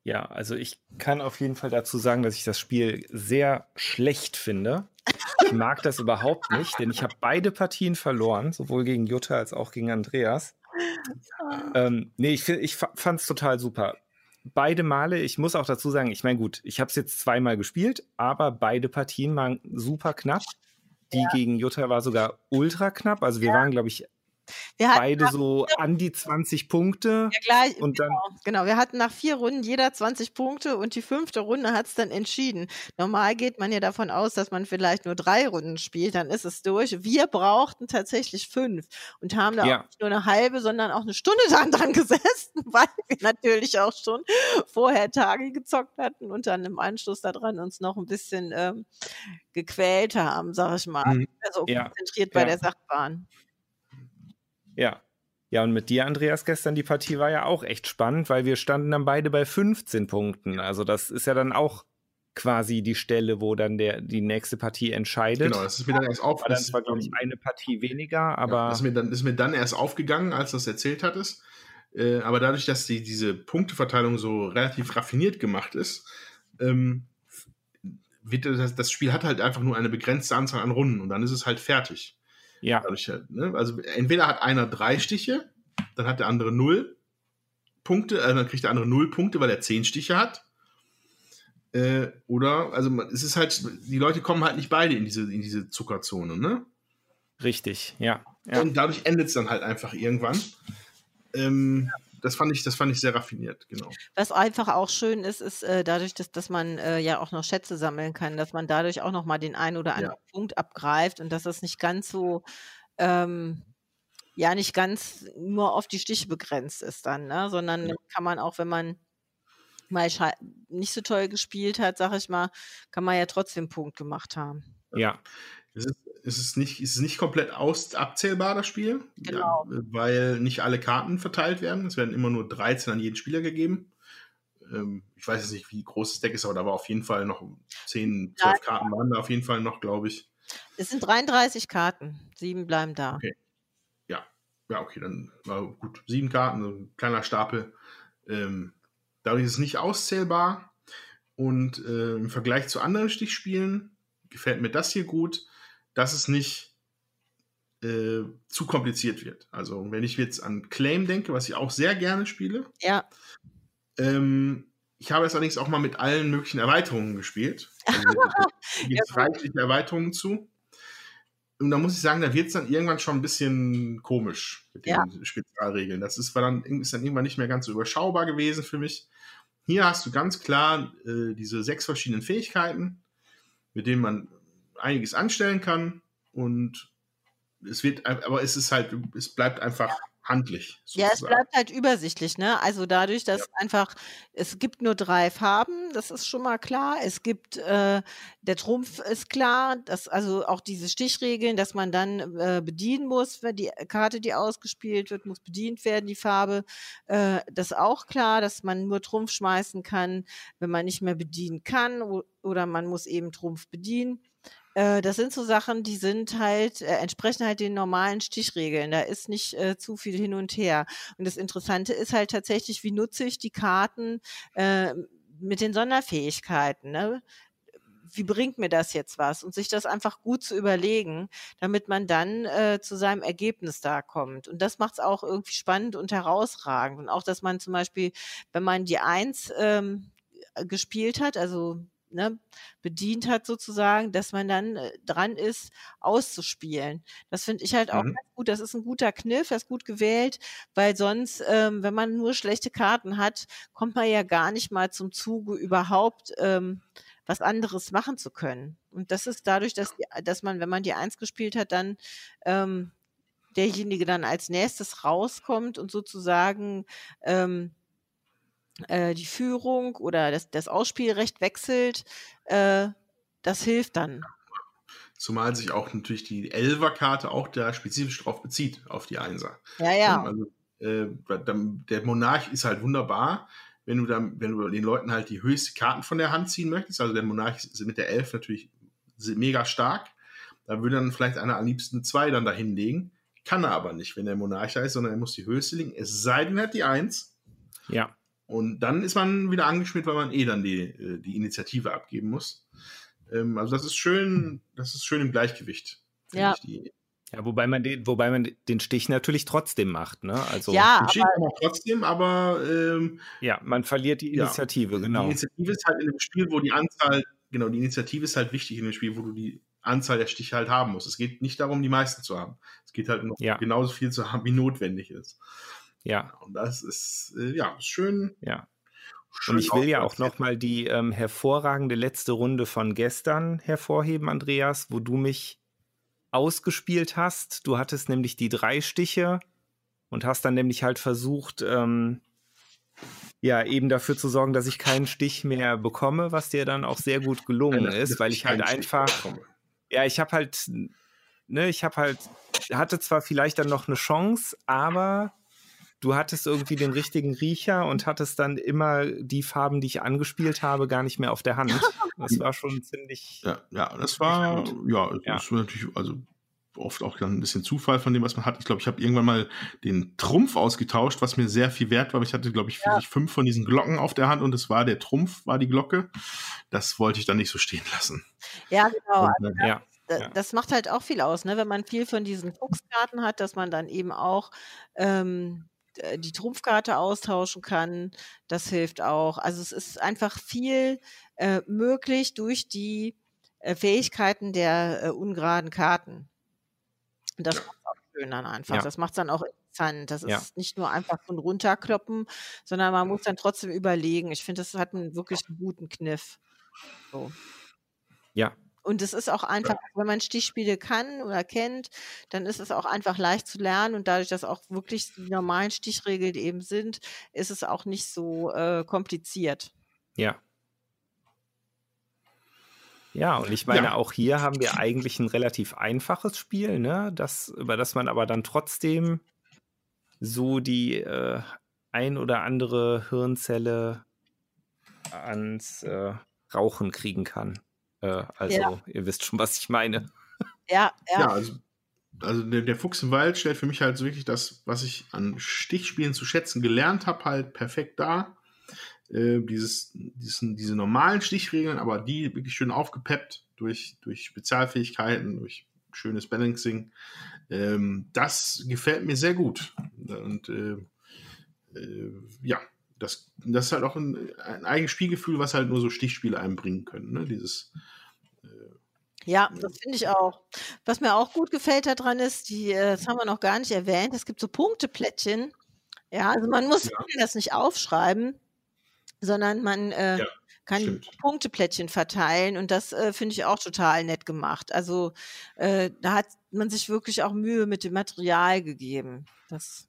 Ja, also ich kann auf jeden Fall dazu sagen, dass ich das Spiel sehr schlecht finde. Ich mag das überhaupt nicht, denn ich habe beide Partien verloren, sowohl gegen Jutta als auch gegen Andreas. Ähm, nee, ich, ich fand es total super. Beide Male, ich muss auch dazu sagen, ich meine, gut, ich habe es jetzt zweimal gespielt, aber beide Partien waren super knapp. Die ja. gegen Jutta war sogar ultra knapp. Also wir ja. waren, glaube ich, Beide so an die 20 Punkte. Ja, gleich, und genau, dann genau, wir hatten nach vier Runden jeder 20 Punkte und die fünfte Runde hat es dann entschieden. Normal geht man ja davon aus, dass man vielleicht nur drei Runden spielt, dann ist es durch. Wir brauchten tatsächlich fünf und haben da ja. auch nicht nur eine halbe, sondern auch eine Stunde dann dran gesessen, weil wir natürlich auch schon vorher Tage gezockt hatten und dann im Anschluss daran uns noch ein bisschen ähm, gequält haben, sag ich mal. Mhm. Also ja. konzentriert bei ja. der Sache waren. Ja. Ja, und mit dir, Andreas, gestern die Partie war ja auch echt spannend, weil wir standen dann beide bei 15 Punkten. Also das ist ja dann auch quasi die Stelle, wo dann der, die nächste Partie entscheidet. Genau, das ist mir dann erst auf. War dann zwar, glaube ich, eine Partie weniger, aber. Ja, das ist mir, dann, ist mir dann erst aufgegangen, als du das erzählt hattest. Äh, aber dadurch, dass die, diese Punkteverteilung so relativ raffiniert gemacht ist, ähm, wird das, das Spiel hat halt einfach nur eine begrenzte Anzahl an Runden und dann ist es halt fertig. Ja. Dadurch, ne? Also entweder hat einer drei Stiche, dann hat der andere null Punkte, äh, dann kriegt der andere null Punkte, weil er zehn Stiche hat. Äh, oder, also es ist halt, die Leute kommen halt nicht beide in diese, in diese Zuckerzone, ne? Richtig, ja. ja. Und dadurch endet es dann halt einfach irgendwann. Ähm, das fand ich, das fand ich sehr raffiniert, genau. Was einfach auch schön ist, ist äh, dadurch, dass, dass man äh, ja auch noch Schätze sammeln kann, dass man dadurch auch noch mal den einen oder anderen ja. Punkt abgreift und dass das nicht ganz so ähm, ja nicht ganz nur auf die Stiche begrenzt ist dann, ne? sondern ja. kann man auch, wenn man mal nicht so toll gespielt hat, sag ich mal, kann man ja trotzdem Punkt gemacht haben. Ja. Es ist, es ist, nicht, es ist nicht komplett aus, abzählbar, das Spiel, genau. ja, weil nicht alle Karten verteilt werden. Es werden immer nur 13 an jeden Spieler gegeben. Ähm, ich weiß jetzt nicht, wie groß das Deck ist, aber da war auf jeden Fall noch 10, 12 ja, Karten waren da auf jeden Fall noch, glaube ich. Es sind 33 Karten, sieben bleiben da. Okay. Ja, ja, okay, dann war gut. Sieben Karten, so ein kleiner Stapel. Ähm, Dadurch ist es nicht auszählbar. Und äh, im Vergleich zu anderen Stichspielen gefällt mir das hier gut, dass es nicht äh, zu kompliziert wird. Also wenn ich jetzt an Claim denke, was ich auch sehr gerne spiele. Ja. Ähm, ich habe es allerdings auch mal mit allen möglichen Erweiterungen gespielt. Also da gibt es reichliche Erweiterungen zu. Und da muss ich sagen, da wird es dann irgendwann schon ein bisschen komisch mit den ja. Spezialregeln. Das ist, war dann, ist dann irgendwann nicht mehr ganz so überschaubar gewesen für mich. Hier hast du ganz klar äh, diese sechs verschiedenen Fähigkeiten, mit denen man einiges anstellen kann. Und es wird, aber es ist halt, es bleibt einfach handlich. Sozusagen. Ja, es bleibt halt übersichtlich, ne? Also dadurch, dass ja. einfach, es gibt nur drei Farben, das ist schon mal klar. Es gibt, äh, der Trumpf ist klar, dass also auch diese Stichregeln, dass man dann äh, bedienen muss, wenn die Karte, die ausgespielt wird, muss bedient werden, die Farbe. Äh, das ist auch klar, dass man nur Trumpf schmeißen kann, wenn man nicht mehr bedienen kann oder man muss eben Trumpf bedienen. Äh, das sind so Sachen, die sind halt, äh, entsprechen halt den normalen Stichregeln. Da ist nicht äh, zu viel hin und her. Und das Interessante ist halt tatsächlich, wie nutze ich die Karten äh, mit den Sonderfähigkeiten. Ne? wie bringt mir das jetzt was? Und sich das einfach gut zu überlegen, damit man dann äh, zu seinem Ergebnis da kommt. Und das macht es auch irgendwie spannend und herausragend. Und auch, dass man zum Beispiel, wenn man die Eins ähm, gespielt hat, also ne, bedient hat sozusagen, dass man dann äh, dran ist, auszuspielen. Das finde ich halt auch mhm. gut. Das ist ein guter Kniff, das ist gut gewählt, weil sonst, ähm, wenn man nur schlechte Karten hat, kommt man ja gar nicht mal zum Zuge überhaupt ähm, was anderes machen zu können. Und das ist dadurch, dass, die, dass man, wenn man die Eins gespielt hat, dann ähm, derjenige dann als nächstes rauskommt und sozusagen ähm, äh, die Führung oder das, das Ausspielrecht wechselt, äh, das hilft dann. Zumal sich auch natürlich die Elfer-Karte auch da spezifisch drauf bezieht, auf die Einser. Ja, ja. Also, äh, der Monarch ist halt wunderbar, wenn du dann, wenn du den Leuten halt die höchste Karten von der Hand ziehen möchtest. Also der Monarch ist mit der Elf natürlich mega stark. Da würde dann vielleicht einer am liebsten zwei dann dahin legen. Kann er aber nicht, wenn der Monarch ist, sondern er muss die höchste legen. Es sei denn, er hat die Eins. Ja. Und dann ist man wieder angeschmiert, weil man eh dann die, äh, die Initiative abgeben muss. Ähm, also das ist schön, das ist schön im Gleichgewicht. Ja. ja, wobei man den, wobei man den Stich natürlich trotzdem macht, ne? Also ja, aber, trotzdem, aber ähm, ja, man verliert die Initiative, ja, genau. Die Initiative ist halt in dem Spiel, wo die Anzahl, genau, die Initiative ist halt wichtig in dem Spiel, wo du die Anzahl der Stiche halt haben musst. Es geht nicht darum, die meisten zu haben. Es geht halt noch ja. genauso viel zu haben, wie notwendig ist. Ja. Und das ist, äh, ja, schön. Ja. Schön und ich will ja auch nochmal die ähm, hervorragende letzte Runde von gestern hervorheben, Andreas, wo du mich ausgespielt hast. Du hattest nämlich die drei Stiche und hast dann nämlich halt versucht, ähm, ja, eben dafür zu sorgen, dass ich keinen Stich mehr bekomme, was dir dann auch sehr gut gelungen ja, ist, weil ich halt einfach, ja, ich habe halt, ne, ich habe halt, hatte zwar vielleicht dann noch eine Chance, aber du hattest irgendwie den richtigen Riecher und hattest dann immer die Farben, die ich angespielt habe, gar nicht mehr auf der Hand. Das war schon ziemlich. Ja, ja das war, ja, das ja. war natürlich, also oft auch dann ein bisschen Zufall von dem, was man hat. Ich glaube, ich habe irgendwann mal den Trumpf ausgetauscht, was mir sehr viel wert war. Aber ich hatte, glaube ich, ja. fünf von diesen Glocken auf der Hand und es war der Trumpf, war die Glocke. Das wollte ich dann nicht so stehen lassen. Ja, genau. Und, also, ja. Das, das macht halt auch viel aus, ne? wenn man viel von diesen Fuchskarten hat, dass man dann eben auch ähm, die Trumpfkarte austauschen kann. Das hilft auch. Also es ist einfach viel äh, möglich durch die äh, Fähigkeiten der äh, ungeraden Karten. Und das macht auch schön dann einfach. Ja. Das macht es dann auch interessant. Das ja. ist nicht nur einfach von runterkloppen, sondern man muss dann trotzdem überlegen. Ich finde, das hat einen wirklich guten Kniff. So. Ja. Und es ist auch einfach, wenn man Stichspiele kann oder kennt, dann ist es auch einfach leicht zu lernen und dadurch, dass auch wirklich die normalen Stichregeln eben sind, ist es auch nicht so äh, kompliziert. Ja, ja, und ich meine, ja. auch hier haben wir eigentlich ein relativ einfaches Spiel, ne? Das, über das man aber dann trotzdem so die äh, ein oder andere Hirnzelle ans äh, Rauchen kriegen kann. Äh, also, ja. ihr wisst schon, was ich meine. Ja, ja. ja also, also der, der, Fuchs im Wald stellt für mich halt so wirklich das, was ich an Stichspielen zu schätzen gelernt habe, halt perfekt dar. Äh, dieses, diesen, diese normalen Stichregeln, aber die wirklich schön aufgepeppt durch, durch Spezialfähigkeiten, durch schönes Balancing. Ähm, das gefällt mir sehr gut. Und äh, äh, ja, das, das ist halt auch ein, ein eigenes Spielgefühl, was halt nur so Stichspiele einbringen können. Ne? Dieses äh, ja, das finde ich auch. Was mir auch gut gefällt daran ist, die, äh, das haben wir noch gar nicht erwähnt, es gibt so Punkteplättchen. Ja, also man muss ja. das nicht aufschreiben, sondern man äh, ja, kann stimmt. Punkteplättchen verteilen und das äh, finde ich auch total nett gemacht. Also äh, da hat man sich wirklich auch Mühe mit dem Material gegeben. Das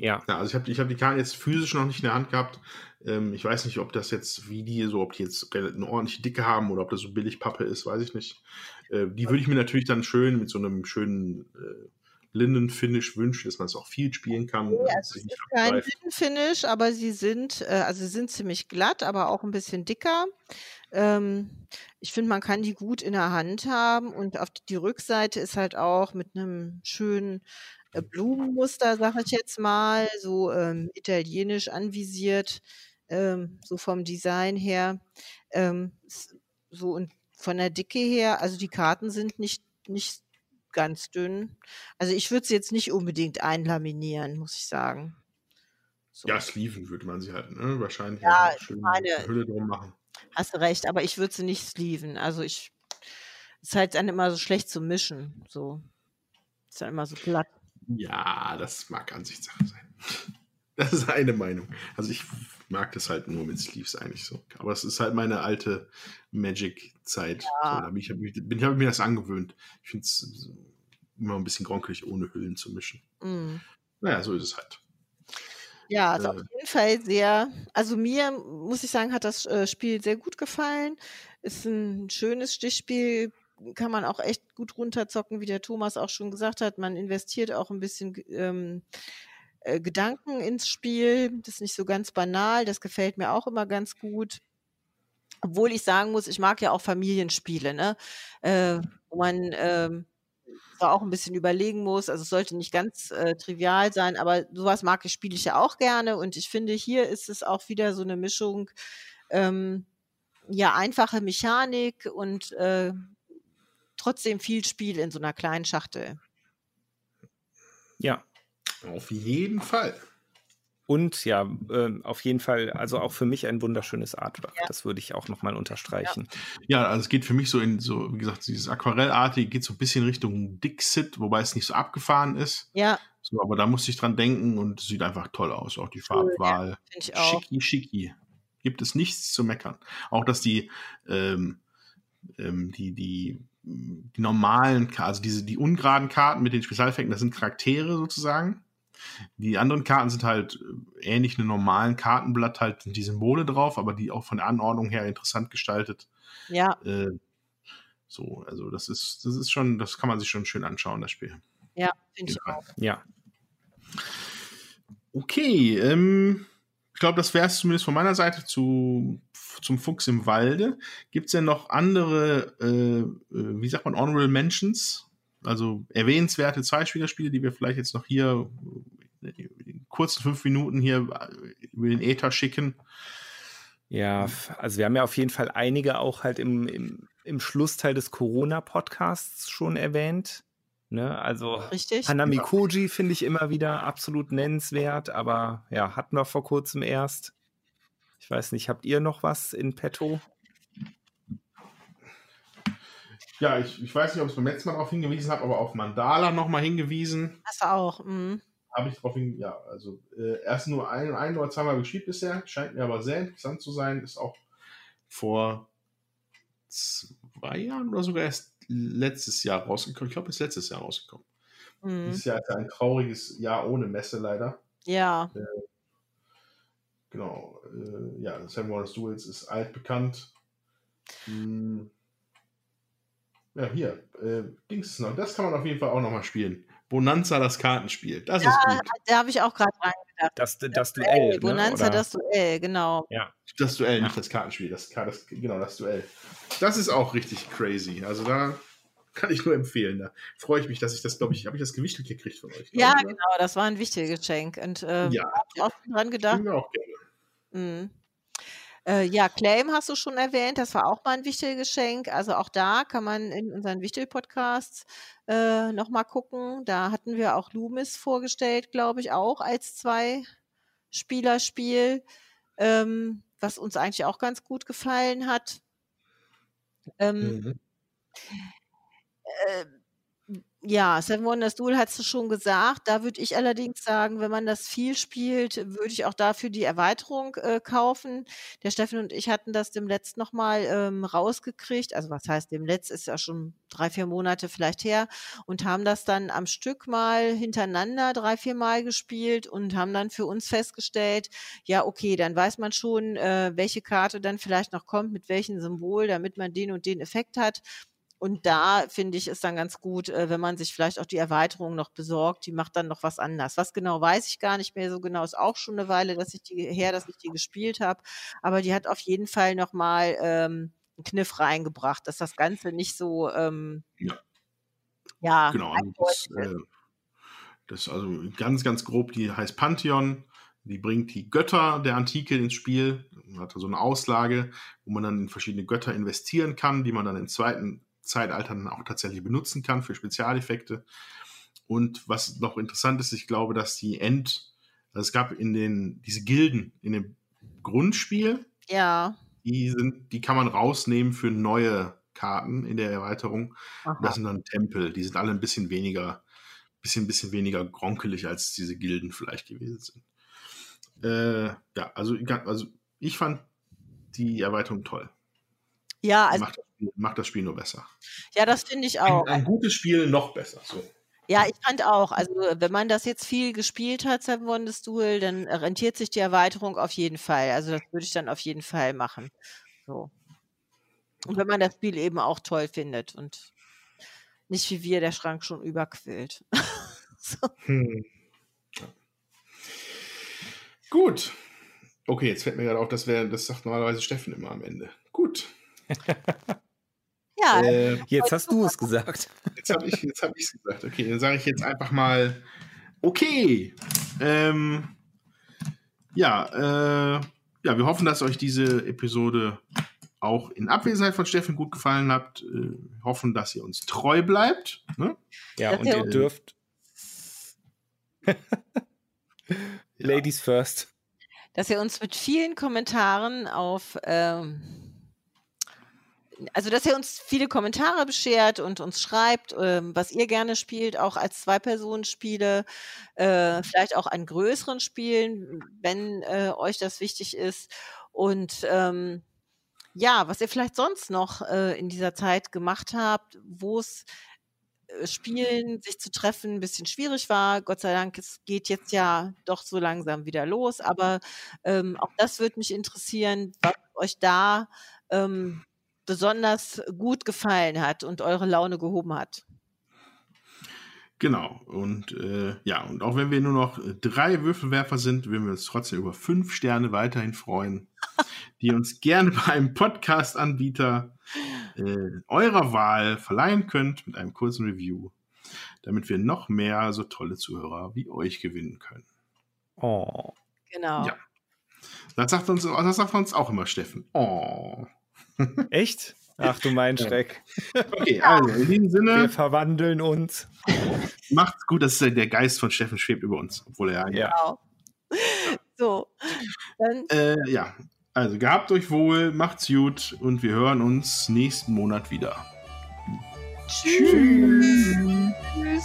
ja. ja. also ich habe ich hab die Karten jetzt physisch noch nicht in der Hand gehabt. Ähm, ich weiß nicht, ob das jetzt, wie die so, ob die jetzt eine ordentliche Dicke haben oder ob das so billig Pappe ist, weiß ich nicht. Äh, die würde ich mir natürlich dann schön mit so einem schönen äh, Linden-Finish wünsche, dass man es auch viel spielen kann. Nee, also es ist kein Linden-Finish, aber sie sind, äh, also sie sind ziemlich glatt, aber auch ein bisschen dicker. Ähm, ich finde, man kann die gut in der Hand haben und auf die Rückseite ist halt auch mit einem schönen Blumenmuster, sage ich jetzt mal, so ähm, italienisch anvisiert, ähm, so vom Design her. Ähm, so und von der Dicke her, also die Karten sind nicht, nicht ganz dünn. Also ich würde sie jetzt nicht unbedingt einlaminieren, muss ich sagen. So. Ja, Sleeven würde man sie halt, ne? Wahrscheinlich ja, schön meine, Hülle drum machen. Hast du recht, aber ich würde sie nicht sleeven. Also ich ist halt dann immer so schlecht zu mischen. So. Ist dann immer so glatt. Ja, das mag Ansichtssache sein. Das ist eine Meinung. Also ich mag das halt nur mit Sleeves eigentlich so. Aber es ist halt meine alte Magic-Zeit. Ja. So, ich, hab ich, bin, hab mir das angewöhnt. Ich finde es immer ein bisschen gronkelig, ohne Hüllen zu mischen. Mhm. Naja, so ist es halt. Ja, also äh, auf jeden Fall sehr, also mir, muss ich sagen, hat das äh, Spiel sehr gut gefallen. Ist ein schönes Stichspiel, kann man auch echt gut runterzocken, wie der Thomas auch schon gesagt hat. Man investiert auch ein bisschen ähm, äh, Gedanken ins Spiel. Das ist nicht so ganz banal. Das gefällt mir auch immer ganz gut. Obwohl ich sagen muss, ich mag ja auch Familienspiele, ne? Äh, wo man ähm, auch ein bisschen überlegen muss. Also es sollte nicht ganz äh, trivial sein, aber sowas mag ich, spiele ich ja auch gerne. Und ich finde, hier ist es auch wieder so eine Mischung, ähm, ja, einfache Mechanik und äh, trotzdem viel Spiel in so einer kleinen Schachtel. Ja, auf jeden Fall. Und ja, äh, auf jeden Fall, also auch für mich ein wunderschönes Artwork. Ja. Das würde ich auch nochmal unterstreichen. Ja. ja, also es geht für mich so in so, wie gesagt, dieses Aquarellartige geht so ein bisschen Richtung Dixit, wobei es nicht so abgefahren ist. Ja. So, aber da musste ich dran denken und es sieht einfach toll aus, auch die Farbwahl. Ja, schicki, schicki. Gibt es nichts zu meckern. Auch, dass die, ähm, ähm, die, die die normalen, also diese, die ungeraden Karten mit den Spezialeffekten, das sind Charaktere sozusagen. Die anderen Karten sind halt äh, ähnlich einem normalen Kartenblatt, halt die Symbole drauf, aber die auch von der Anordnung her interessant gestaltet. Ja. Äh, so, also das ist, das ist schon, das kann man sich schon schön anschauen, das Spiel. Ja, finde ich auch. Ja. okay, ähm, ich glaube, das wäre es zumindest von meiner Seite zu, zum Fuchs im Walde. Gibt es denn noch andere, äh, äh, wie sagt man, Honorable Mentions? Also erwähnenswerte Zweispielerspiele, die wir vielleicht jetzt noch hier in kurzen fünf Minuten hier über den Ether schicken. Ja, also wir haben ja auf jeden Fall einige auch halt im, im, im Schlussteil des Corona-Podcasts schon erwähnt. Ne? Also Richtig. Hanami Koji finde ich immer wieder absolut nennenswert, aber ja, hatten wir vor kurzem erst. Ich weiß nicht, habt ihr noch was in petto? Ja, ich, ich weiß nicht, ob ich beim letzten Mal darauf hingewiesen habe, aber auf Mandala nochmal hingewiesen. Hast du auch. Mhm. Habe ich darauf hingewiesen, ja, also äh, erst nur ein, ein oder zweimal gespielt bisher, scheint mir aber sehr interessant zu sein, ist auch vor zwei Jahren oder sogar erst letztes Jahr rausgekommen. Ich glaube, ist letztes Jahr rausgekommen. Mhm. Dieses Jahr ist ja ein trauriges Jahr ohne Messe leider. Ja. Äh, genau. Äh, ja, Seven Wonders Duels ist altbekannt. Hm. Ja, hier. Äh, Dings noch. Das kann man auf jeden Fall auch nochmal spielen. Bonanza, das Kartenspiel. Das ja, ist gut. Da habe ich auch gerade dran gedacht. Das, das, das Duell. Ne, Bonanza, oder? das Duell, genau. Ja. Das Duell, nicht das Kartenspiel. Das, das, genau, das Duell. Das ist auch richtig crazy. Also da kann ich nur empfehlen. Da freue ich mich, dass ich das, glaube ich, habe ich das gewichtelt gekriegt von euch. Ja, ich, genau, das war ein wichtiges Geschenk. Und äh, ja. habe ich auch dran gedacht. Ich auch gerne. Mhm. Äh, ja, Claim hast du schon erwähnt, das war auch mal ein wichtiges Geschenk. Also auch da kann man in unseren Wichtel-Podcasts äh, nochmal gucken. Da hatten wir auch Loomis vorgestellt, glaube ich, auch als Zwei-Spielerspiel, ähm, was uns eigentlich auch ganz gut gefallen hat. Ähm, mhm. äh, ja, Seven Wonders Duel hast du schon gesagt. Da würde ich allerdings sagen, wenn man das viel spielt, würde ich auch dafür die Erweiterung äh, kaufen. Der Steffen und ich hatten das dem Letzt nochmal ähm, rausgekriegt. Also was heißt dem Letzt ist ja schon drei, vier Monate vielleicht her und haben das dann am Stück mal hintereinander drei, vier Mal gespielt und haben dann für uns festgestellt, ja, okay, dann weiß man schon, äh, welche Karte dann vielleicht noch kommt, mit welchem Symbol, damit man den und den Effekt hat. Und da finde ich es dann ganz gut, äh, wenn man sich vielleicht auch die Erweiterung noch besorgt, die macht dann noch was anders. Was genau weiß ich gar nicht mehr so genau, ist auch schon eine Weile, dass ich die her, dass ich die gespielt habe. Aber die hat auf jeden Fall nochmal ähm, einen Kniff reingebracht, dass das Ganze nicht so ähm, ja. ja genau. Das, äh, das also ganz, ganz grob, die heißt Pantheon. Die bringt die Götter der Antike ins Spiel. Man hat so eine Auslage, wo man dann in verschiedene Götter investieren kann, die man dann im zweiten Zeitalter dann auch tatsächlich benutzen kann für Spezialeffekte. Und was noch interessant ist, ich glaube, dass die End, also es gab in den, diese Gilden in dem Grundspiel, ja. die sind, die kann man rausnehmen für neue Karten in der Erweiterung. Das sind dann Tempel, die sind alle ein bisschen weniger, bisschen, bisschen weniger gronkelig als diese Gilden vielleicht gewesen sind. Äh, ja, also, also ich fand die Erweiterung toll. Ja, also macht, macht das Spiel nur besser. Ja, das finde ich auch. Ein, ein, gutes Spiel noch besser. So. Ja, ich fand auch. Also wenn man das jetzt viel gespielt hat, Seven Wonders Duel, dann rentiert sich die Erweiterung auf jeden Fall. Also das würde ich dann auf jeden Fall machen. So. Und wenn man das Spiel eben auch toll findet und nicht wie wir der Schrank schon überquillt. so. hm. Gut. Okay, jetzt fällt mir gerade auf, das wäre, das sagt normalerweise Steffen immer am Ende. Gut. ja. Äh, jetzt hast du es gesagt. Jetzt habe ich es hab gesagt. Okay, dann sage ich jetzt einfach mal, okay. Ähm, ja, äh, ja, wir hoffen, dass euch diese Episode auch in Abwesenheit von Steffen gut gefallen hat. Äh, hoffen, dass ihr uns treu bleibt. Ne? Ja, und ihr dürft. Ladies first. Dass ihr uns mit vielen Kommentaren auf ähm, also dass ihr uns viele Kommentare beschert und uns schreibt, ähm, was ihr gerne spielt, auch als Zwei-Personen-Spiele, äh, vielleicht auch an größeren Spielen, wenn äh, euch das wichtig ist. Und ähm, ja, was ihr vielleicht sonst noch äh, in dieser Zeit gemacht habt, wo es äh, Spielen, sich zu treffen, ein bisschen schwierig war. Gott sei Dank, es geht jetzt ja doch so langsam wieder los. Aber ähm, auch das würde mich interessieren, was euch da ähm, besonders gut gefallen hat und eure Laune gehoben hat? Genau. Und äh, ja, und auch wenn wir nur noch drei Würfelwerfer sind, würden wir uns trotzdem über fünf Sterne weiterhin freuen, die uns gerne bei einem Podcast-Anbieter äh, eurer Wahl verleihen könnt mit einem kurzen Review, damit wir noch mehr so tolle Zuhörer wie euch gewinnen können. Oh. Genau. Ja. Das sagt uns, das sagt uns auch immer Steffen. Oh. Echt? Ach du mein Schreck. Okay, also in diesem Wir Sinne, verwandeln uns. macht's gut, dass der Geist von Steffen schwebt über uns, obwohl er Ja. Genau. So. Dann Äh, ja, also gehabt euch wohl, macht's gut und wir hören uns nächsten Monat wieder. tschüss. tschüss.